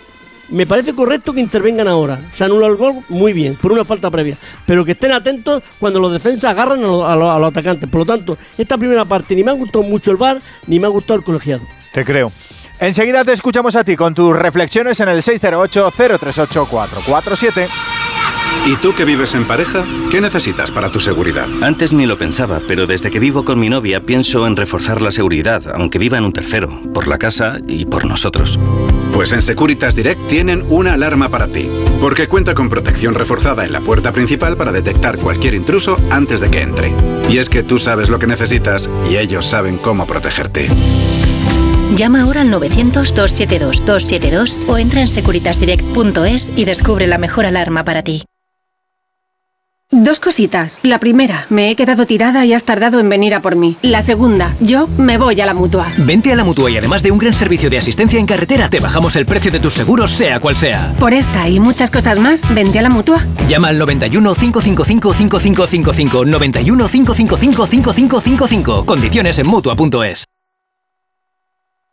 Me parece correcto que intervengan ahora. Se anula el gol, muy bien, por una falta previa. Pero que estén atentos cuando los defensas agarran a, los- a los- a los atacantes. Por lo tanto, esta primera parte ni me ha gustado mucho el VAR, ni me ha gustado el colegiado. Te creo. Enseguida te escuchamos a ti con tus reflexiones en el 608-038-447. ¿Y tú que vives en pareja? ¿Qué necesitas para tu seguridad? Antes ni lo pensaba, pero desde que vivo con mi novia pienso en reforzar la seguridad, aunque viva en un tercero, por la casa y por nosotros. Pues en Securitas Direct tienen una alarma para ti, porque cuenta con protección reforzada en la puerta principal para detectar cualquier intruso antes de que entre. Y es que tú sabes lo que necesitas y ellos saben cómo protegerte. Llama ahora al 900-272-272 o entra en securitasdirect.es y descubre la mejor alarma para ti. Dos cositas. La primera, me he quedado tirada y has tardado en venir a por mí. La segunda, yo me voy a la mutua. Vente a la mutua y además de un gran servicio de asistencia en carretera, te bajamos el precio de tus seguros, sea cual sea. Por esta y muchas cosas más, vente a la mutua. Llama al 91 555 5555 91 555 5555. Condiciones en mutua.es.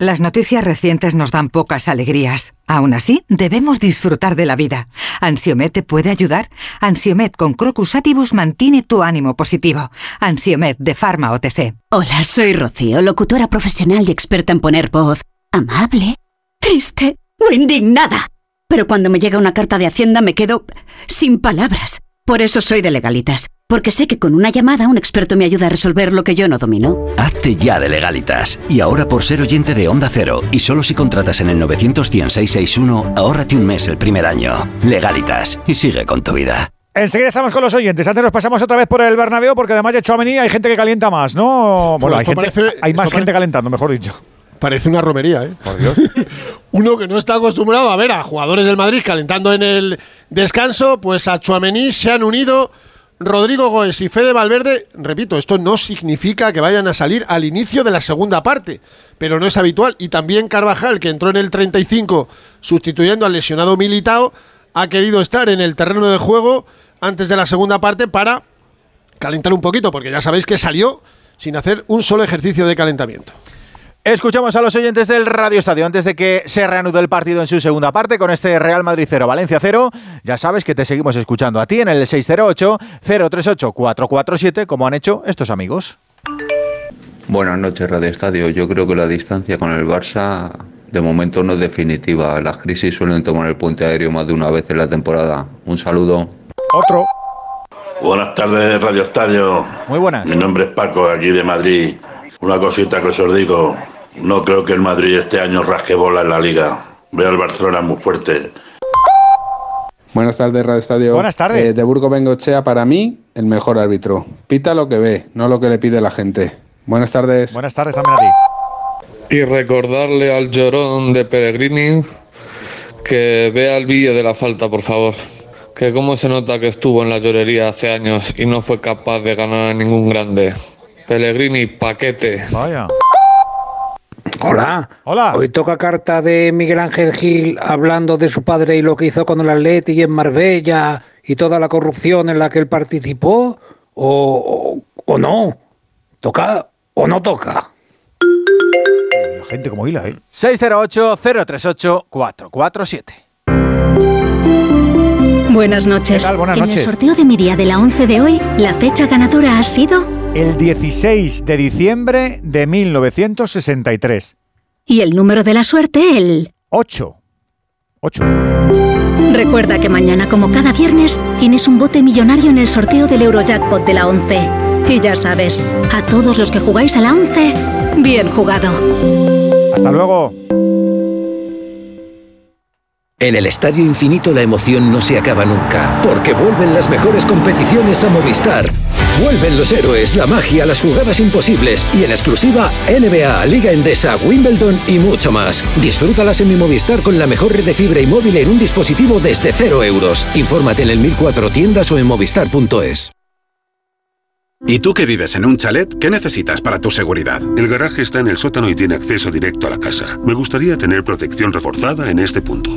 Las noticias recientes nos dan pocas alegrías. Aún así, debemos disfrutar de la vida. ¿Ansiomet te puede ayudar? Ansiomet con Crocus Atibus mantiene tu ánimo positivo. Ansiomet de Pharma OTC. Hola, soy Rocío, locutora profesional y experta en poner voz amable, triste o indignada. Pero cuando me llega una carta de Hacienda me quedo sin palabras. Por eso soy de legalitas, porque sé que con una llamada un experto me ayuda a resolver lo que yo no domino. Hazte ya de legalitas. Y ahora por ser oyente de Onda Cero, y solo si contratas en el 91661, ahórrate un mes el primer año. Legalitas. Y sigue con tu vida. Enseguida estamos con los oyentes. Antes nos pasamos otra vez por el Bernabéu porque además de Chouameni hay gente que calienta más, ¿no? Bueno, hay, esto gente- parece- hay más gente calentando, mejor dicho. Parece una romería, ¿eh? Por Dios. Uno que no está acostumbrado a ver a jugadores del Madrid calentando en el descanso, pues a Chuamení se han unido Rodrigo Goes y Fede Valverde. Repito, esto no significa que vayan a salir al inicio de la segunda parte, pero no es habitual. Y también Carvajal, que entró en el 35 sustituyendo al lesionado Militao, ha querido estar en el terreno de juego antes de la segunda parte para calentar un poquito, porque ya sabéis que salió sin hacer un solo ejercicio de calentamiento. Escuchamos a los oyentes del Radio Estadio antes de que se reanude el partido en su segunda parte con este Real Madrid 0, Valencia 0. Ya sabes que te seguimos escuchando a ti en el 608-038-447 como han hecho estos amigos. Buenas noches, Radio Estadio. Yo creo que la distancia con el Barça de momento no es definitiva. Las crisis suelen tomar el puente aéreo más de una vez en la temporada. Un saludo. Otro. Buenas tardes, Radio Estadio. Muy buenas. Mi nombre es Paco, aquí de Madrid. Una cosita que os digo. No creo que el Madrid este año rasque bola en la liga. Veo al Barcelona muy fuerte. Buenas tardes, Radio Estadio. Buenas tardes. Eh, de Burgo Bengochea, para mí, el mejor árbitro. Pita lo que ve, no lo que le pide la gente. Buenas tardes. Buenas tardes también a ti. Y recordarle al llorón de Peregrini que vea el vídeo de la falta, por favor. Que cómo se nota que estuvo en la llorería hace años y no fue capaz de ganar a ningún grande. Pellegrini, paquete. Vaya. Hola. Hola. Hoy toca carta de Miguel Ángel Gil hablando de su padre y lo que hizo con el Atleti y en Marbella y toda la corrupción en la que él participó. O, o, o no. ¿Toca o no toca? La gente como hila, ¿eh? 608-038-447. Buenas noches. ¿Qué tal? Buenas en noches. el sorteo de mi día de la 11 de hoy, la fecha ganadora ha sido el 16 de diciembre de 1963. Y el número de la suerte, el 8. 8. Recuerda que mañana, como cada viernes, tienes un bote millonario en el sorteo del Eurojackpot de la 11. Y ya sabes, a todos los que jugáis a la 11, bien jugado. Hasta luego. En el Estadio Infinito la emoción no se acaba nunca, porque vuelven las mejores competiciones a Movistar. Vuelven los héroes, la magia, las jugadas imposibles y en exclusiva NBA, Liga Endesa, Wimbledon y mucho más. Disfrútalas en mi Movistar con la mejor red de fibra y móvil en un dispositivo desde cero euros. Infórmate en el 1004 tiendas o en movistar.es. ¿Y tú que vives en un chalet? ¿Qué necesitas para tu seguridad? El garaje está en el sótano y tiene acceso directo a la casa. Me gustaría tener protección reforzada en este punto.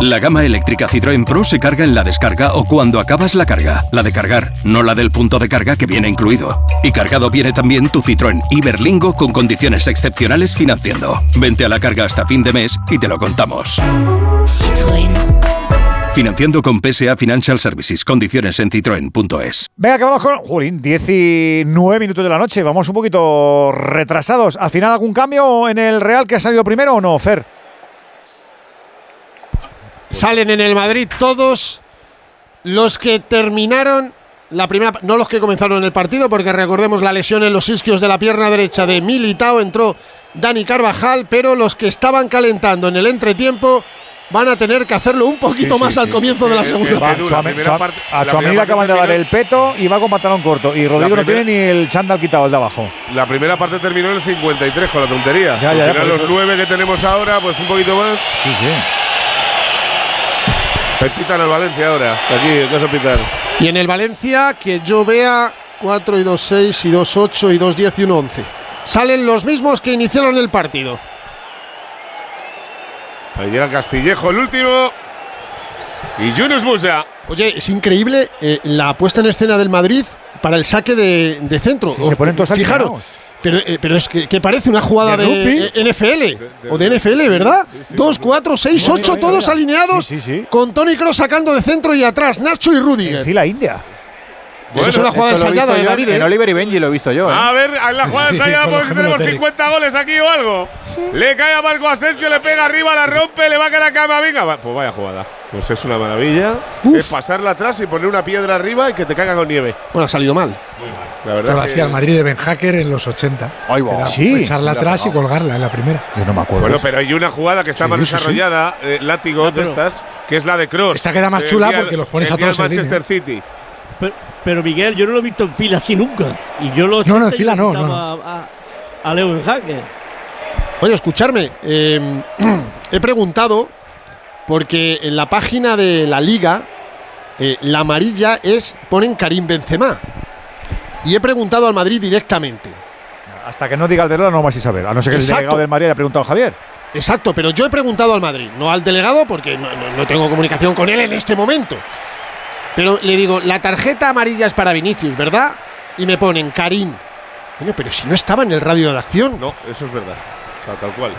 La gama eléctrica Citroën Pro se carga en la descarga o cuando acabas la carga. La de cargar, no la del punto de carga que viene incluido. Y cargado viene también tu Citroën Iberlingo con condiciones excepcionales financiando. Vente a la carga hasta fin de mes y te lo contamos. Citroën. Financiando con PSA Financial Services. Condiciones en citroen.es. Venga, que vamos con. Jolín, 19 minutos de la noche. Vamos un poquito retrasados. ¿Al final algún cambio en el Real que ha salido primero o no, Fer? Salen en el Madrid todos los que terminaron la primera, no los que comenzaron el partido, porque recordemos la lesión en los isquios de la pierna derecha de Militao, entró Dani Carvajal, pero los que estaban calentando en el entretiempo van a tener que hacerlo un poquito Sí, sí, más al sí. comienzo de la Eh, segunda eh, parte. Primera parte- A Chuamení acaban de dar el peto y va con pantalón corto. Y Rodrigo no tiene ni el chándal quitado, el de abajo. La primera parte terminó en el 53 con la tontería. Ya, ya, ya, los nueve que tenemos ahora, pues un poquito más. Sí, sí. Ahí pitan al Valencia ahora. Aquí, ¿qué vas a pitar? Y en el Valencia, que yo vea 4 y 2, 6 y 2, 8 y 2, 10 y 1, 11. Salen los mismos que iniciaron el partido. Ahí llega Castillejo, el último. Y Yunus Musa. Oye, es increíble eh, la puesta en escena del Madrid para el saque de, de centro. Sí, se ponen todos Fijaros. Pero, eh, pero es que, que parece una jugada ¿De de, eh, NFL o de NFL, ¿verdad? 2, 4, 6, No, 8, mira, todos alineados Sí, sí, sí. con Tony Cross sacando de centro y atrás Nacho y. En fila india. Eso es una jugada Esto ensayada de David. en- ¿eh? Oliver y Benji lo he visto yo. ¿eh? A ver, en la jugada Sí, ensayada, los porque tenemos gemelos 50 goles aquí o algo. Le cae a Marco Asensio, le pega arriba, la rompe, le va a caer a Camavinga. Va- Pues vaya jugada. Pues es una maravilla. Es pasarla atrás y poner una piedra arriba y que te caiga con nieve. Bueno, ha salido mal. La Esto verdad lo hacía el Madrid de Ben Hacker en los 80. Ahí va. Era Sí. Echarla atrás y colgarla en la primera. Yo no me acuerdo. Bueno, pero hay una jugada que está Sí, más sí, sí. desarrollada, eh, látigo de estas, que es la de Cross. Esta queda más chula porque los pones a todos en Manchester City. Pero, pero, Miguel, yo no lo he visto en fila así nunca. Y yo lo No, no, en fila no, no, no. A, a, a Leo en. Oye, escucharme. eh, he preguntado porque en la página de la liga eh, la amarilla es ponen Karim Benzema. Y he preguntado al Madrid directamente. Hasta que no diga el delegado no vamos a saber. A no ser que el Exacto. delegado del Madrid haya preguntado a Javier. Exacto, pero yo he preguntado al Madrid, no al delegado porque no, no- no tengo comunicación con él en este momento. Pero le digo, la tarjeta amarilla es para Vinicius, ¿verdad? Y me ponen Karim. Coño, pero si no estaba en el radio de acción. No, eso es verdad. O sea, tal cual.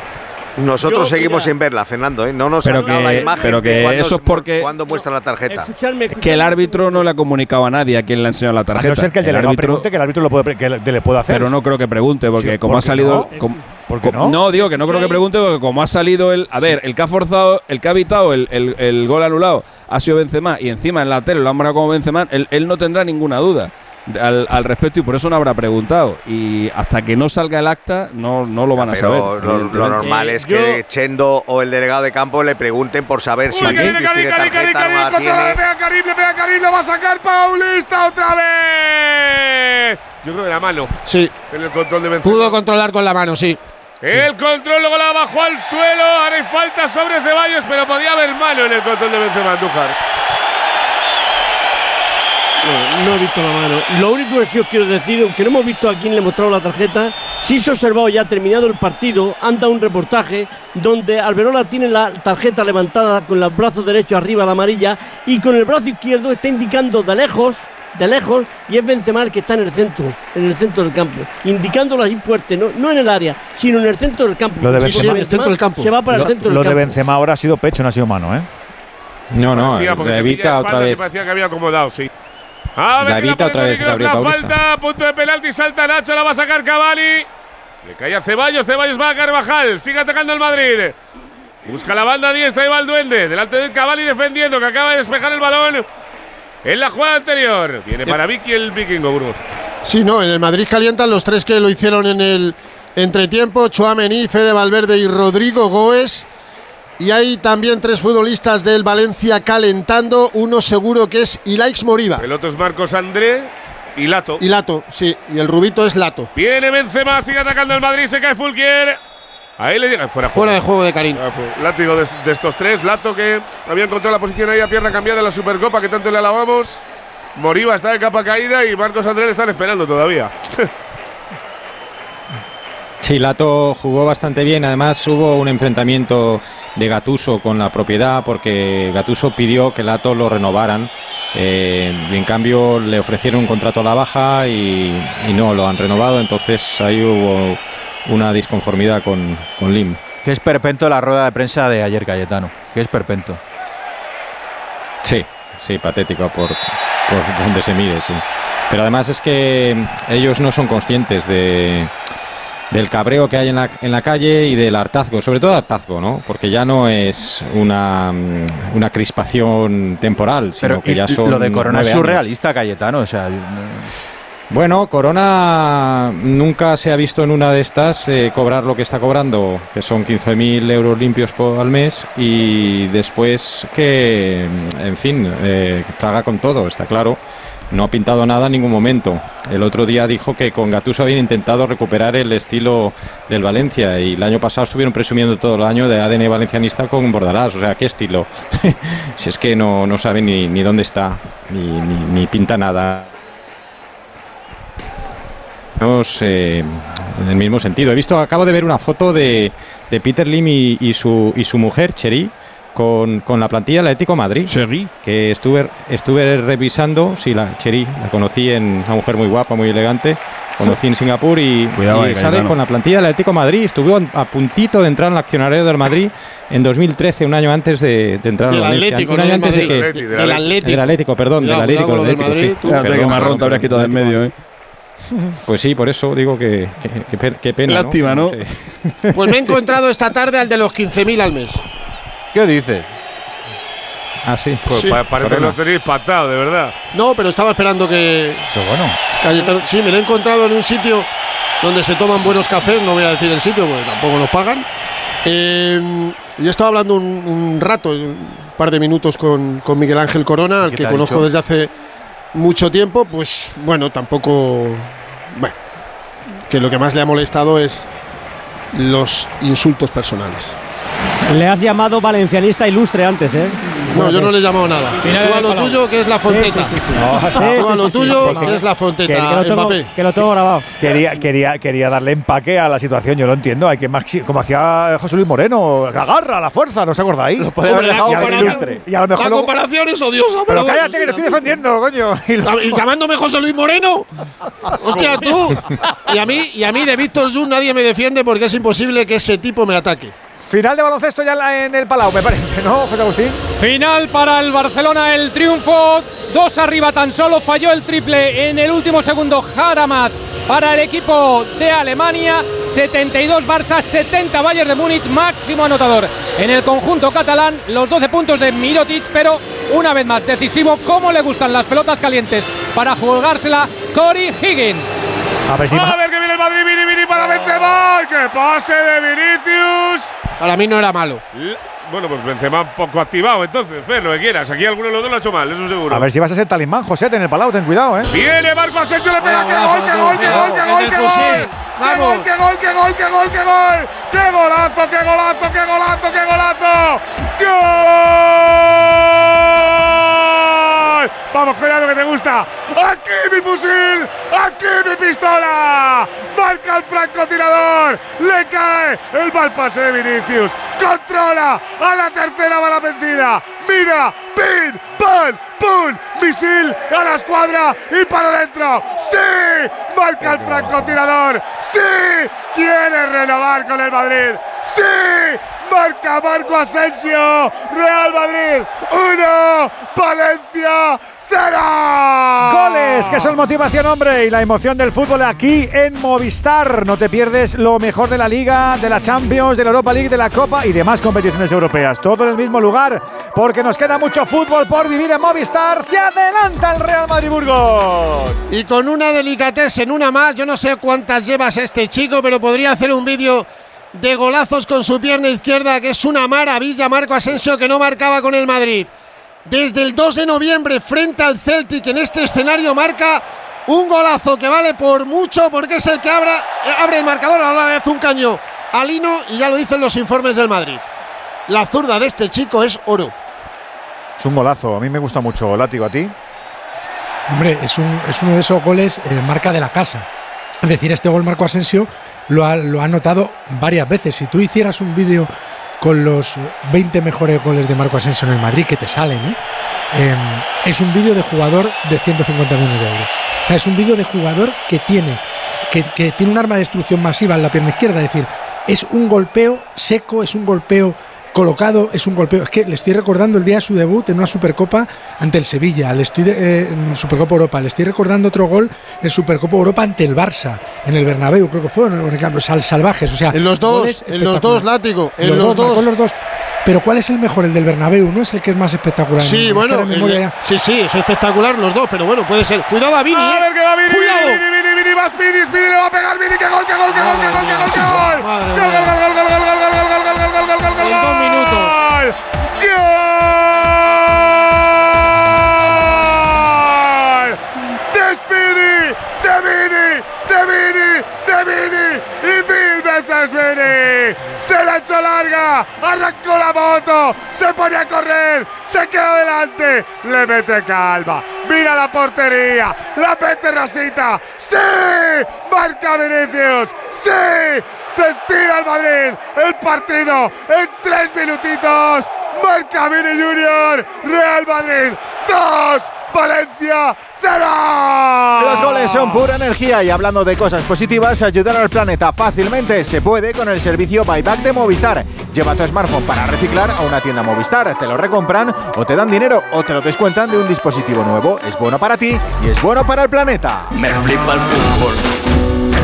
Nosotros Yo, seguimos mira. sin verla, Fernando. ¿eh? No nos Pero han dado que- la imagen pero que cuando eso es porque- cuando muestra la tarjeta. Escuchadme, Que el árbitro no le ha comunicado a nadie a quién le ha enseñado la A tarjeta. no ser que el delegado árbitro- pregunte, que el árbitro lo puede, que le, puede hacer. Pero no creo que pregunte, porque Sí, como ¿por ha salido. no? ¿Por qué com- no? digo que no creo que pregunte, porque como ha salido el. A ver, el que ha forzado, el que ha evitado el, el- el gol anulado ha sido Benzema y encima en la tele lo han marcado como Benzema, él, él no tendrá ninguna duda al, al respecto y por eso no habrá preguntado. Y hasta que no salga el acta, no, no lo van a saber. lo, lo normal Eh, es que Chendo o el delegado de campo le pregunten por saber si Uy, tiene tarjeta o no le pega Karim, le pega Karim, lo va a sacar Paulista otra vez. Yo creo que la mano Sí, en el control de Benzema. pudo controlar con la mano, sí. El control luego la bajó al suelo. Hay falta sobre Ceballos, pero podía haber mano en el control de Benzema Andújar. No, no he visto la mano. Lo único que sí os quiero decir, aunque no hemos visto a quién le he mostrado la tarjeta, Sí se ha observado ya terminado el partido, anda un reportaje donde Alberola tiene la tarjeta levantada con el brazo derecho arriba la amarilla y con el brazo izquierdo está indicando de lejos, de lejos, y es Benzema el que está en el centro, en el centro del campo, indicándolo así fuerte, no, no en el área, sino en el centro del campo. Lo de Benzema- Benzema el centro del campo. Se va para el Lo- centro Lo del de campo. Benzema ahora ha sido pecho, no ha sido mano, ¿eh? No, no, te pilla evita otra vez. parecía que había acomodado, sí. Otra vez Toni Kroos, Gabriel la Paulista. falta, punto de penalti, salta Nacho, la va a sacar Cavani. Le cae a Ceballos, Ceballos va a Carvajal, sigue atacando el Madrid. Busca la banda diestra y va el duende. Delante de Cavani defendiendo, que acaba de despejar el balón en la jugada anterior. Viene para Vicky el vikingo, Burgos. Sí, no, en el Madrid calientan los tres que lo hicieron en el entretiempo, Chuamení, Fede Valverde y Rodrigo Goes. Y hay también tres futbolistas del Valencia calentando, uno seguro que es Ilaix Moriba. El otro es Marcos André y Lato. Y Lato, sí, y el rubito es Lato. Viene Benzema, sigue atacando el Madrid, se cae Fulquier. Ahí le llega fuera, Fuera de juego de Karim. Látigo de, de estos tres. Lato que había encontrado la posición ahí a pierna cambiada en la Supercopa que tanto le alabamos. Moriba está de capa caída y Marcos Andrés le están esperando todavía. Sí, Lato jugó bastante bien. Además, hubo un enfrentamiento de Gatuso con la propiedad porque Gatuso pidió que Lato lo renovaran. Eh, y en cambio, le ofrecieron un contrato a la baja y, y no lo han renovado. Entonces, ahí hubo una disconformidad con, con Lim. Que es perpento la rueda de prensa de ayer, Cayetano. Que es perpento. Sí, sí, patético por, por donde se mire, sí. Pero además es que ellos no son conscientes de, del cabreo que hay en la, en la calle y del hartazgo, sobre todo hartazgo, ¿no? Porque ya no es una, una crispación temporal, sino Pero que ya son lo de Corona es años. surrealista, Cayetano. O sea, Bueno, Corona nunca se ha visto en una de estas eh, cobrar lo que está cobrando, que son 15.000 euros limpios por, al mes, y después que, en fin, eh, traga con todo, está claro. No ha pintado nada en ningún momento. El otro día dijo que con Gattuso habían intentado recuperar el estilo del Valencia y el año pasado estuvieron presumiendo todo el año de ADN valencianista con Bordalás. O sea, ¿qué estilo? si es que no, no sabe ni, ni dónde está, ni, ni- ni pinta nada. Menos, eh, en el mismo sentido. He visto, acabo de ver una foto de, de Peter Lim y, y su, y su mujer, Cheri, con, con la plantilla del Atlético de Madrid. Que estuve, estuve revisando, sí, la Cheri, la conocí en una mujer muy guapa, muy elegante. Conocí en Singapur y, Cuidado y ahí, sale Cayetano. con la plantilla del Atlético de Madrid. Estuvo a puntito de entrar en el accionario del Madrid en 2013, un año antes de, de entrar al. Atlético, un año antes de Madrid. que Del Atlético. del Atlético, perdón, del Atlético, del Atlético, sí. Madrid, tú. Fíjate Perdón, que marrón te habrías quitado de en medio, ¿eh? Pues sí, por eso digo que, que- pena. Lástima, ¿no? sé. Pues me he encontrado esta tarde al de los 15.000 al mes. ¿Qué dices? Ah, sí. Pues Sí. pa- parece que lo tenéis patado, de verdad. No, pero estaba esperando que. Qué bueno. Cayetano- Sí, me lo he encontrado en un sitio donde se toman buenos cafés, no voy a decir el sitio porque tampoco nos pagan. Eh, y he estado hablando un, un rato, un par de minutos con, con Miguel Ángel Corona, al que conozco dicho? desde hace mucho tiempo. Pues bueno, tampoco. Bueno, que lo que más le ha molestado es los insultos personales. Le has llamado valencianista ilustre antes, ¿eh? No, yo no le he llamado nada. Tú a lo tuyo, que es la Fonteta. Tú a lo tuyo, que es la que Fonteta. lo tengo- Mbappé. que lo tengo grabado. Quería, quería, quería darle empaque a la situación, yo lo entiendo. Hay que maxi- como hacía José Luis Moreno, agarra la fuerza, ¿no os acordáis? Lo Hombre, la comparación- y a lo mejor la comparación es odiosa. Pero cállate que te estoy defendiendo, coño. ¿Y llamándome José Luis Moreno? Hostia, tú. Y a mí, y a mí de Víctor Jun nadie me defiende porque es imposible que ese tipo me ataque. Final de baloncesto ya en el Palau, me parece, ¿no, José Agustín? Final para el Barcelona, el triunfo. Dos arriba tan solo, falló el triple en el último segundo. Haramat para el equipo de Alemania. 72 Barça, 70 Bayern de Múnich, máximo anotador en el conjunto catalán. Los 12 puntos de Mirotic, pero una vez más decisivo, como le gustan las pelotas calientes para jugársela Corey Higgins. A ver si A ver que viene el Madrid, Vini, Vini para Benzema. ¡Qué pase de Vinicius! Para mí no era malo. L- Bueno, pues Benzema un poco activado, entonces, Fer, lo que quieras. Aquí alguno de los dos lo ha hecho mal, eso seguro. A ver si vas a ser talismán, José, en el Palau, ten cuidado, ¿eh? Viene Marco Asensio, le pega. ¡Qué Bravo, gol, qué bravo, gol, qué bravo, gol, qué bravo, gol, fusil. gol! ¡Qué Vamos. gol, qué gol, qué gol, qué gol, qué gol! ¡Qué golazo, qué golazo, qué golazo, qué golazo! ¡Gol! Vamos, cuidado que te gusta. Aquí mi fusil. Aquí mi pistola. Marca el francotirador. Le cae el mal pase de Vinicius. Controla a la tercera bala vencida. Mira, pin, pan, pum, misil a la escuadra y para adentro. ¡Sí! Marca el francotirador. ¡Sí! Quiere renovar con el Madrid. ¡Sí! Marca Marco Asensio. Real Madrid 1, Valencia 0. Goles, que son motivación, hombre, y la emoción del fútbol aquí en Movistar. No te pierdes lo mejor de la Liga, de la Champions, de la Europa League, de la Copa y demás competiciones europeas. Todo en el mismo lugar, porque nos queda mucho fútbol por vivir en Movistar. Se adelanta el Real Madrid Burgos. Y con una en una más, yo no sé cuántas llevas este chico, pero podría hacer un vídeo de golazos con su pierna izquierda, que es una maravilla. Marco Asensio que no marcaba con el Madrid. Desde el 2 de noviembre, frente al Celtic, en este escenario marca un golazo que vale por mucho, porque es el que abra, abre el marcador. Ahora le hace un caño a Lino, y ya lo dicen los informes del Madrid. La zurda de este chico es oro. Es un golazo, a mí me gusta mucho. Látigo, ¿a ti? Hombre, es, un, es uno de esos goles eh, marca de la casa. Es decir, este gol Marco Asensio lo ha, lo ha notado varias veces. Si tú hicieras un vídeo con los 20 mejores goles de Marco Asensio en el Madrid que te salen, ¿eh? Em, es un vídeo de jugador de 150 millones de euros. es un vídeo de jugador que tiene, que, que tiene un arma de destrucción masiva en la pierna izquierda. Es decir, es un golpeo seco, es un golpeo colocado, es un golpeo. Es que le estoy recordando el día de su debut en una Supercopa ante el Sevilla, le estoy eh, en Supercopa Europa, le estoy recordando otro gol en Supercopa Europa ante el Barça, en el Bernabéu, creo que fue, en el Sal Salvajes, o sea, en los dos, en los dos látigo, en los, dos, los dos. Pero ¿cuál es el mejor? El del Bernabéu, ¿no es el que es más espectacular? Sí, bueno, sí, sí, es espectacular los dos, pero bueno, puede ser. Cuidado a Vini, a ver que va Vini, Cuidado. Vini, Vini, Vini, va Vini, Vini le va a pegar Vini, que gol, que gol, que gol, que gol, que gol, que gol. Gol, gol, gol, gol, gol, gol, gol, gol, gol, gol, gol, gol, gol, en gol. dos minutos. ¡Gol! ¡Y mil veces Vini! ¡Se la echó larga! ¡Arrancó la moto! ¡Se pone a correr! ¡Se queda adelante! ¡Le mete calma! ¡Mira la portería! ¡La mete Rosita! ¡Sí! ¡Marca Vinicius! ¡Sí! se tira al Madrid el partido en tres minutitos. Marca Vini Junior, Real Madrid 2, Valencia 0. Los goles son pura energía y hablando de cosas positivas, ayudar al planeta fácilmente se puede con el servicio Buyback de Movistar. Lleva tu smartphone para reciclar a una tienda Movistar, te lo recompran o te dan dinero o te lo descuentan de un dispositivo nuevo. Es bueno para ti y es bueno para el planeta. Me flipa el fútbol.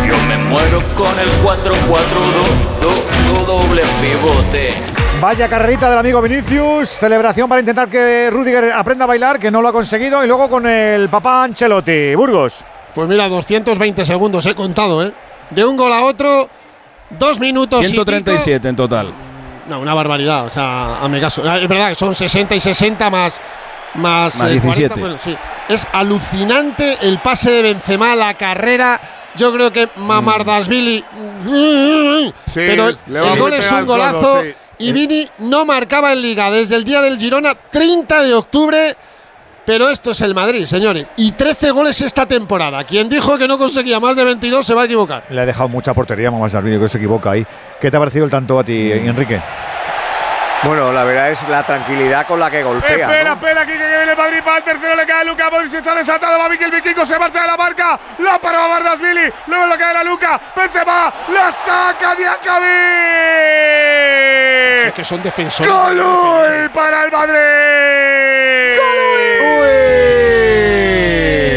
Yo me muero con el 4-4-2, doble pivote. Vaya carrerita del amigo Vinicius, celebración para intentar que Rudiger aprenda a bailar, que no lo ha conseguido, y luego con el papá Ancelotti. Burgos. Pues mira, 220 segundos he contado, ¿eh? De un gol a otro, dos minutos 137 en total. No, una barbaridad, o sea, a mi caso. Ah, es verdad que son 60 y 60 más más, 17. Eh, sí. Es alucinante el pase de Benzema, la carrera yo creo que Mamardasvili. Sí, pero el, gol es un golazo. Y Vini no marcaba en liga desde el día del Girona, 30 de octubre. Pero esto es el Madrid, señores. Y 13 goles esta temporada. Quien dijo que no conseguía más de 22 se va a equivocar. Le ha dejado mucha portería Mamardasvili, que se equivoca ahí. ¿Qué te ha parecido el tanto a ti, Enrique? Bueno, la verdad es la tranquilidad con la que golpea. Espera, espera, aquí que viene el Madrid para el tercero, le cae a Luca Modric, está desatado, va Mikel Vikingo, se marcha de la marca, la para Bardasvili, luego le cae a Luca, Benzema, la saca Diacabí. Es que son defensores. ¡Golui para el Madrid! ¡Golui!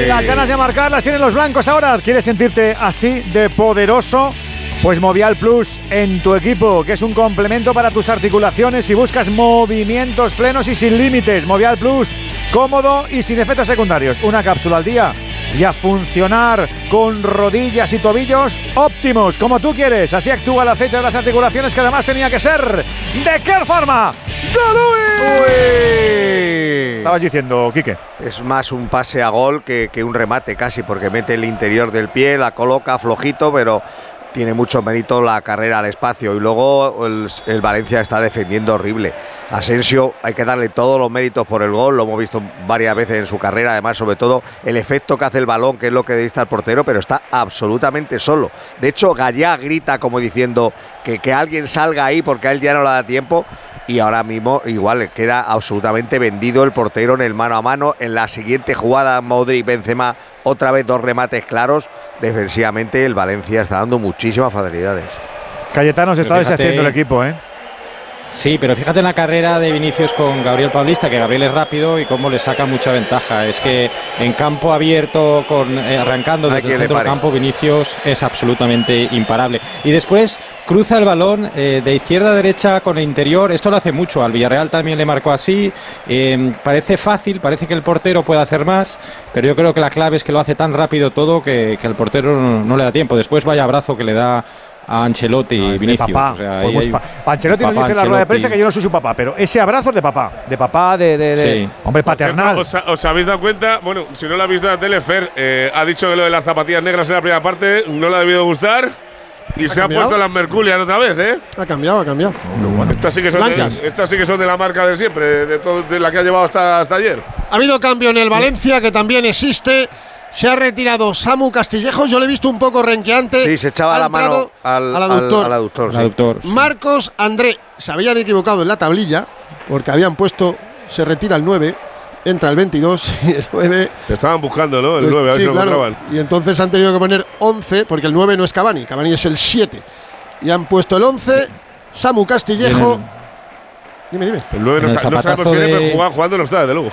Las ganas de marcar las tienen los blancos ahora. ¿Quieres sentirte así de poderoso? Pues Movial Plus en tu equipo, que es un complemento para tus articulaciones si buscas movimientos plenos y sin límites. Movial Plus, cómodo y sin efectos secundarios. Una cápsula al día y a funcionar con rodillas y tobillos óptimos, como tú quieres. Así actúa el aceite de las articulaciones que además tenía que ser de Care Pharma. Estabas diciendo, Quique. Es más un pase a gol que, que un remate casi, porque mete el interior del pie, la coloca flojito, pero tiene mucho mérito la carrera al espacio y luego el, Valencia está defendiendo horrible. Asensio hay que darle todos los méritos por el gol, lo hemos visto varias veces en su carrera, además sobre todo el efecto que hace el balón, que es lo que debe el portero, pero está absolutamente solo. De hecho, Gallá grita como diciendo que, que alguien salga ahí porque a él ya no le da tiempo y ahora mismo igual queda absolutamente vendido el portero en el mano a mano. En la siguiente jugada, Modric Benzema, otra vez dos remates claros. Defensivamente el Valencia está dando muchísimas facilidades. Cayetano se está deshaciendo el equipo, ¿eh? Sí, pero fíjate en la carrera de Vinicius con Gabriel Paulista, que Gabriel es rápido y cómo le saca mucha ventaja. Es que en campo abierto, con eh, arrancando desde el centro del campo, Vinicius es absolutamente imparable. Y después cruza el balón eh, de izquierda a derecha con el interior. Esto lo hace mucho. Al Villarreal también le marcó así. Eh, parece fácil, parece que el portero puede hacer más, pero yo creo que la clave es que lo hace tan rápido todo que, el portero no le da tiempo. Después vaya abrazo que le da a Ancelotti y Vinicius. Papá. Pues Ancelotti nos dice en la rueda de prensa que yo no soy su papá, pero ese abrazo es de papá, de papá, de, hombre paternal. ¿os, habéis dado cuenta? Bueno, si no lo habéis visto en la tele, Fer eh, ha dicho que lo de las zapatillas negras en la primera parte no le ha debido gustar. Y se ha puesto las Merculias otra vez, ¿eh? Ha cambiado, ha cambiado. Estas, sí que son de, estas sí que son de la marca de siempre, de, todo, de la que ha llevado hasta, hasta ayer. Ha habido cambio en el Valencia, que también existe. Se ha retirado Samu Castillejo, yo le he visto un poco renqueante. Sí, se echaba la mano al, aductor. Marcos André, se habían equivocado en la tablilla, porque habían puesto, se retira el 9, entra el 22 y el 9. Estaban buscando, ¿no? El 9, pues, a ver si Y entonces han tenido que poner 11, porque el 9 no es Cavani, Cavani es el 7. Y han puesto el 11, Samu Castillejo. Dime, dime. El 9 no, está, no sabemos si pero jugando, jugando no está, desde luego.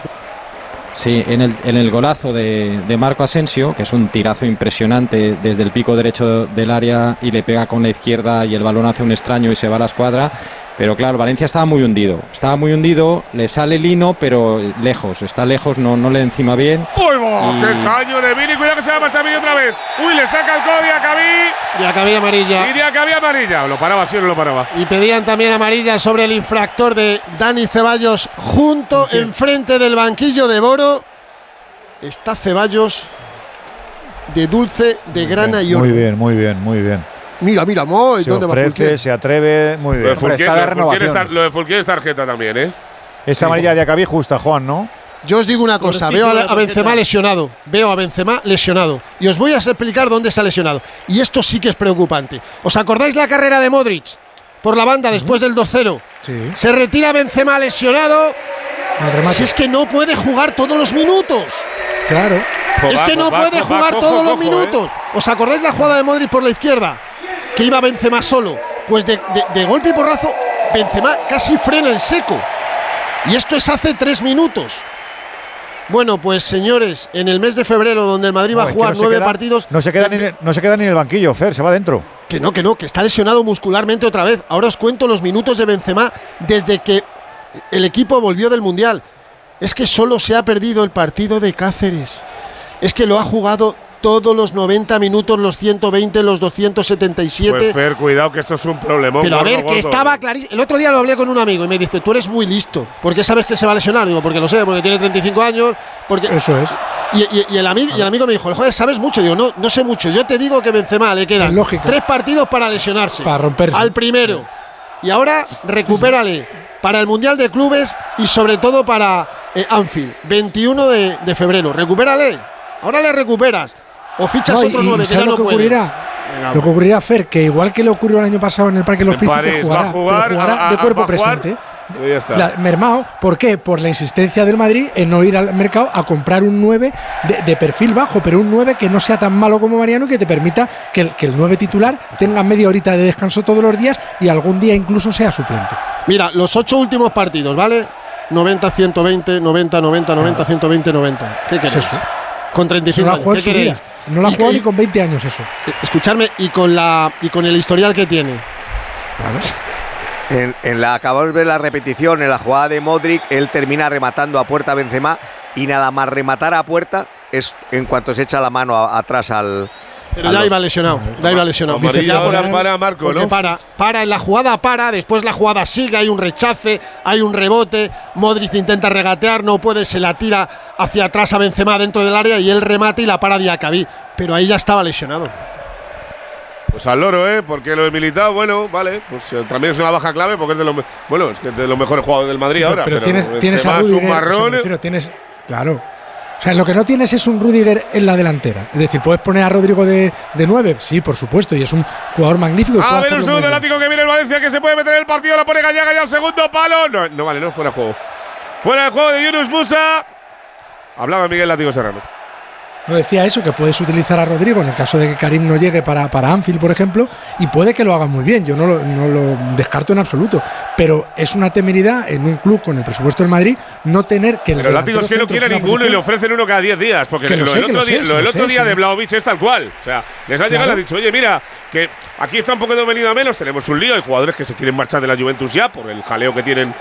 Sí, en el, golazo de, de, Marco Asensio, que es un tirazo impresionante desde el pico derecho del área y le pega con la izquierda y el balón hace un extraño y se va a la escuadra. Pero claro, Valencia estaba muy hundido. Estaba muy hundido, le sale Lino, pero lejos, está lejos, no, no le encima bien. ¡Uy, ¡Qué caño de Vini! Cuidado que se va a marchar otra vez. ¡Uy, le saca el codo Diacabí! Diacabí amarilla. Y Diacabí amarilla. ¿Lo paraba sí o no lo paraba? Y pedían también amarilla sobre el infractor de Dani Ceballos, junto enfrente del banquillo de Boro. Está Ceballos de dulce, de grana y oro. Muy bien, muy bien, muy bien. Mira, mira, Mo, se ¿dónde ofrece, va se atreve, muy bien. Lo de Fulquier es tarjeta también, ¿eh? Esta amarilla de Acabí justa, Juan, ¿no? Yo os digo una cosa, veo a, Benzema lesionado, veo a Benzema lesionado y os voy a explicar dónde está lesionado. Y esto sí que es preocupante. ¿Os acordáis la carrera de Modric por la banda después del 2-0? Sí. Se retira Benzema lesionado. Si es que no puede jugar todos los minutos. Claro. Es que no puede jugar todos los minutos. ¿Os acordáis la jugada de Modric por la izquierda? Que iba Benzema solo. Pues de, golpe y porrazo, Benzema casi frena en seco. Y esto es hace tres minutos. Bueno, pues señores, en el mes de febrero, donde el Madrid va a jugar nueve partidos. No se, queda ni, no se queda ni en el banquillo, Fer, se va dentro. Que no, que no, que está lesionado muscularmente otra vez. Ahora os cuento los minutos de Benzema desde que el equipo volvió del Mundial. Es que solo se ha perdido el partido de Cáceres. Es que lo ha jugado todos los 90 minutos, los 120, los 277. Pues Fer, cuidado que esto es un problema. Pero a ver, que estaba clarísimo. El otro día lo hablé con un amigo y me dice, tú eres muy listo. ¿Por qué sabes que se va a lesionar? Digo, porque lo sé, porque tiene 35 años. Porque... Eso es. Y, el, amigo, y el amigo me dijo, joder, ¿sabes mucho? Digo, no, no sé mucho. Yo te digo que Benzema le quedan tres partidos para lesionarse. Para romperse. Al primero. Y ahora recupérale para el Mundial de Clubes y sobre todo para eh, Anfield, 21 de, de febrero. Recupérale. Ahora le recuperas. O fichas otro nueve que ya no lo que ocurrirá, Fer, que igual que le ocurrió el año pasado en el Parque de los Príncipes, jugará, jugar de cuerpo presente. Pues mermado, ¿por qué? Por la insistencia del Madrid en no ir al mercado a comprar un 9 de, perfil bajo, pero un 9 que no sea tan malo como Mariano y que te permita que el, que el 9 titular tenga media horita de descanso todos los días y algún día incluso sea suplente. Mira, los ocho últimos partidos, ¿vale? 90, 120, 90, 90, 90, 120, 90. ¿Qué quieres? eso? Con 35 años. ¿Qué queréis? No la ha jugado ni con 20 años eso. Eh, escucharme, y con la y con el historial que tiene. En, en, la acabamos de ver la repetición, en la jugada de Modric, él termina rematando a puerta Benzema y nada más rematar a puerta es en cuanto se echa la mano atrás al, pero ya iba lesionado. Ya iba lesionado. Ahora para Marco, ¿no? Para, para en la jugada, para. Después la jugada sigue. Hay un rechace, hay un rebote. Modric intenta regatear, no puede. Se la tira hacia atrás a Benzema dentro del área y él remate y la para Diacabí. Pero ahí ya estaba lesionado. Pues al loro, ¿eh? Porque lo de Militao, bueno, vale. Pues eh, también es una baja clave porque es de los, bueno, es que es de los mejores jugadores del Madrid ahora. Pero, tienes, un marrón. ¿eh? Tienes, claro, o sea, lo que no tienes es un Rudiger en la delantera. Es decir, puedes poner a Rodrigo de, de 9, sí, por supuesto, y es un jugador magnífico. A ver, un segundo látigo que viene el Valencia, que se puede meter en el partido, la pone Gallaga y al segundo palo. No, no vale, no, fuera de juego. Fuera de juego de Yunus Musa. Hablaba Miguel Látigo Serrano. No decía eso, que puedes utilizar a Rodrigo en el caso de que Karim no llegue para, para Anfield, por ejemplo, y puede que lo haga muy bien, yo no lo, no lo descarto en absoluto, pero es una temeridad en un club con el presupuesto del Madrid no tener que... El pero el es que no quiere ninguno y le ofrecen uno cada 10 días, porque lo, otro, día, sé, otro día de Blaovic es tal cual, o sea, les ha llegado y ha dicho, oye, mira, que aquí está un poco de venido a menos, tenemos un lío, hay jugadores que se quieren marchar de la Juventus ya por el jaleo que tienen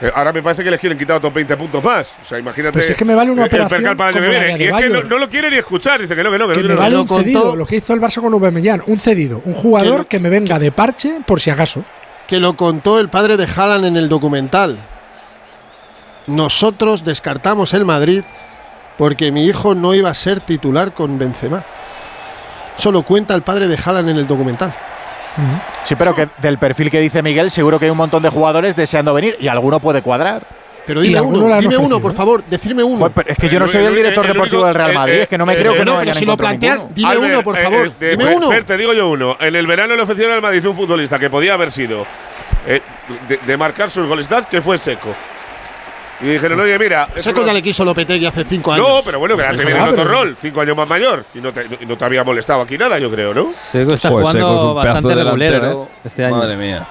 eh, ahora me parece que les quieren quitar otros 20 puntos más. O sea, imagínate. Pues es que me vale una el Y es que no, lo quiere ni escuchar. Dice que no, que no, que, no, me no, vale un cedido, lo que hizo el Barça con Aubameyang, un cedido, un jugador que, me venga de parche por si acaso. Que lo contó el padre de Haaland en el documental. Nosotros descartamos el Madrid porque mi hijo no iba a ser titular con Benzema. Solo cuenta el padre de Haaland en el documental. Sí, pero que del perfil que dice Miguel, seguro que hay un montón de jugadores deseando venir y alguno puede cuadrar. Pero dime uno, dime uno, por favor, decirme uno. Es que yo no soy el director deportivo del Real eh, Madrid, eh, es que no me eh, creo que no, no si lo planteas, dime uno, por favor. Dime uno. Te digo yo uno. En el verano le ofrecieron al Madrid un futbolista que podía haber sido de, de, marcar sus goles, que fue seco. Y dijeron, oye, mira. Eso cosa no... le quiso Lopetegui hace cinco años. No, pero bueno, que era pues tenido otro rol, cinco años más mayor. Y no, te, y no te había molestado aquí nada, yo creo, ¿no? Seco está pues jugando Seco es un bastante regulero, de. ¿eh? Este año. Madre mía.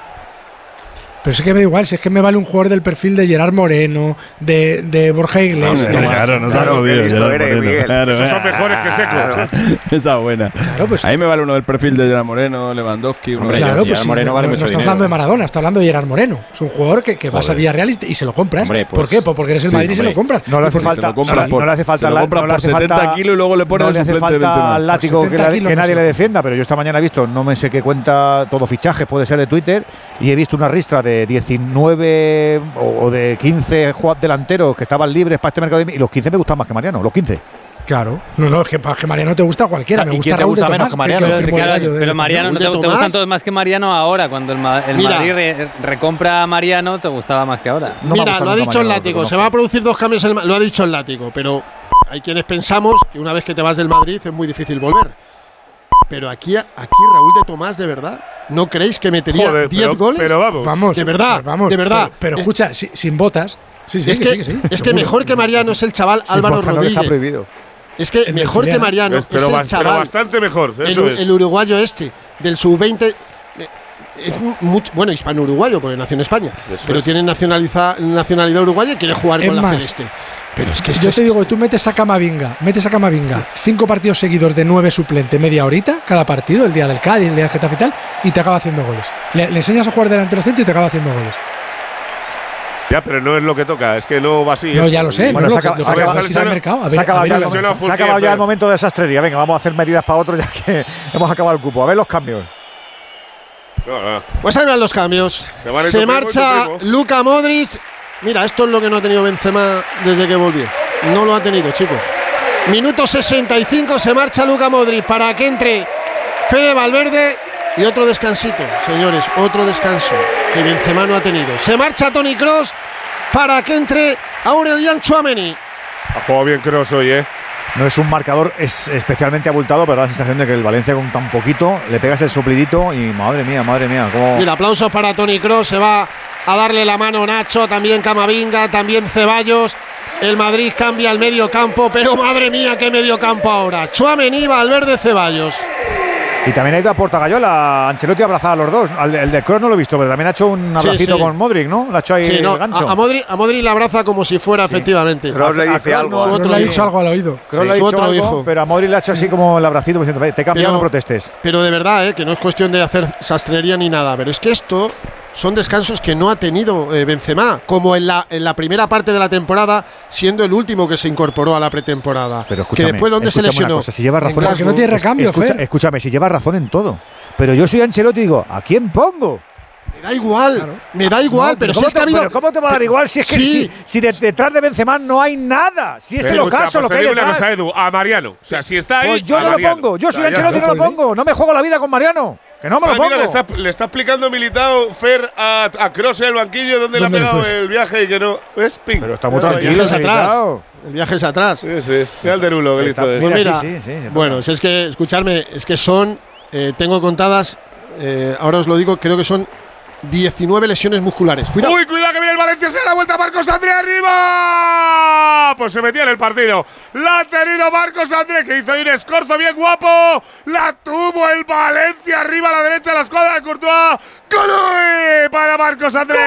Pero es que me da igual, si es que me vale un jugador del perfil de Gerard Moreno, de, Borja Iglesias. No, claro, no claro, claro, eres, Claro, Esos son eh. mejores que secos. ¿eh? Esa buena. Pues, a mí me vale uno del perfil de Gerard Moreno, Lewandowski, uno de Gerard pues, Moreno vale no, no está hablando de Maradona, está hablando de Gerard Moreno. Es un jugador que, que vas a Villarreal y, y se lo compras. Hombre, ¿Por pues qué? Pues porque eres el sí, Madrid y se lo compras. No le hace falta. No le hace falta. Lo compras por 70 kilos y luego le pones el al látigo que nadie le defienda. Pero yo esta mañana he visto, no me sé qué cuenta todo fichaje puede ser de Twitter, y he visto una ristra de de 19 o, de 15 delanteros que estaban libres para este mercado de, y los 15 me gustan más que Mariano, los 15. Claro, no, no, es que, que Mariano te gusta cualquiera, ah, me gusta, te Raúl de menos que Mariano. Que pero, de, pero, Mariano no te, te, gustan todos más que Mariano ahora, cuando el, el Madrid re, recompra a Mariano, te gustaba más que ahora. No Mira, lo ha dicho Mariano, el látigo, se va a producir dos cambios, en el, lo ha dicho el látigo, pero hay quienes pensamos que una vez que te vas del Madrid es muy difícil volver. Pero aquí, aquí Raúl de Tomás, de verdad, ¿no creéis que metería 10 goles? Pero vamos, vamos, de verdad, vamos, de verdad. Pero, escucha, sin botas. Sí, sí, es que, sí, es que mejor que Mariano es el chaval Álvaro Rodríguez. Está prohibido. Es que mejor que Mariano es, el chaval. Bastante mejor. El, uruguayo este, del sub-20 eh, es mucho, bueno, hispano-uruguayo, porque nació en España, pero tiene nacionalidad uruguaya y quiere jugar con la Celeste. Yo te es, digo, tú metes a Camavinga, metes a Camavinga, cinco partidos seguidos de nueve suplente, media horita, cada partido, el día del Cádiz, el día del Getafe y tal, y te acaba haciendo goles. Le, enseñas a jugar delante del centro y te acaba haciendo goles. Ya, pero no es lo que toca, es que no va así. No, ya lo sé. Bueno, se, acaba, se ha acabado ya, el, ya el momento de desastrería. Venga, vamos a hacer medidas para otro ya que hemos acabado el cupo. A ver los cambios. Pues ahí van los cambios. Se, se marcha Luca Modric Mira, esto es lo que no ha tenido Benzema desde que volvió. No lo ha tenido, chicos. Minuto 65, se marcha Luca Modric para que entre Fede Valverde y otro descansito, señores, otro descanso que Benzema no ha tenido. Se marcha Tony Cross para que entre Aurelian Chouameni. Ha jugado bien Cross hoy, ¿eh? No es un marcador es especialmente abultado, pero da la sensación de que el Valencia con tan poquito le pegas el soplidito y madre mía, madre mía. Cómo... Mira, aplausos para Tony Cross, se va a darle la mano Nacho, también Camavinga, también Ceballos. El Madrid cambia al medio campo, pero madre mía, qué medio campo ahora. Chuamení, Valverde, Ceballos. Y también ha ido a Portagayola, Ancelotti abrazada a los dos. El, de Kroos no lo he visto, pero también ha hecho un abracito con Modric, ¿no? Lo ha hecho ahí sí, el gancho. A, a, Modric, a le abraza como si fuera, efectivamente. Kroos le dice algo. No, Kroos le ha dicho algo al oído. Le ha dicho algo, pero a Modric le ha hecho así como el abracito, te he no protestes. Pero de verdad, ¿eh? que no es cuestión de hacer sastrería ni nada. Pero es que esto son descansos que no ha tenido eh, Benzema, como en la, en la primera parte de la temporada, siendo el último que se incorporó a la pretemporada. Pero escúchame, que después dónde se lesionó. Si lleva razón, en no tiene recambio, escúchame, si lleva razón en todo. Pero yo soy Ancelotti y digo, ¿a quién pongo? Me da igual, claro. me da igual, pero, si es que pero ¿cómo te va a dar igual si es que si, detrás de Benzema no hay nada? Si es el ocaso o sea, lo que hay detrás. A Mariano, o sea, si está pues yo no lo pongo, yo soy Ancelotti y no lo pongo, no me juego la vida con Mariano. Que no me lo Ah, mira, pongo. le está, le está explicando Militao Fer a, a Kroos en el banquillo dónde le ha ¿Dónde le pegado fue? el viaje y que no. ¿Ves? Ping. Pero está muy tranquilo, El viaje es atrás. El viaje es atrás. Sí, sí. Mira el derulo, que listo es. Pues mira, bueno, si es que, escuchadme, es que son, eh, tengo contadas, eh, ahora os lo digo, creo que son 19 lesiones musculares. Cuidado. Uy, cuidado que Valencia, se da la vuelta Marcos André arriba. Pues se metía en el partido. La ha tenido Marcos André, que hizo un escorzo bien guapo. La tuvo el Valencia arriba a la derecha, la escuadra de Courtois. ¡Colui! Para Marcos André.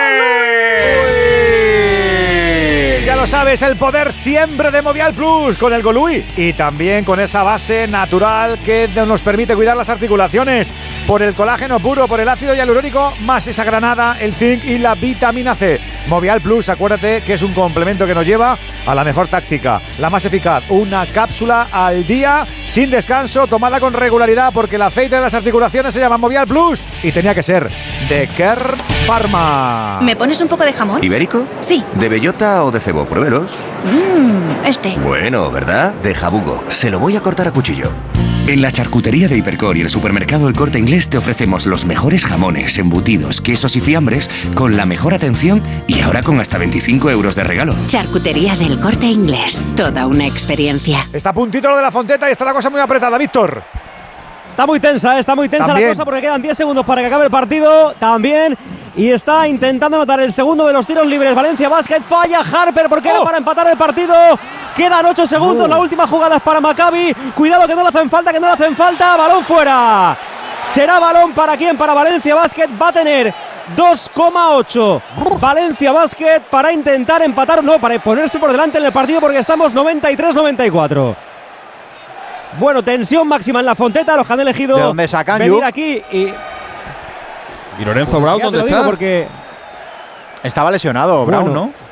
Ya lo sabes, el poder siempre de Movial Plus con el Golui y también con esa base natural que nos permite cuidar las articulaciones por el colágeno puro, por el ácido hialurónico, más esa granada, el zinc y la vitamina C. Movial Plus, acuérdate que es un complemento que nos lleva a la mejor táctica, la más eficaz, una cápsula al día sin descanso, tomada con regularidad porque el aceite de las articulaciones se llama Movial Plus y tenía que ser de Kerr Pharma. ¿Me pones un poco de jamón? ¿Ibérico? Sí. ¿De bellota o de cebo? Pruébelos. Mmm, este. Bueno, ¿verdad? De jabugo. Se lo voy a cortar a cuchillo. En la charcutería de Hipercor y el supermercado El Corte Inglés te ofrecemos los mejores jamones, embutidos, quesos y fiambres con la mejor atención y ahora con hasta 25 euros de regalo. Charcutería del Corte Inglés. Toda una experiencia. Está a puntito lo de la fonteta y está la cosa muy apretada, Víctor. Está muy tensa, ¿eh? está muy tensa También. la cosa porque quedan 10 segundos para que acabe el partido. También. Y está intentando anotar el segundo de los tiros libres. Valencia Basket falla Harper porque Oh. era para empatar el partido. Quedan 8 segundos. La última jugada es para Maccabi. Cuidado que no le hacen falta, que no le hacen falta. Balón fuera. Será balón para quién? Para Valencia Basket. Va a tener 2,8 Valencia Basket para intentar empatar, no, para ponerse por delante en el partido porque estamos 93-94. Bueno, tensión máxima en la fonteta, los que han elegido ¿De dónde sacan, venir aquí y ¿Y Lorenzo Pues Brown ya te dónde digo está? porque Estaba lesionado, Brown, Bueno. ¿no?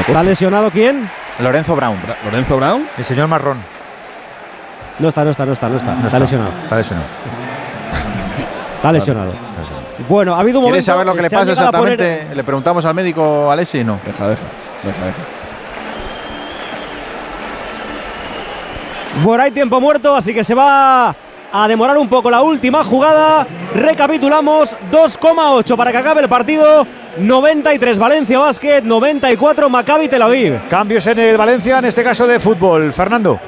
está lesionado quién? Lorenzo Brown. ¿Lorenzo Brown? El señor Marrón. No está, no está, no está, no está, No está, lesionado. Está lesionado. Está lesionado. Bueno, ha habido un momento ¿Quieres saber lo que le pasa poner- exactamente? Le preguntamos al médico Alessi, ¿no? Deja, deja, deja, deja. Bueno, hay tiempo muerto, así que se va a demorar un poco la última jugada. Recapitulamos, 2,8 para que acabe el partido. 93 Valencia Basket, 94 Maccabi Tel Aviv. Cambios en el Valencia, en este caso de fútbol. Fernando.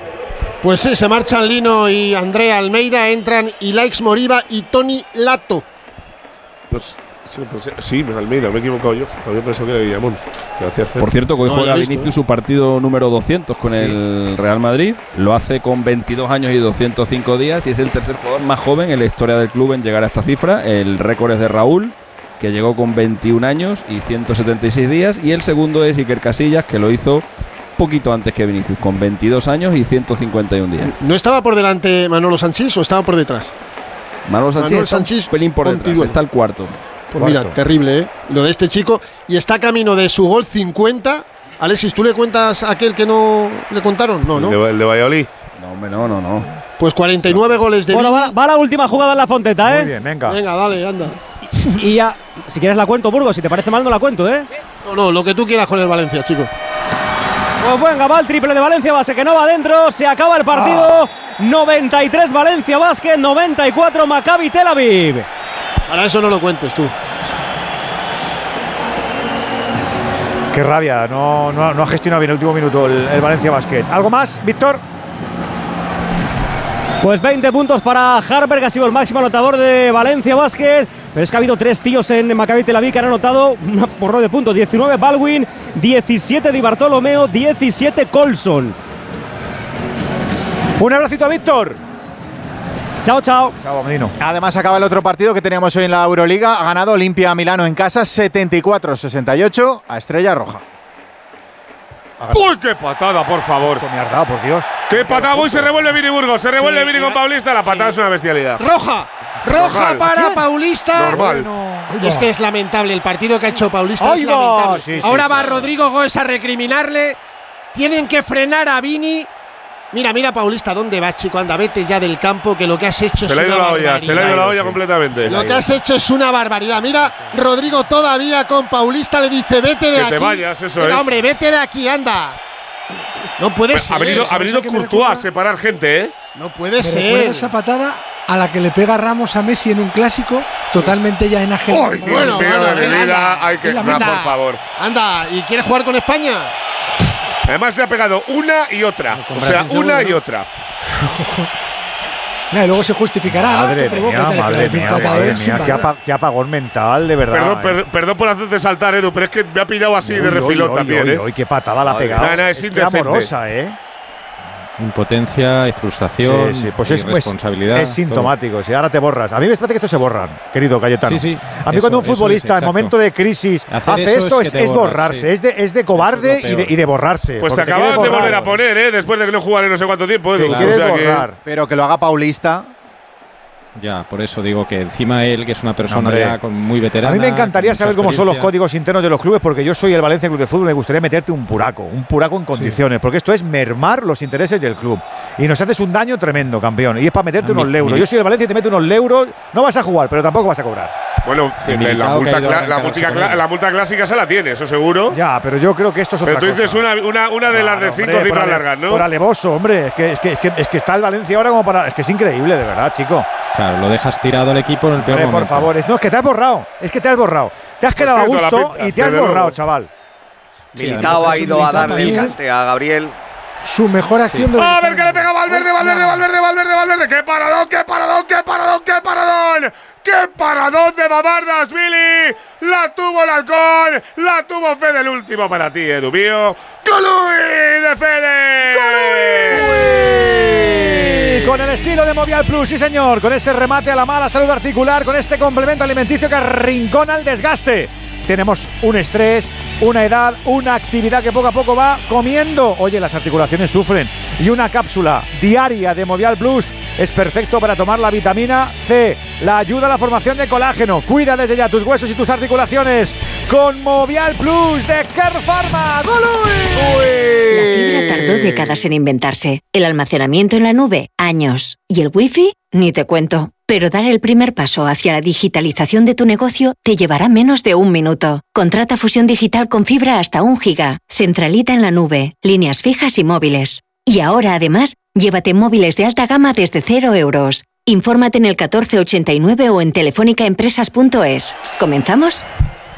Pues sí, se marchan Lino y Andrea Almeida, entran Ilaix Moriba y Tony Lato. Pues, sí, pues, sí, Almeida, me he equivocado yo. Había pensado que era Guillamón. Gracias, Fer. Por cierto, que hoy No, juega visto, Vinicius ¿eh? su partido número 200 con el Real Madrid. Lo hace con 22 años y 205 días y es el tercer jugador más joven en la historia del club en llegar a esta cifra. El récord es de Raúl, que llegó con 21 años y 176 días. Y el segundo es Iker Casillas, que lo hizo poquito antes que Vinicius, con 22 años y 151 días. ¿No estaba por delante Manolo Sanchís o estaba por detrás? Manolo Sánchez, está un pelín por detrás, está el cuarto. Pues mira, terrible, ¿eh? Lo de este chico. Y está camino de su gol 50. Alexis, ¿tú le cuentas a aquel que no le contaron? No, ¿no? El de, el de Valladolid. No, hombre, no, no, no. Pues 49 goles de Bueno, va, va la última jugada en la Fonteta, ¿eh? Muy bien, venga. Venga, dale, anda. Y ya, si quieres la cuento, Burgos, si te parece mal no la cuento, ¿eh? No, no, lo que tú quieras con el Valencia, chico. Pues venga, va el triple de Valencia Base que no va adentro, se acaba el partido. 93 Valencia Basket, 94 Maccabi Tel Aviv. Para eso no lo cuentes tú. Qué rabia, no, no, no ha gestionado bien el último minuto el, el Valencia Basket. ¿Algo más, Víctor? Pues 20 puntos para Harper, que ha sido el máximo anotador de Valencia Basket. Pero es que ha habido tres tíos en Maccabi Tel Aviv que han anotado un porro de puntos. 19 Baldwin, 17 Di Bartolomeo, 17 Colson. Un abracito a Víctor. Chao, chao. Chao, menino. Además acaba el otro partido que teníamos hoy en la Euroliga. Ha ganado Olimpia Milano en casa 74-68 a Estrella Roja. ¡Uy, qué patada, por favor! Me has dado, por Dios. ¡Qué patada! Uy, se revuelve Vini Burgos, se revuelve Sí, Vini con Paulista. La patada es una bestialidad. Roja. Roja Normal. para ¿Quién? Paulista. Normal. Es que es lamentable. El partido que ha hecho Paulista es lamentable. Sí, sí, Ahora sí. va Rodrigo Góez a recriminarle. Tienen que frenar a Vini. Mira, mira, Paulista, ¿dónde vas, chico? Anda, vete ya del campo, que lo que has hecho Se es le ha ido una la olla, se le ha ido la olla completamente. Lo que has hecho es una barbaridad. Mira, Rodrigo todavía con Paulista le dice, vete de Que aquí. te vayas, eso es. hombre, vete de aquí, anda. No puede ser. Ha venido, ¿sabes ha venido Courtois a separar gente, ¿eh? No puede ser. esa patada a la que le pega Ramos a Messi en un clásico, totalmente ya enajenado. ¡Ay, Dios mío de mi vida! Hay que. Por favor. Anda, ¿y quieres jugar con España? Además, le ha pegado una y otra. O sea, una seguro, y ¿no? otra. Y luego se justificará. Madre Te provoca, mía, te- madre un madre mía, qué, valor. apa- qué apagón mental, de verdad. Perdón, eh. per- perdón por hacerte saltar, Edu, pero es que me ha pillado así de refilón uy, también, uy, ¿eh? uy, qué patada la ha pegado. mía, no, es que indecente. amorosa, ¿eh? Impotencia y frustración. Sí, sí, pues y es, es- responsabilidad. es sintomático. Si ahora te borras. A mí me parece que esto se borran, querido Cayetano. Sí, sí, A mí eso- cuando un futbolista en momento de crisis Hacer hace eso esto es es, borras, borrarse, sí. es, de, es de cobarde y, de, y de borrarse. Pues te acaban de volver a poner, ¿eh? Después de que no jugaron no sé cuánto tiempo, Edu. Te O quieres sea que- borrar. Pero que lo haga Paulista. Ya, por eso digo que encima él, que es una persona Hombre. ya con muy veterana. A mí me encantaría saber cómo son los códigos internos de los clubes, porque yo soy el Valencia Club de Fútbol. Me gustaría meterte un puraco, un puraco en condiciones, porque esto es mermar los intereses del club. Y nos haces un daño tremendo, campeón. Y es para meterte A mí- unos euros. Yo soy el Valencia y te meto unos euros. No vas a jugar, pero tampoco vas a cobrar. Bueno, Y la, multa, la, multa, multa clásica se la tiene, eso seguro. Ya, pero yo creo que esto es otra Pero tú dices cosa. una, una, una de las de cinco hombre, cifras largas, ¿no? Por alevoso, hombre. Es que, es, que, es, que, es que está el Valencia ahora como para. Es que es increíble, de verdad, chico. Claro, lo dejas tirado al equipo en el peor Hombre, por momento. favor. Es, no, es que te has borrado. Es que te has borrado. Te has quedado a gusto pinta, y te has borrado, chaval. Militao ha ido a darle el cante a Gabriel. Su mejor acción de A ver que le pega Valverde, Valverde, Valverde, Valverde, Valverde. ¡Qué paradón, qué paradón, qué paradón, qué paradón! ¡Qué paradón de Babardas, Billy! La tuvo el halcón, la tuvo Fede el último para ti, Edu mío. ¡Colui de Fede! Con el estilo de Movial Plus, sí señor, con ese remate a la mala salud articular, con este complemento alimenticio que arrincona el desgaste. Tenemos un estrés, una edad, una actividad que poco a poco va comiendo. Oye, las articulaciones sufren. Y una cápsula diaria de Movial Plus es perfecto para tomar la vitamina C. La ayuda a la formación de colágeno. Cuida desde ya tus huesos y tus articulaciones con Movial Plus de Care Pharma. ¡Golui! La fibra tardó décadas en inventarse, el almacenamiento en la nube, años, y el wifi, ni te cuento. Pero dar el primer paso hacia la digitalización de tu negocio te llevará menos de un minuto. Contrata fusión digital con fibra hasta un giga, centralita en la nube, líneas fijas y móviles. Y ahora además, llévate móviles de alta gama desde 0 euros. Infórmate en el 1489 o en telefónicaempresas.es. ¿Comenzamos?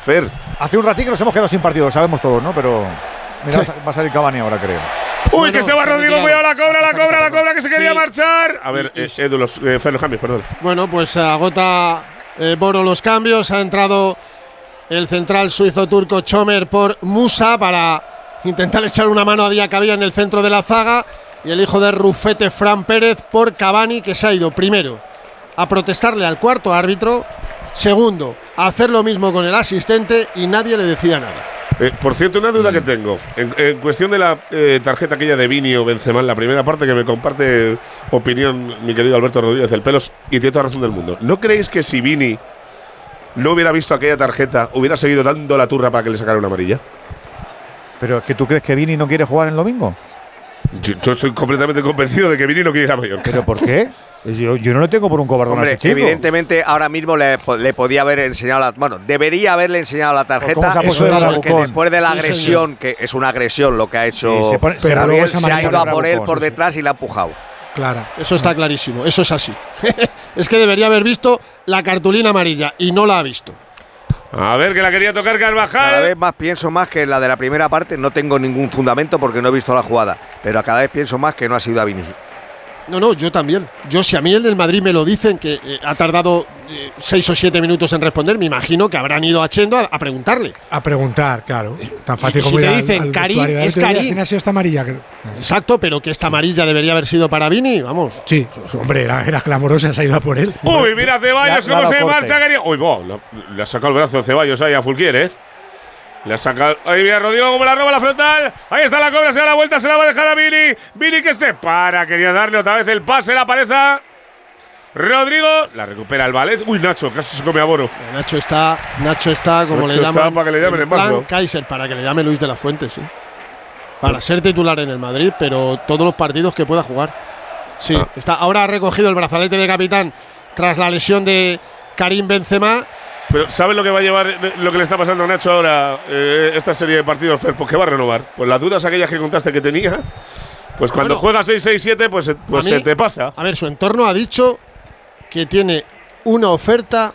Fer. Hace un ratito nos hemos quedado sin partido, lo sabemos todos, ¿no? Pero mira, va a sa- va a salir Cavani ahora, creo. Uy, Bueno, que se va Rodrigo, cuidado, la cobra, la cobra, la cobra, que se quería Sí. marchar. A ver, eh, Edu, los, eh, los cambios, perdón. Bueno, pues agota eh, Boro los cambios. Ha entrado el central suizo turco Chomer por Musa para intentar echar una mano a Diacabía en el centro de la zaga. Y el hijo de Rufete, Fran Pérez, por Cavani, que se ha ido primero a protestarle al cuarto árbitro. Segundo, a hacer lo mismo con el asistente y nadie le decía nada. Eh, por cierto, una duda que tengo. En, en cuestión de la eh, tarjeta aquella de Vini o Benzema, en la primera parte que me comparte opinión mi querido Alberto Rodríguez, el pelos, y tiene toda razón del mundo. ¿No creéis que si Vini no hubiera visto aquella tarjeta, hubiera seguido dando la turra para que le sacara una amarilla? ¿Pero es que tú crees que Vini no quiere jugar el domingo? Yo, yo estoy completamente convencido de que Vini no quiere ir a Mallorca. ¿Pero por qué? Yo, yo no le tengo por un cobardón a este chico. evidentemente ahora mismo le, po- le podía haber enseñado la. Bueno, debería haberle enseñado la ¿Cómo tarjeta. se ha puesto de porque después de la Sí, agresión, que es una agresión lo que ha hecho Sí, se pone- se Gabriel, ha ido a por él por detrás y le ha empujado. Claro. Eso está clarísimo, eso es así. es que debería haber visto la cartulina amarilla y no la ha visto. A ver, que la quería tocar Cada Carvajal. vez más pienso más que la de la primera parte no tengo ningún fundamento porque no he visto la jugada. Pero cada vez pienso más que no ha sido a Vini. No, no, yo también. Yo, si a mí el del Madrid me lo dicen, que eh, ha tardado eh, seis o siete minutos en responder, me imagino que habrán ido a Chendo a, a preguntarle. A preguntar, claro. Tan fácil Y si como ir te al- dicen, al Karim, es Oye, Karim. ¿Quién ha sido esta amarilla? Exacto, pero que esta amarilla debería haber sido para Vini, vamos. Sí, hombre, era, era clamorosa, se ha ido a por él. Uy, mira Ceballos, Ya- cómo se marcha. Uy, bo, le, le ha sacado el brazo Ceballos ahí a Fulquier, ¿eh? Le ha sacado. Ahí mira Rodrigo como la roba la frontal. Ahí está la cobra, se da la vuelta, se la va a dejar a Billy. Billy que se para, quería darle otra vez el pase, la pareja. Rodrigo la recupera el ballet. Uy, Nacho, casi se come a Boro. Nacho está, Nacho está como Nacho le está llaman. para que le llamen en plan. Kaiser, para que le llame Luis de la Fuente, sí. Para ser titular en el Madrid, pero todos los partidos que pueda jugar. Sí, Ah. está, ahora ha recogido el brazalete de capitán tras la lesión de Karim Benzema. Pero ¿sabes lo que va a llevar, lo que le está pasando a Nacho ahora, eh, esta serie de partidos, Fer? Pues que va a renovar. Pues las dudas aquellas que contaste que tenía, pues cuando juega 6-6-7, pues, pues A mí- se te pasa. A ver, su entorno ha dicho que tiene una oferta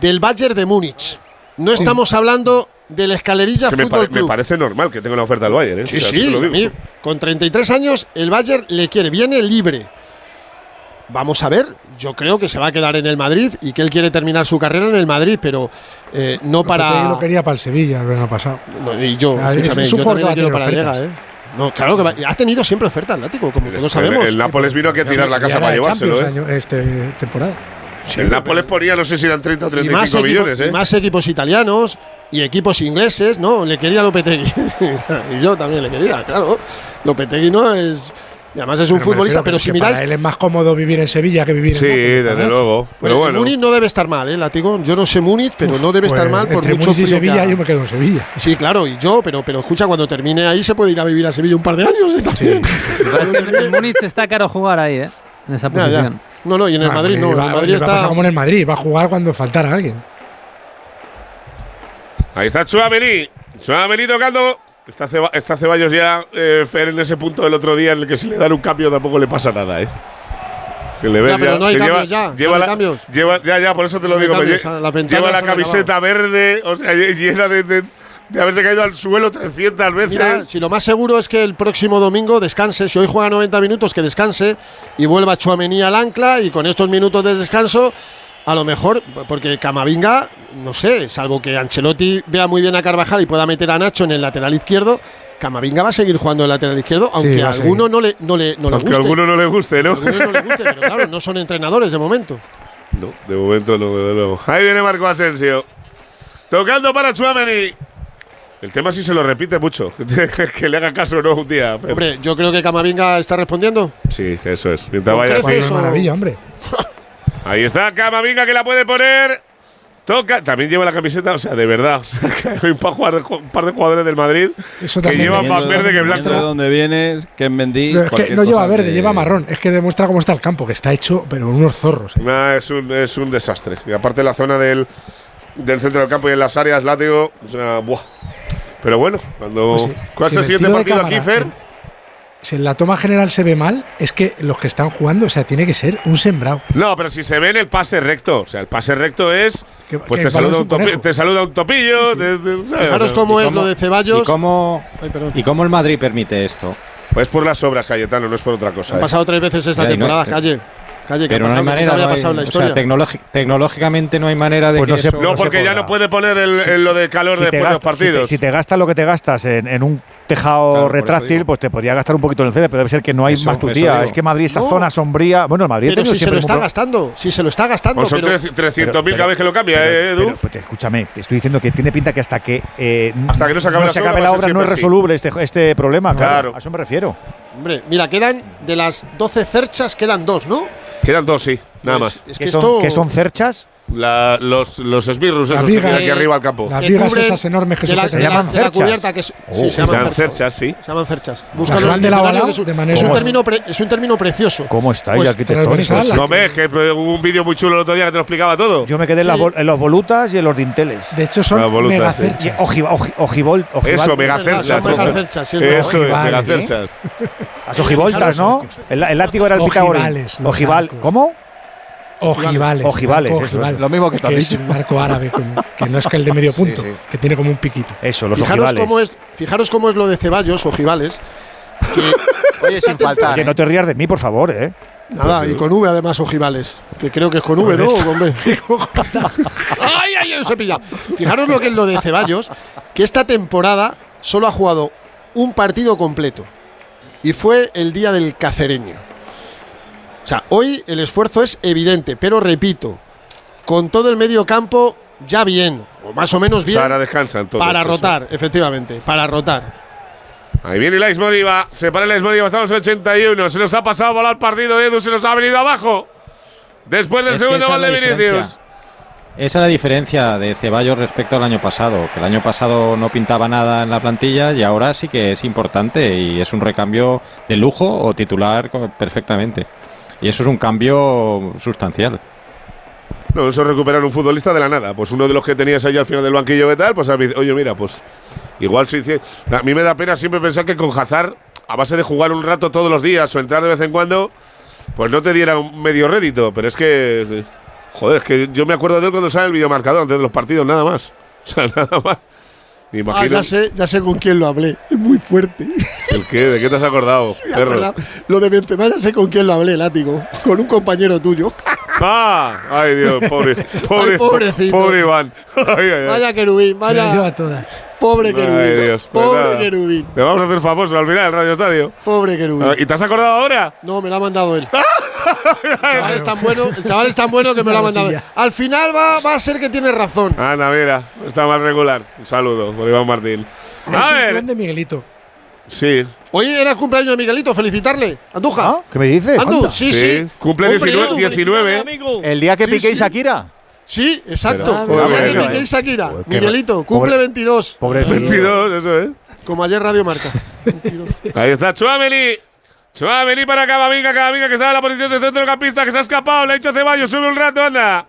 del Bayern de Múnich. No estamos hablando del Escalerilla Que me, Fútbol me parece normal que tenga una oferta del Bayern, ¿eh? Sí, O sea, sí, lo a digo. mí, con 33 años el Bayern le quiere, viene libre. Vamos a ver, yo creo que se va a quedar en el Madrid y que él quiere terminar su carrera en el Madrid, pero eh, no Yo para. lo quería para el Sevilla el verano pasado. No, y yo, Ah, es- escúchame, es un yo jugador también que le va a quiero para Liga, ¿eh? No, claro que va- ha tenido siempre oferta Atlético, como todos sabemos. El, Nápoles vino aquí a tirar la casa para llevárselo, ¿eh? año- este temporada. el Nápoles ponía, no sé si eran 30 o y 35 más, equipo- millones, y ¿eh? más equipos italianos y equipos ingleses, ¿no? Le quería Lopetegui. y yo también le quería, claro. Lopetegui no es. Y además es un Pero futbolista, pero que- si que para miráis. él es más cómodo vivir en Sevilla que vivir Sí, en Nápoles, desde ¿verdad? luego. Pero Bueno, bueno. Múnich no debe estar mal, ¿eh, Látigo? Yo no sé Múnich, pero no debe estar Pues, mal por entre mucho Múnich y Sevilla yo me quedo en Sevilla. Sí, claro, y yo, pero, pero escucha, cuando termine ahí se puede ir a vivir a Sevilla un par de años. ¿eh? También. En Múnich está caro jugar ahí, ¿eh? En esa Ya, ya. posición. No, no, y en el Ah, Madrid no. En va- el Madrid está. como en el Madrid, va a jugar cuando faltara alguien. Ahí está Chuamení. Chuamení tocando. Está, Ceba- está Ceballos ya, eh, Fer, en ese punto del otro día en el que si le dan un cambio tampoco le pasa nada, ¿eh? Que le ves Ya, pero no hay que cambios ya, Lleva no hay la, cambios. lleva- ya, ya, por eso te lo No digo. cambios, lleva la se han camiseta verde, o sea, lle- llena de, de, de haberse caído al suelo 300 veces. Mira, si lo más seguro es que el próximo domingo descanse, si hoy juega 90 minutos, que descanse y vuelva Chuamení al ancla y con estos minutos de descanso, a lo mejor, porque Camavinga, no sé, salvo que Ancelotti vea muy bien a Carvajal y pueda meter a Nacho en el lateral izquierdo, Camavinga va a seguir jugando en el lateral izquierdo, aunque a alguno no le, no le, no le Aunque a guste. alguno no le guste, ¿no? A alguno no le guste, pero claro, no son entrenadores de momento. No, de momento no, desde luego. Ahí viene Marco Asensio. Tocando para Chuamení. El tema sí se lo repite mucho. que le haga caso o no un día. Hombre, yo creo que Camavinga está respondiendo. Sí, eso es. Mientras vaya o- Maravilla, hombre. Ahí está Camavinga que la puede poner. Toca. También lleva la camiseta, o sea, de verdad. O sea, que hay un par, un par de jugadores del Madrid Eso que llevan más verde que Dependiendo de blanco. dónde vienes, que en Mendy. Pero es que no lleva verde, lleva marrón. Es que demuestra cómo está el campo, que está hecho, pero unos zorros. ¿eh? Nah, es, un, es un desastre. Y aparte la zona del, del centro del campo y en las áreas, látigo. O sea, buah. Pero bueno, cuando. Pues sí, ¿Cuál si es el en siguiente partido aquí, Fer? Si en la toma general se ve mal, es que los que están jugando, o sea, tiene que ser un sembrado. No, pero si se ve en el pase recto. O sea, el pase recto es. Que- Pues que te saluda, es un un topi- conejo. te saluda un topillo. te- te- ¿sabes? Fijaros O sea, cómo ¿y es cómo- lo de Ceballos. ¿Y cómo, Ay, perdón. ¿Y cómo el Madrid permite esto? Pues por las obras, Cayetano, no es por otra cosa. Han ¿eh? pasado tres veces esta no- temporada, calle. Calle, que Pero ha no hay manera. no hay- pasado en la o sea, historia. tecnológicamente no hay manera de Pues que no se- eso No, se porque ya no puede poner el, el- lo de calor Si te después de los gastas- si te- partidos. Si te, gastas lo que te gastas en, en un tejado Claro, retráctil, pues te podría gastar un poquito en el césped, pero debe ser que no hay Eso, más tutía. Es que Madrid, esa No. zona sombría. Bueno, el Madrid Pero si se siempre lo un está gastando, si se lo está gastando. Pues son pero- 300.000 cada vez que lo cambia, pero- ¿eh, Edu? pero, pues, escúchame, te estoy diciendo que tiene pinta que hasta que eh, Hasta que no se acabe la obra, acabe la no es resoluble este, este problema. Claro. Claro. A eso me refiero. Hombre, mira, quedan de las 12 cerchas, quedan dos, ¿no? Quedan dos, sí, nada Pues, más. Es ¿Qué que son, esto. qué son cerchas? La- los, los esbirros Las esos que tienen vigas. aquí arriba al campo. Las que vigas esas enormes que la- sujetan. de la- llaman la cerchas. cubierta que es- Oh, sí, se Se llaman cerchas. cerchas, sí. Se llaman cerchas. Que en van de lado a diccionario, lado, que es un- de manera- es un término pre- es un término precioso. ¿Cómo estáis Pues, arquitectónicos? No ves que hubo un vídeo muy chulo el otro día que te lo explicaba todo. Yo me quedé en, las Sí. en los volutas y en los dinteles. De hecho, son volutas, megacerchas. Y ojiva- oji- ojivol- ojibal- Eso, megacerchas. Eso, megacerchas, sí, es megacerchas. Las ojivoltas, ¿no? El, látigo era el los Ojival. ¿Cómo? Ojivales. Ojivales, marco eso ojival, es lo mismo que tú has es dicho. un marco árabe, con- que no es que el de medio punto, que tiene como un piquito. Eso, los Fijaros ojivales. cómo, es, fijaros cómo es lo de Ceballos, ojivales. Que Oye, sin faltar. Oye, no te rías de mí, por favor, ¿eh? Nada, y con V además ojivales. Que creo que es con V, ¿no? Con B. ¡Ay, ay, ay! Se pilla. Fijaros lo que es lo de Ceballos, que esta temporada solo ha jugado un partido completo. Y fue el día del cacereño. O sea, hoy el esfuerzo es evidente, pero repito, con todo el medio campo ya bien, o más o menos O bien, sea, ahora descansan todos. para eso. rotar, efectivamente, para rotar. Ahí viene la Moriva. Se para el Moriva. Estamos en 81. Se nos ha pasado a volar el partido. Edu se nos ha venido abajo. Después del Es segundo gol de Vinicius. Esa es la diferencia de Ceballos respecto al año pasado, que el año pasado no pintaba nada en la plantilla y ahora sí que es importante y es un recambio de lujo o titular perfectamente. Y eso es un cambio sustancial. No, eso es recuperar un futbolista de la nada. Pues uno de los que tenías ahí al final del banquillo, ¿qué tal? Pues oye, mira, pues igual sí. A mí me da pena siempre pensar que con Hazard, a base de jugar un rato todos los días o entrar de vez en cuando, pues no te diera un medio rédito. Pero es que, joder, es que yo me acuerdo de él cuando sale el videomarcador antes de los partidos, nada más. O sea, nada más. Ah, ya sé, ya sé con quién lo hablé. Es muy fuerte. ¿El qué? ¿De qué te has acordado? Lo de Benzema ya sé con quién lo hablé, látigo. Con un compañero tuyo. ¡Ah! ¡Ay, Dios! Pobre, pobre, pobrecito. Pobre Iván. Vaya querubín, vaya. Pobre querubín. Ay, Dios. Pues pobre querubín. Te vamos a hacer famoso al final del Radio Estadio. Pobre querubín. ¿Y te has acordado ahora? No, me lo ha mandado él. el, chaval es tan bueno, el chaval es tan bueno que me lo ha mandado. Al final va, va a ser que tiene razón. Anda, mira, está más regular. Un saludo por Iván Martín. A ver. de Miguelito. Sí. Hoy era el cumpleaños de Miguelito, felicitarle. Anduja. ¿Ah? ¿Qué me dices? Andu, sí, sí, Cumple 19. 19. El día que piquéis a Kira. Sí, exacto. el día que piquéis a Kira. Miguelito, cumple 22. Pobre 22, eso es. Como ayer Radio Marca. Ahí está Chuameli. Chuameli para Camavinga, Camavinga que está en la posición de centrocampista, que se ha escapado. Le ha hecho Ceballos, sube un rato, anda.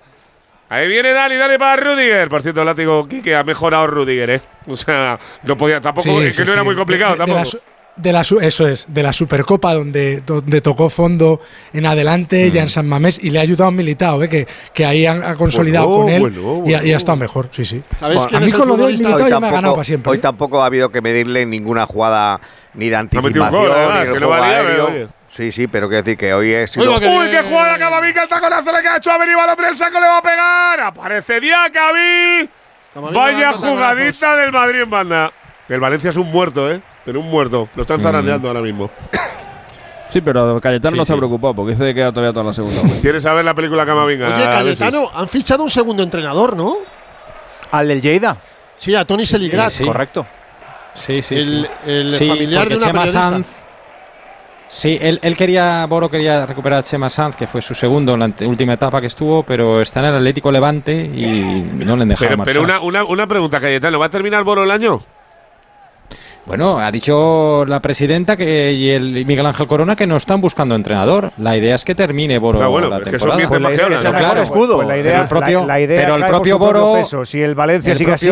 Ahí viene Dani, dale para Rudiger. Por cierto, el látigo que ha mejorado Rudiger, ¿eh? O sea, no podía, tampoco, es que no era muy complicado, tampoco. De la, eso es, de la Supercopa donde, donde tocó fondo en adelante, mm. ya en San Mamés, y le ha ayudado a Militao, ¿eh? que, que ahí ha, consolidado con él y, ha, estado mejor, sí, sí. a mí con lo de Militao ya me ha ganado para siempre. Hoy ¿eh? tampoco ha habido que medirle ninguna jugada ni de anticipación, ni de juego aéreo. Sí, sí, pero quiero decir que hoy es. Uy, qué jugada Camavinga, el taconazo le que ha hecho a venir balón el saco, le va a pegar. Aparece Diacabi. Vaya jugadita del Madrid en banda. El Valencia es un muerto, ¿eh? Pero un muerto. Lo están zarandeando ahora mismo. Sí, pero Cayetano no se ha preocupado porque dice que queda todavía toda la segunda. ¿Quieres saber la película Camavinga? Oye, Cayetano, han fichado un segundo entrenador, ¿no? ¿Al del Lleida? Sí, a Tony Seligrat. Sí, Correcto. Sí, sí. El, el familiar de una Chema Sanz, Sí, él, él, quería, Boro quería recuperar a Chema Sanz, que fue su segundo en la última etapa que estuvo, pero está en el Atlético Levante y no le han dejado Pero, pero una, una, una pregunta, Cayetano, ¿va a terminar Boro el año? Bueno, ha dicho la presidenta que, y el Miguel Ángel Corona que no están buscando entrenador. La idea es que termine Boro ah, bueno, la temporada. Que pues la idea es el claro, escudo. Pues la idea, el propio, la, idea pero el propio Boro, peso. si el Valencia sigue así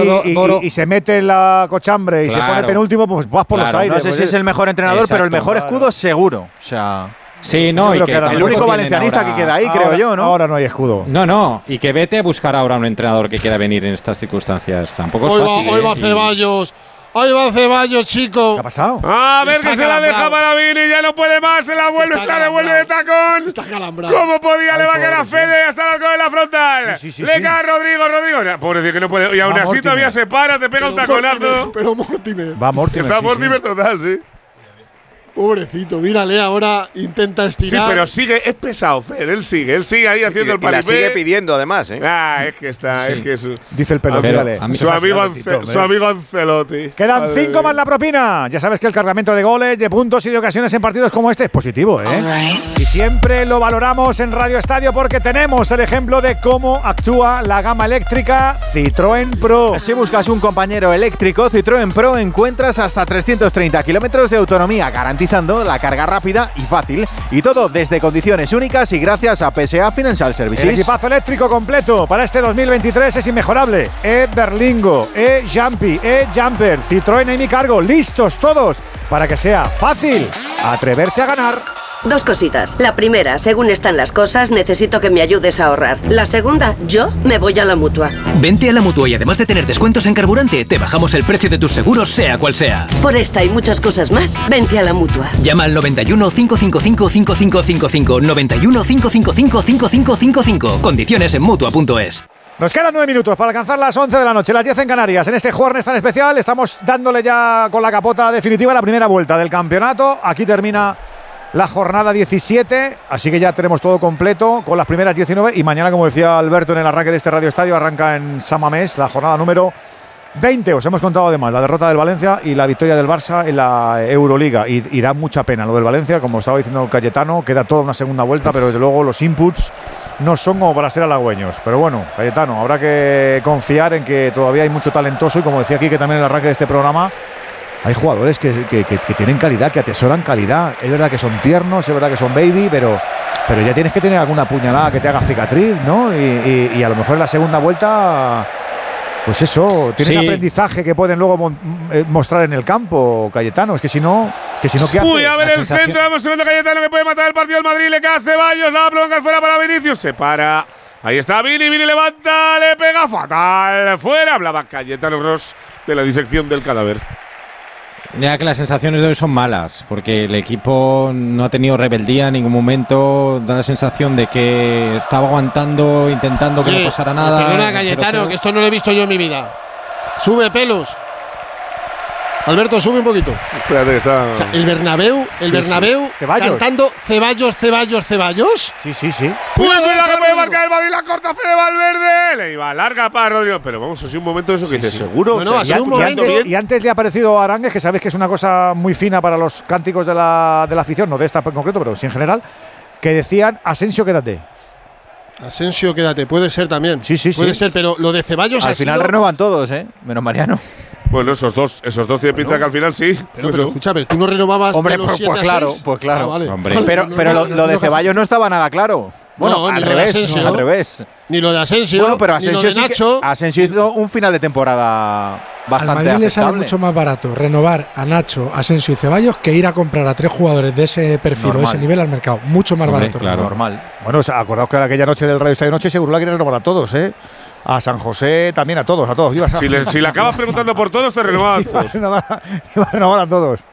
y, se mete en la cochambre y se pone penúltimo, pues vas por los aires. No sé si es el mejor entrenador, pero el mejor escudo seguro. O sea. Sí, no, y que el único valencianista que queda ahí, creo yo, ¿no? Ahora no hay escudo. No, no, y que vete a buscar ahora un entrenador que quiera venir en estas circunstancias. Tampoco es fácil. hoy va ¿eh? Ceballos. Ahí va Ceballos, chico. ¿Qué ha pasado? A ver que se la deja para Vini, ya no puede más, se la vuelve, se la devuelve de tacón. Está calambrado. ¿Cómo podía? le va a quedar a Fede hasta la de la frontal. Sí, sí, le cae Rodrigo, Rodrigo. Pobrecito que no puede. Y aún así todavía se para, te pega un taconazo. pero Mortimer. Va Mortimer. Está Mortimer total, sí. Pobrecito, mírale, ahora intenta estirar. Sí, pero sigue, es pesado, Fer, él sigue, él sigue ahí haciendo el paripé. Y la sigue pidiendo además, ¿eh? Ah, es que está, es que es… Dice el pelo, mírale. Su, amigo, su amigo Ancelotti. Quedan cinco más la propina. Ya sabes que el cargamento de goles, de puntos y de ocasiones en partidos como este es positivo, ¿eh? Y siempre lo valoramos en Radio Estadio porque tenemos el ejemplo de cómo actúa la gama eléctrica Citroën Pro. Si buscas un compañero eléctrico, Citroën Pro encuentras hasta 330 kilómetros de autonomía garantizada la carga rápida y fácil. Y todo desde condiciones únicas y gracias a PSA Financial Services. El equipazo eléctrico completo para este 2023 es inmejorable. E-Berlingo, E-Jumpy, E-Jumper, Citroën y mi cargo, listos todos para que sea fácil atreverse a ganar. Dos cositas. La primera, según están las cosas, necesito que me ayudes a ahorrar. La segunda, yo me voy a la mutua. Vente a la mutua y además de tener descuentos en carburante, te bajamos el precio de tus seguros, sea cual sea. Por esta y muchas cosas más, vente a la mutua. Llama al 91 555 5555. 91 555 5555. Condiciones en mutua.es. Nos quedan nueve minutos para alcanzar las 11 de la noche, las 10 en Canarias. En este jueves tan especial estamos dándole ya con la capota definitiva la primera vuelta del campeonato. Aquí termina la jornada 17, así que ya tenemos todo completo con las primeras 19 y mañana, como decía Alberto en el arranque de este Radio Estadio, arranca en Samamés la jornada número 20. Os hemos contado además la derrota del Valencia y la victoria del Barça en la Euroliga y, y da mucha pena lo del Valencia, como estaba diciendo Cayetano, queda toda una segunda vuelta, pero desde luego los inputs no son como para ser halagüeños. Pero bueno, Cayetano, habrá que confiar en que todavía hay mucho talentoso y como decía aquí que también en el arranque de este programa, hay jugadores que, tienen calidad, que atesoran calidad. Es verdad que son tiernos, es verdad que son baby, pero Pero ya tienes que tener alguna puñalada que te haga cicatriz, ¿no? Y, y a lo mejor en la segunda vuelta pues eso, tienen aprendizaje que pueden luego eh, mostrar en el campo, Cayetano. Es que si no, que si no, ¿qué hace? Uy, a ver el centro, vamos a Cayetano que puede matar el partido del Madrid, le cae Ceballos, la va a prolongar fuera para Vinicius, se para. Ahí está Vini, Vini levanta, le pega fatal, fuera, hablaba Cayetano Ross de la disección del cadáver. Ya que las sensaciones de hoy son malas, porque el equipo no ha tenido rebeldía en ningún momento, da la sensación de que estaba aguantando, intentando que no pasara nada. Perdona, Cayetano, que esto no lo he visto yo en mi vida. Sube pelos. Alberto, sube un poquito. Espérate que está. el Bernabéu, el Bernabéu cantando Ceballos, Ceballos, Ceballos. Sí, sí, sí. Puede, puede, puede marcar el Madrid, la corta Fede Valverde. Le iba larga para Rodrigo. Pero vamos, ha sido un momento de eso que dice, seguro. No, y, un momento y, antes, y, antes, le ha aparecido Arangues, que sabes que es una cosa muy fina para los cánticos de la, de la afición, no de esta en concreto, pero sí en general, que decían Asensio, quédate. Asensio, quédate, puede ser también. Sí, sí, puede ser, pero lo de Ceballos Al final renovan todos, ¿eh? Menos Mariano. Bueno, esos dos, esos dos tienen pinta que al final sí. Pero, pero escúchame, tú no renovabas. Hombre, pues, pues, claro, pues claro. Hombre. Pero, pero lo, de Ceballos no estaba nada claro. Bueno, al, revés, al revés. Ni lo de Asensio. Bueno, pero Asensio, ni Nacho. Asensio hizo un final de temporada bastante Al Madrid le sale mucho más barato renovar a Nacho, Asensio y Ceballos que ir a comprar a tres jugadores de ese perfil o ese nivel al mercado. Mucho más barato. Claro, normal. Bueno, acordaos que aquella noche del Radio Estadio Noche seguro la quiere renovar a todos, ¿eh? A San José, también a todos, a todos. si, le, si, le, acabas preguntando por todos, te renovas. Iba, a renovar a todos.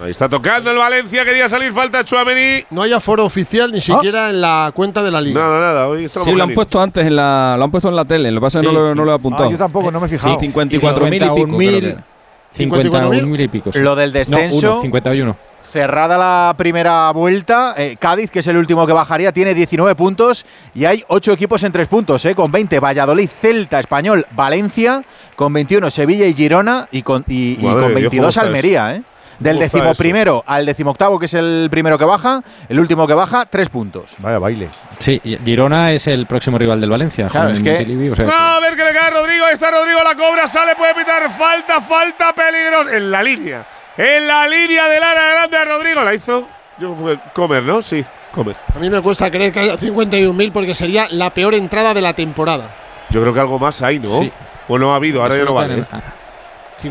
Ahí está tocando el Valencia, quería salir, falta Chuamení. No hay aforo oficial ni siquiera en la cuenta de la liga. Nada, nada, hoy estamos Sí, lo han puesto antes en la lo han puesto en la tele, lo que pasa es que no, lo, no, lo, he apuntado. Ah, yo tampoco, no me he fijado. Sí, 54.000 y pico. 51.000 y pico. Lo del descenso. No, 51 cerrada la primera vuelta, eh, Cádiz, que es el último que bajaría, tiene 19 puntos y hay 8 equipos en 3 puntos, eh, con 20 Valladolid, Celta, Español, Valencia, con 21 Sevilla y Girona y con, y, con 22 Almería. Eh. Del decimoprimero al decimoctavo, que es el primero que baja, el último que baja, 3 puntos. Vaya baile. Sí, Girona es el próximo rival del Valencia. Claro, es que, a ver que le cae Rodrigo, está Rodrigo, la cobra, sale, puede pitar, falta, falta, peligros en la línea en la línea del área grande a Rodrigo. La hizo yo fue Comer, ¿no? Sí, Comer. A mí me cuesta creer que haya 51.000 porque sería la peor entrada de la temporada. Yo creo que algo más hay, ¿no? Sí. Bueno, ha habido, ahora ya no vale.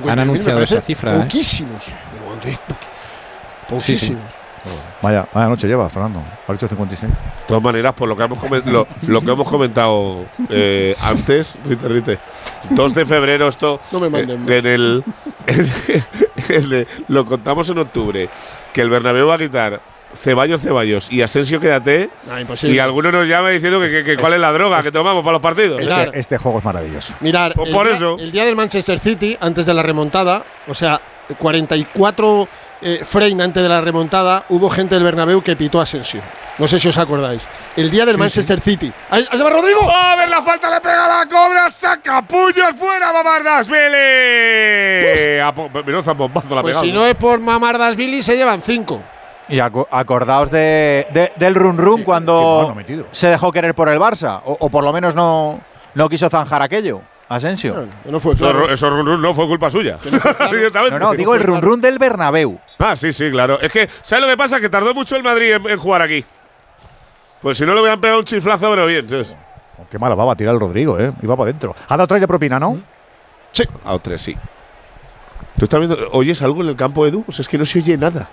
Han, anunciado esa cifra. ¿eh? Poquísimos. Poquísimos. Vaya, vaya noche lleva, Fernando. Para 56. De todas maneras, por lo que hemos, lo, lo que hemos comentado eh, antes, rite, rite. 2 de febrero, esto. No me manden. en el, lo contamos en octubre. Que el Bernabéu va a quitar Ceballos, Ceballos y Asensio, quédate. Ah, y alguno nos llama diciendo que, cuál es la droga que tomamos para los partidos. Este, este juego es maravilloso. Mirar, pues por eso. el día del Manchester City, antes de la remontada, o sea, 44 eh, frame antes de la remontada, hubo gente del Bernabéu que pitó a Asensio. No sé si os acordáis. El día del Manchester City. ¡Ahí se va Rodrigo! ¡A ver la falta! ¡Le pega la! ¡Saca puños fuera! Menuza bombazo la pues si no es por Mamardasvili, se llevan cinco. Y acordaos de, del run run cuando se dejó querer por el Barça. O, por lo menos no, no quiso zanjar aquello. Asensio. No, fue eso, run run no fue culpa suya. no, no, digo el run run del Bernabéu. Ah, sí, sí, claro. Es que, ¿sabes lo que pasa? Que tardó mucho el Madrid en, jugar aquí. Pues si no le hubieran pegado un chiflazo, pero bien. Oh, qué mala va a tirar el Rodrigo, ¿eh? Iba para adentro. Ha dado tres de propina, ¿no? Sí. Ha dado tres, sí. ¿Tú estás viendo? ¿Oyes algo en el campo, Edu? O sea, es que no se oye nada.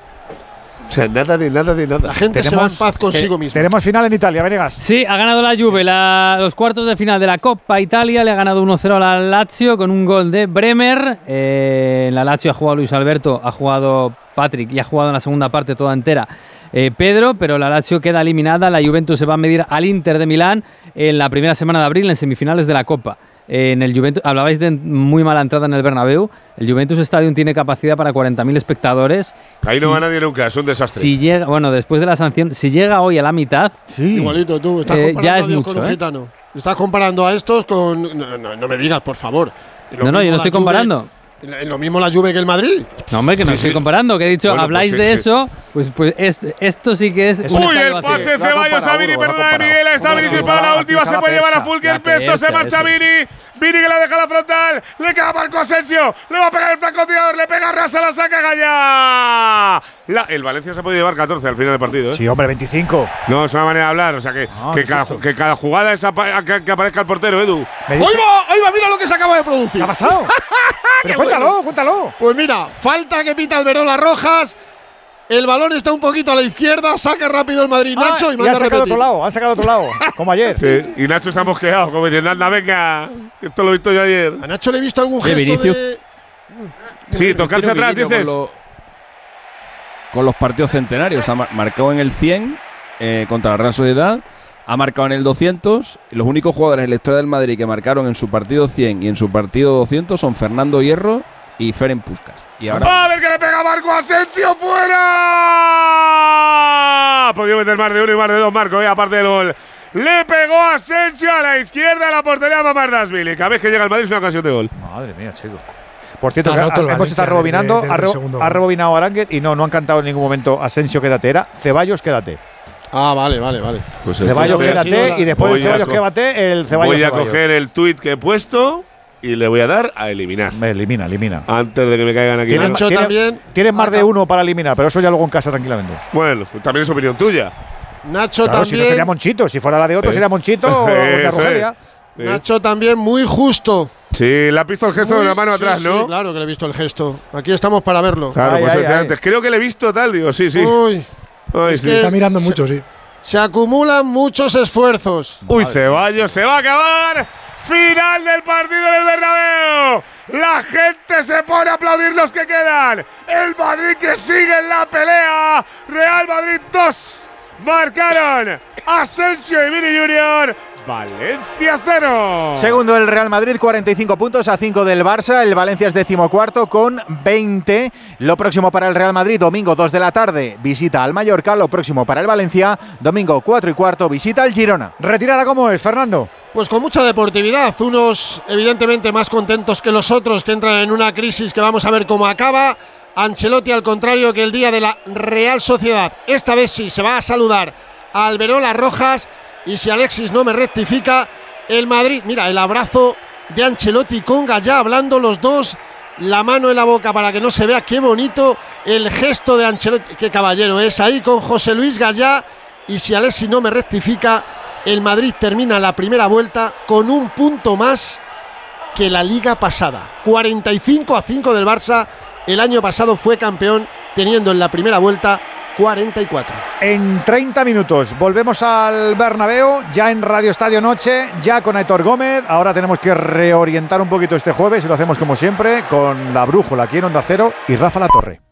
O sea, nada de nada de nada. La gente se va en paz consigo mismo. Tenemos final en Italia, Venegas. Sí, ha ganado la Juve los cuartos de final de la Coppa Italia. Le ha ganado 1-0 a la Lazio con un gol de Bremer. Eh, la Lazio ha jugado Luis Alberto, ha jugado Patrick y ha jugado en la segunda parte toda entera. Eh, Pedro, pero la Lazio queda eliminada. La Juventus se va a medir al Inter de Milán en la primera semana de abril en semifinales de la Copa en el Juventus, hablabais de muy mala entrada en el Bernabéu. El Juventus Stadium tiene capacidad para 40.000 espectadores. Ahí no va nadie nunca, es un desastre. Si llega, bueno, después de la sanción, si llega hoy a la mitad, sí. igualito tú, estás eh, ya es mucho, con un ¿eh? gitano. Estás comparando a estos con no, me digas, por favor. No, no, yo no estoy comparando. Lo mismo la Juve que el Madrid. No, hombre, que no estoy comparando, que he dicho, habláis pues de eso Pues, pues este- esto sí que es. un Uy, el pase Ceballos a Vini, perdona de Miguel. Está Vinicius para la última, se puede llevar a Fulker. Pesto se marcha Vini. Vini que la deja a la frontal. Le queda Marco Asensio. Le va a pegar el francotirador. Le pega Rasa, la saca Gaya. La- el Valencia se puede llevar 14 al final del partido. ¿eh? Sí, hombre, 25. No, es una manera de hablar. O sea, que, que, cada, que cada jugada es que aparezca el portero, Edu. ¡Ahí va! ¡Ahí va! Mira lo que se acaba de producir. ¿Qué ha pasado? Cuéntalo, cuéntalo. Pues mira, falta que pita Alberola Rojas. El balón está un poquito a la izquierda, saca rápido el Madrid Ah, Nacho y y manda han a sacado repetir. otro lado, han sacado otro lado, como ayer. Sí, y Nacho está mosqueado, como diciendo, anda, venga. Esto lo he visto yo ayer. ¿A Nacho le he visto algún gesto Vinicius- de...? Sí, tocarse atrás, dices. Con, lo- con los partidos centenarios. Ha mar- marcado en el 100 eh, contra la Real Sociedad. Ha marcado en el 200. Y los únicos jugadores en la historia del Madrid que marcaron en su partido 100 y en su partido 200 son Fernando Hierro y Ferenc Puskas. Y ahora Va a ver que le pega Marco Asensio fuera. Ha podido meter más de uno y más de dos, Marco, eh, aparte del gol. Le pegó Asensio a la izquierda de la portería de Mamardasvili. Cada vez que llega el Madrid es una ocasión de gol. Madre mía, chico. Por cierto, Está que roto el hemos Valencia estado rebobinando, ha, re- segundo ha rebobinado Aranguet y no, no han cantado en ningún momento Asensio quédate, era Ceballos quédate. Ah, vale, vale, vale. Pues Ceballos quédate y después del Ceballos quédate, el Ceballos Voy a Ceballos. coger el tweet que he puesto y le voy a dar a eliminar. Elimina, elimina. Antes de que me caigan aquí. Tienes, tienes- tienes más de uno para eliminar, pero eso ya luego en casa tranquilamente. Bueno, pues también es opinión tuya. Nacho Claro, si no también. sería Monchito, si fuera la de otro Eh. sería Monchito o de Rogelia. es. Nacho también muy justo. Sí, le has visto el gesto Muy- de la mano sí, atrás, sí, ¿no? claro que le he visto el gesto. Aquí estamos para verlo. Claro, Ay, pues ay, ay. antes. Creo que le he visto tal, digo, sí, sí. Uy, Ay, es sí. que- Está mirando mucho, sí. se acumulan muchos esfuerzos. Uy, Ceballos, se va a acabar. Final del partido del Bernabéu. La gente se pone a aplaudir los que quedan. El Madrid que sigue en la pelea. Real Madrid 2. Marcaron Asensio y Vini Junior. Valencia 0. Segundo el Real Madrid, 45 puntos a 5 del Barça. El Valencia es decimocuarto con 20. Lo próximo para el Real Madrid, domingo 2 de la tarde, visita al Mallorca. Lo próximo para el Valencia, domingo 4 y cuarto, visita al Girona. Retirada cómo es, Fernando. Pues con mucha deportividad, unos evidentemente más contentos que los otros que entran en una crisis que vamos a ver cómo acaba. Ancelotti al contrario que el día de la Real Sociedad. Esta vez sí, se va a saludar a Alberola Rojas y si Alexis no me rectifica, el Madrid, mira, el abrazo de Ancelotti con Gallá hablando los dos, la mano en la boca para que no se vea, qué bonito el gesto de Ancelotti, qué caballero es ahí con José Luis Gallá y si Alexis no me rectifica, el Madrid termina la primera vuelta con un punto más que la liga pasada. 45 a 5 del Barça. El año pasado fue campeón teniendo en la primera vuelta 44. En 30 minutos volvemos al Bernabéu, ya en Radio Estadio Noche, ya con Aitor Gómez. Ahora tenemos que reorientar un poquito este jueves y lo hacemos como siempre con la brújula aquí en Onda Cero y Rafa La Torre.